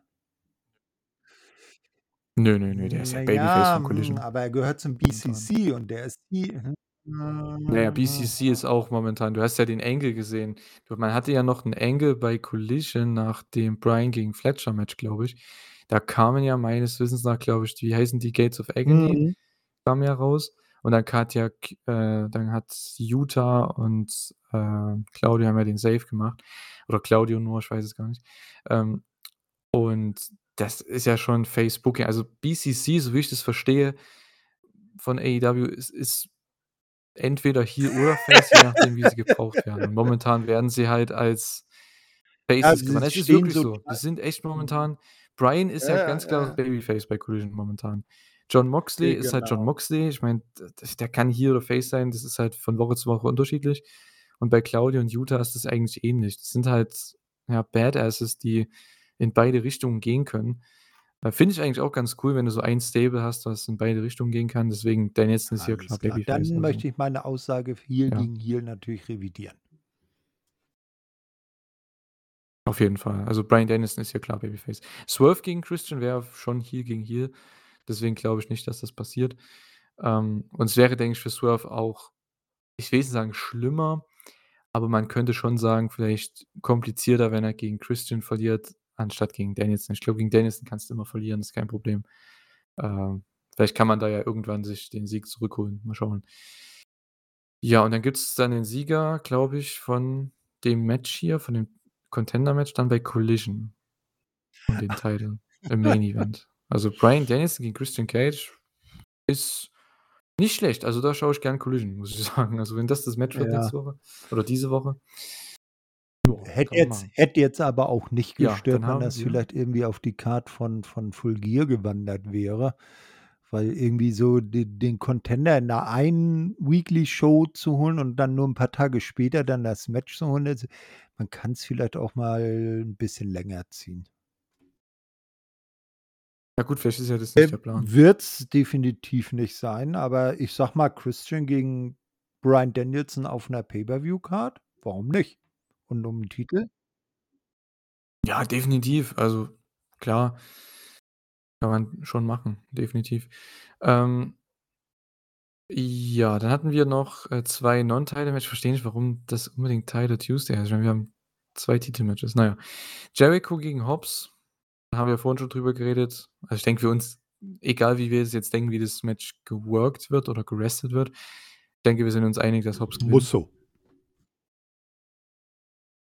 Nö, nö, nö, der ist ja na Babyface ja, von Collision. aber er gehört zum. BCC und der ist He Ja, ja, BCC ist auch momentan du hast ja den Angle gesehen. Man hatte ja noch 'n Angle bei Collision nach dem Bryan gegen Fletcher-Match, glaube ich. Da kamen ja meines Wissens nach, glaube ich wie heißen die Gates of Agony Mhm. kamen ja raus und dann hat ja k äh, dann hat Yuta und, äh, Claudio haben ja den Save gemacht oder Claudio nur, ich weiß es gar nicht. Ähm, und das ist ja schon Face Booking. Also, BCC, so wie ich das verstehe von AEW, ist ist entweder Heel oder Face, je nachdem, wie sie gebraucht [LAUGHS] werden. Und momentan werden sie halt als Ja, Faces sie gemacht. Es ist stehen wirklich so so. Die da sind echt momentan Bryan ist Ja, ja ja, ganz ja, klares ja. Babyface bei Collision momentan. Jon Moxley Ge ist halt Jon genau. Moxley. Ich meine, der kann Heel oder Face sein, das ist halt von Woche zu Woche unterschiedlich. Und bei Claudio und Yuta ist das eigentlich ähnlich. Das sind halt, ja, Badasses, die in beide Richtungen gehen können. Finde ich eigentlich auch ganz cool, wenn du so ein Stable hast, was in beide Richtungen gehen kann. Deswegen Danielson ist hier klar klar. Babyface, Dann also möchte ich meine Aussage Heel ja. gegen Heel natürlich revidieren. Auf jeden Fall. Also, Bryan Danielson ist hier klar Babyface. Swerve gegen Christian wäre schon Heel gegen Heel. Deswegen glaube ich nicht, dass das passiert. Ähm, und es wäre, denke ich, für Swerve auch ich will nicht sagen schlimmer, aber man könnte schon sagen, vielleicht komplizierter, wenn er gegen Christian verliert, anstatt gegen Danielson. Ich glaube, gegen Danielson kannst du immer verlieren, ist kein Problem. Ähm, vielleicht kann man da ja irgendwann sich den Sieg zurückholen. Mal schauen. Ja, und dann gibt's dann den Sieger, glaube ich, von dem Match hier, von dem Contender-Match dann bei Collision um den Title im Main Event. Also, Bryan Danielson gegen Christian Cage ist nicht schlecht. Also, da schaue ich gern Collision, muss ich [LAUGHS] sagen. Also, wenn das das Match wird Ja. nächste Woche oder diese Woche ja, Hätte jetzt hätte jetzt aber auch nicht Ja, gestört, dann wenn das vielleicht irgendwie auf die Card von von Full Gear gewandert wäre, weil irgendwie so de den Contender in 'ner einen Weekly-Show zu holen und dann nur 'n paar Tage später dann das Match zu holen, also, man kann's vielleicht auch mal 'n bisschen länger ziehen. Ja gut, vielleicht ist ja das nicht Äh, der Plan. wird's definitiv nicht sein, aber ich sage mal, Christian gegen Bryan Danielson auf 'ner Pay-per-View-Card, warum nicht? Und um 'n Titel? Ja, definitiv. Also, klar. Kann man schon machen, definitiv. Ähm Ja, dann hatten wir noch, äh, 2 Non-Title-Match. Ich verstehe nicht, warum das unbedingt Title Tuesday heißt. Wir haben 2 Titelmatches. Na ja. Jericho gegen Hobbs, da haben wir vorhin schon drüber geredet. Also, ich denke für uns, egal wie wir es jetzt denken, wie das Match geworkt wird oder gerestet wird, ich denke, wir sind uns einig, dass Hobbs gewinnt. Muss so.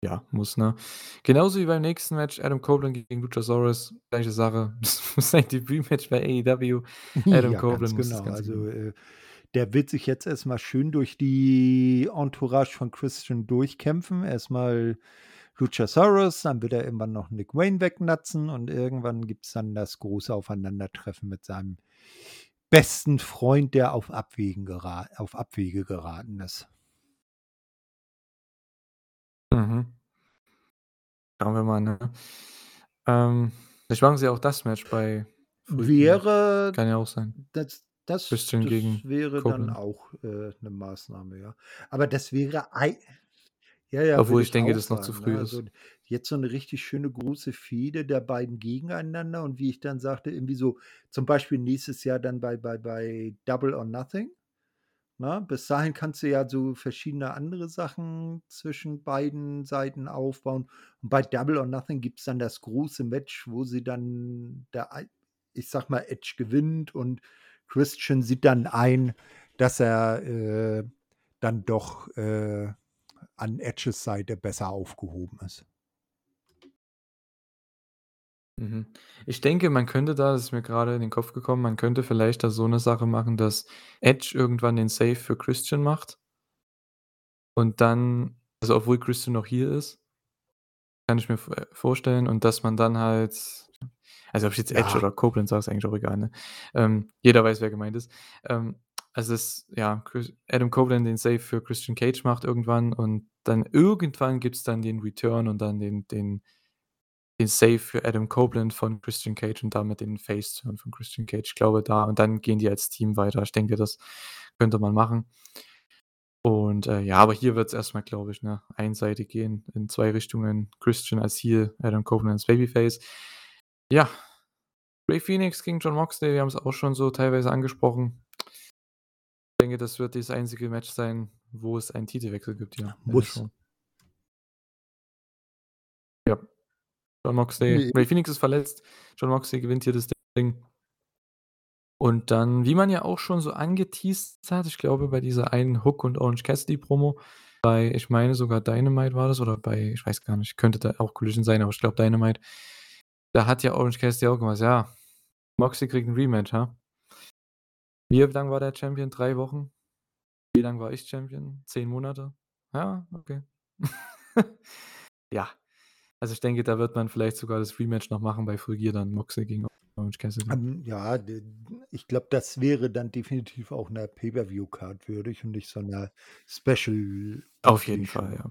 Ja, muss, ne? Genauso wie beim nächsten Match Adam Copeland gegen Luchasaurus, gleiche Sache. [LAUGHS] Das muss sein Debütmatch bei AEW. Adam Ja, Copeland ganz muss genau. Ganze Also, äh, der wird sich jetzt erst mal schön durch die Entourage von Christian durchkämpfen. Erst mal Luchasaurus, dann wird er irgendwann noch Nick Wayne wegnatzen und irgendwann gibt's dann das große Aufeinandertreffen mit seinem besten Freund, der auf Abwägen gera auf Abwege geraten ist. Mhm. Schauen wir mal, ne? Ähm, vielleicht machen sie auch das Match bei. Wäre Kann ja auch sein. das das Christian das gegen wäre dann Copeland. auch, äh, 'ne Maßnahme, ja. Aber das wäre ei ja, ja, Obwohl würde ich ich denke, auch das noch zu sagen, früh ne? ist. Also, jetzt so 'ne richtig schöne große Fehde der beiden gegeneinander und wie ich dann sagte, irgendwie so zum Beispiel nächstes Jahr dann bei bei bei Double or Nothing, ne? Bis dahin kannst du ja so verschiedene andere Sachen zwischen beiden Seiten aufbauen. Und bei Double or Nothing gibt's dann das große Match, wo sie dann der ich sage mal, Edge gewinnt und Christian sieht dann ein, dass er, äh, dann doch, äh, an Edges Seite besser aufgehoben ist. Mhm. Ich denke, man könnte da das ist mir grade in den Kopf gekommen, man könnte vielleicht da so 'ne Sache machen, dass Edge irgendwann den Save für Christian macht. Und dann also, obwohl Christian noch hier ist kann ich mir v äh, vorstellen und dass man dann halt also, ob ich jetzt Edge Ja. oder Copeland sage, ist eigentlich auch egal, ne? Ähm, jeder weiß, wer gemeint ist. Ähm, also, dass, ja, Chris Adam Copeland den Save für Christian Cage macht irgendwann und dann irgendwann gibt's dann den Return und dann den den den Save für Adam Copeland von Christian Cage und damit den Face-Turn von Christian Cage. Ich glaube da und dann gehen die als Team weiter. Ich denke, das könnte man machen. Und, äh, ja, aber hier wird's erst mal, glaube ich, ne, einseitig gehen in 2 Richtungen. Christian als Heel, Adam Copeland als Babyface. Ja, Rey Fenix gegen Jon Moxley, wir haben's auch schon so teilweise angesprochen. Ich denke, das wird das einzige Match sein, wo es einen Titelwechsel gibt hier der Muss. Ja. Jon Moxley Ne. Rey Fenix ist verletzt. Jon Moxley gewinnt hier das Ding. Und dann, wie man ja auch schon so angeteased hat, ich glaube, bei dieser einen Hook und Orange Cassidy Promo, bei ich meine sogar Dynamite war das oder bei ich weiß gar nicht, könnte da auch Collision sein, aber ich glaube Dynamite. Da hat ja Orange Cassidy auch gemeint: „Ja, Moxley kriegt 'n Rematch, ha?“ Wie lang war der Champion? 3 Wochen? Wie lang war ich Champion? 10 Monate? Ja, okay. [LAUGHS] Ja, also, ich denke, da wird man vielleicht sogar das Rematch noch machen bei Full Gear dann Moxley gegen Orange Cassidy. Ähm, ja, ich glaube, das wäre dann definitiv auch 'ner Pay-per-View-Card würdig und nicht so 'ner Special Auf jeden Fall, ja.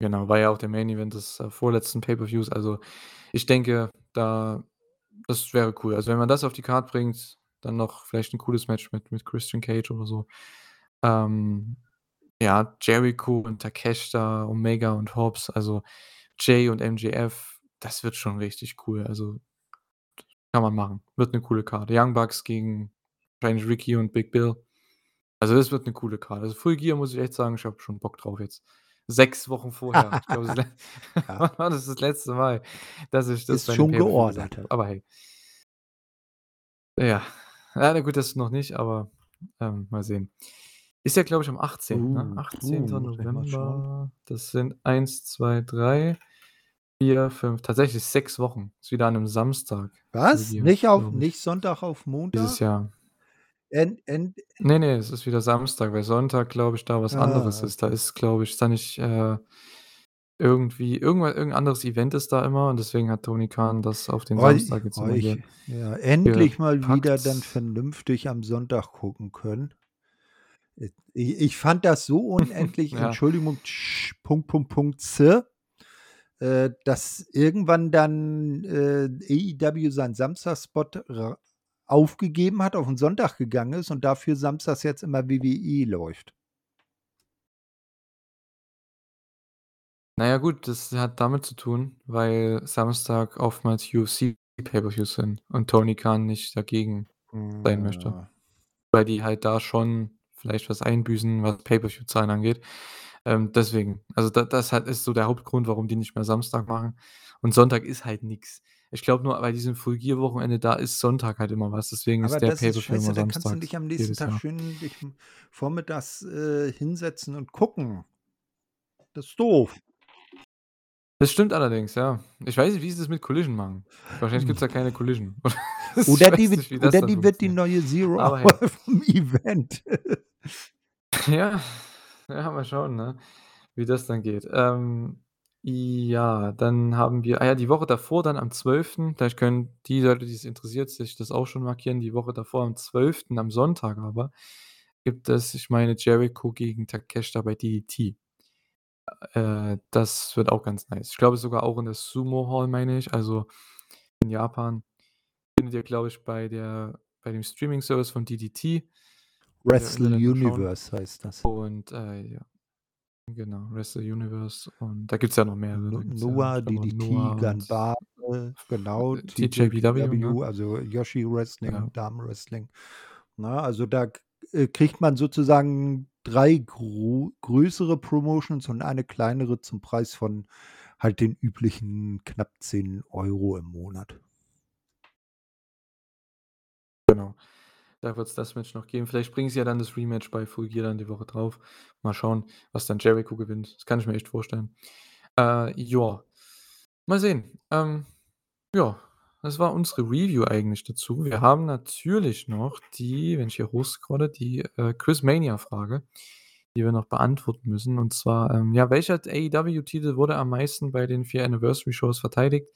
Genau, war ja auch der Main Event des, äh, vorletzten Pay-per-Views. Also, ich denke, da das wäre cool. Also, wenn man das auf die Card bringt, dann noch vielleicht 'n cooles Match mit mit Christian Cage oder so. Ähm, ja, Jericho und Takeshita, Omega und Hobbs, also, Jay und MJF, das wird schon richtig cool. Also, kann man machen. Wird 'ne coole Card. Young Bucks gegen wahrscheinlich Ricky und Big Bill. Also, das wird 'ne coole Card. Also, Full Gear muss ich echt sagen, ich habe schon Bock drauf jetzt. 6 Wochen vorher. Ich glaube, das [LAUGHS] Ja. wann [LAUGHS] war das das letzte Mal, dass ich das Ist schon habe. Aber hey. Ja. Ja, na gut, das noch nicht, aber, ähm, mal sehen. Ist ja, glaube ich, am 18., ne? Uh, 18. uh, ich. November. Das sind 1, 2, 3, 4, 5 tatsächlich 6 Wochen. Ist wieder an 'nem Samstag, Was? Gear, Nicht auf ich. nicht Sonntag auf Dieses Montag? Jahr. En en Ne, ne, es ist wieder Samstag, weil Sonntag, glaube ich, da was anderes Ah, ist. Da ist, glaube ich ist da nicht, äh, irgendwie irgendwa irgend anderes Event ist da immer und deswegen hat Tony Khan das auf den Oi Samstag jetzt oi hier ja, endlich mal wieder dann vernünftig am Sonntag gucken können. Äh, i ich fand das so [LAUGHS] unendlich Ja. Entschuldigung, tsch Punkt, Punkt, Punkt, z äh, dass irgendwann dann, äh, AEW seinen Samstagsspot ra aufgegeben hat, auf 'n Sonntag gegangen ist und dafür samstags jetzt immer WWE läuft. Na ja, gut, das hat damit zu tun, weil Samstag oftmals UFC Pay-per-Views sind und Tony Khan nicht dagegen sein möchte. Ja. weil die halt da schon vielleicht was einbüßen, was Pay-per-View-Zahlen angeht. Ähm, deswegen, also da das halt ist so der Hauptgrund, warum die nicht mehr Samstag machen. Und Sonntag ist halt nix. Ich glaube nur, bei diesem Full-Gear-Wochenende, da ist Sonntag halt immer was. Deswegen ist Aber der das ist Pay-per-View scheiße, immer da kannst du dich am nächsten Tag Jahr. schön dich vormittags, äh, hinsetzen und gucken. Das ist doof. Das stimmt allerdings, ja. Ich weiß nicht, wie sie das mit Collision machen. Wahrscheinlich gibt's da keine Collision. [LAUGHS] Oder die wird nicht, oder die wird die neue Zero Aber hey. [LAUGHS] vom Event. [LAUGHS] Ja, ja, mal schauen, ne, wie das dann geht. Ähm, ja, dann haben wir ah ja, die Woche davor, dann am 12. vielleicht können die Leute, die es interessiert, sich das auch schon markieren. Die Woche davor am 12., am Sonntag aber, gibt es, ich meine, Jericho gegen Takeshita bei DDT. Äh, das wird auch ganz nice. Ich glaube sogar auch in der Sumo Hall, meine ich, also in Japan. Findet ihr, glaube ich, bei der bei dem Streaming-Service von DDT. Wrestle Internet mal schauen. Universe heißt das. Und, äh, ja. Genau, Wrestle Universe und da gibt's ja noch ja, Noah, DDT, Noah Ganbare, genau, äh, TJPW, ne? also Yoshi Wrestling, Ja. Damen-Wrestling. Na, also da äh, kriegt man sozusagen 3 gro größere Promotions und eine kleinere zum Preis von halt den üblichen knapp 10 € im Monat. Genau. Da wird's das Match noch geben. Vielleicht bringen sie ja dann das Rematch bei Full Gear dann die Woche drauf. Mal schauen, was dann Jericho gewinnt. Das kann ich mir echt vorstellen. Äh, ja. Mal sehen. Ähm, ja, das war unsere Review eigentlich dazu. Wir haben natürlich noch die, wenn ich hier hochscrolle, die, äh, Quizmania-Frage, die wir noch beantworten müssen. Und zwar, ähm, ja, welcher AEW-Titel wurde am meisten bei den 4 Anniversary-Shows verteidigt?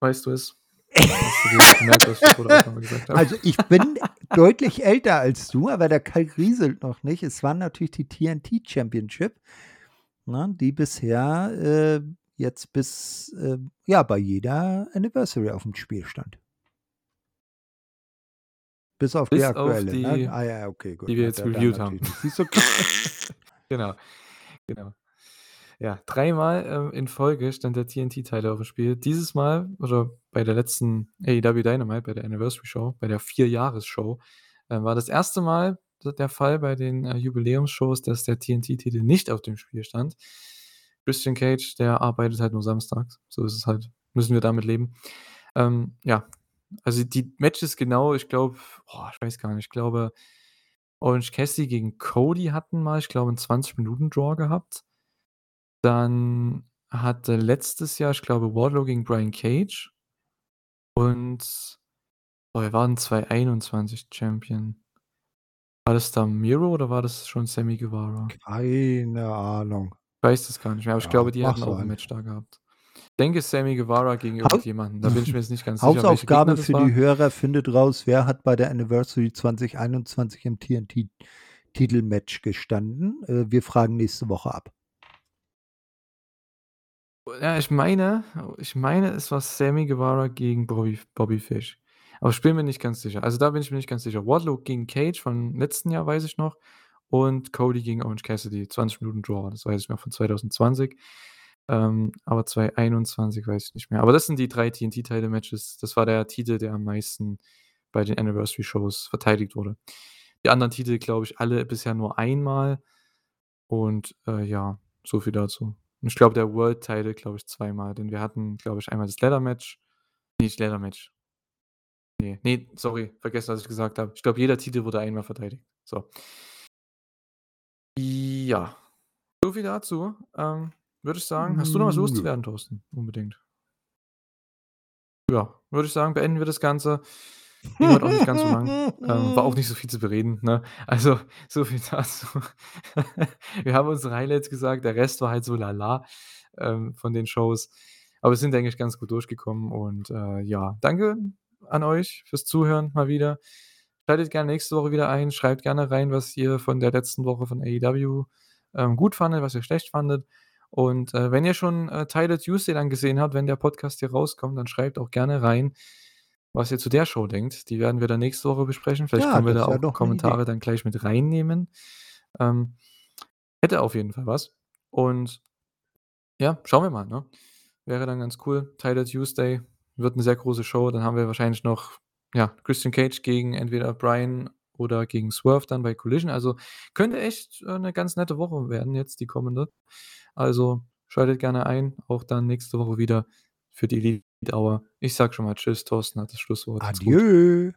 Weißt du es? Gemerkt? Also, ich bin deutlich älter als du, aber der Kalk rieselt noch nicht. Es war natürlich die TNT Championship, ne, die bisher, äh, jetzt bis, äh, ja, bei jeder Anniversary aufm Spiel stand. Bis auf die Bis auf aktuelle, die, ne? Ah ja, okay, gut. die wir jetzt dann reviewed haben. [LAUGHS] Siehst du? Genau, genau. Ja, dreimal, ähm, in Folge stand der TNT-Title aufm Spiel. Dieses Mal oder bei der letzten AEW Dynamite, bei der Anniversary Show, bei der Vierjahresshow, äh, war das erste Mal der Fall bei den, äh, Jubiläumsshows, dass der TNT-Titel nicht auf dem Spiel stand. Christian Cage, der arbeitet halt nur samstags. So ist es halt. Müssen wir damit leben. Ähm, ja, also die Matches genau, ich glaube boah, ich weiß gar nicht, ich glaube, Orange Cassidy gegen Cody hatten mal, ich glaube, 'n 20-Minuten-Draw gehabt. Dann hatte letztes Jahr, ich glaube, Wardlow gegen Brian Cage. Und boah, wer war denn 2021 Champion? War das da Miro oder war das schon Sammy Guevara? Keine Ahnung. Ich weiß das gar nicht mehr, aber ich Ja, glaube, die hatten auch 'n rein. Match da gehabt. Ich denke Sammy Guevara gegen irgendjemanden. Da bin ich mir jetzt nicht ganz sicher, Hausaufgabe für war. die Hörer, findet raus, wer hat bei der Anniversary 2021 im TNT Titelmatch gestanden. Äh, wir fragen nächste Woche ab. Ja, ich meine ich meine, es war Sammy Guevara gegen Bobby Bobby Fish. Aber ich bin mir nicht ganz sicher. Also, da bin ich mir nicht ganz sicher. Wardlow gegen Cage von letzten Jahr, weiß ich noch. Und Cody gegen Orange Cassidy, 20 Minuten Draw, das weiß ich noch von 2020. Ähm, aber 2021 weiß ich nicht mehr. Aber das sind die 3 TNT-Title-Matches. Das war der Titel, der am meisten bei den Anniversary-Shows verteidigt wurde. Die anderen Titel, glaube ich, alle bisher nur einmal. Und, äh, ja, so viel dazu. Und ich glaube, der World Title, glaube ich, zweimal, denn wir hatten, glaube ich, einmal das Ladder Match ne, nicht Ladder Match. Ne, ne, sorry, vergessen, was ich gesagt habe. Ich glaube, jeder Titel wurde einmal verteidigt. So. Ja, so viel dazu. Ähm, würde ich sagen hast du noch was loszuwerden, Thorsten? Unbedingt. Ja, würde ich sagen, beenden wir das Ganze. Ging heute auch nicht ganz so lang. Ähm, war auch [LAUGHS] nicht so viel zu bereden, ne? Also, so viel dazu. [LAUGHS] Wir haben unsere Highlights gesagt, der Rest war halt so lala, ähm, von den Shows. Aber wir sind eigentlich ganz gut durchgekommen und, äh, ja, danke an euch fürs Zuhören mal wieder. Schaltet gerne nächste Woche wieder ein. Schreibt gerne rein, was ihr von der letzten Woche von AEW, ähm, gut fandet, was ihr schlecht fandet. Und, äh, wenn ihr schon, äh, Title Tuesday dann gesehen habt, wenn der Podcast hier rauskommt, dann schreibt auch gerne rein, was ihr zu der Show denkt. Die werden wir dann nächste Woche besprechen. Vielleicht ja, können wir da auch noch Kommentare dann gleich mit reinnehmen. Ähm, hätte auf jeden Fall was. Und ja, schauen wir mal. Ne? Wäre dann ganz cool. Tyler Tuesday wird eine sehr große Show. Dann haben wir wahrscheinlich noch ja, Christian Cage gegen entweder Brian oder gegen Swerve dann bei Collision. Also könnte echt äh, eine ganz nette Woche werden jetzt, die kommende. Also schaltet gerne ein, auch dann nächste Woche wieder für die Elite Dauer. Ich sag schon mal tschüss, Thorsten hat das Schlusswort. Adieu.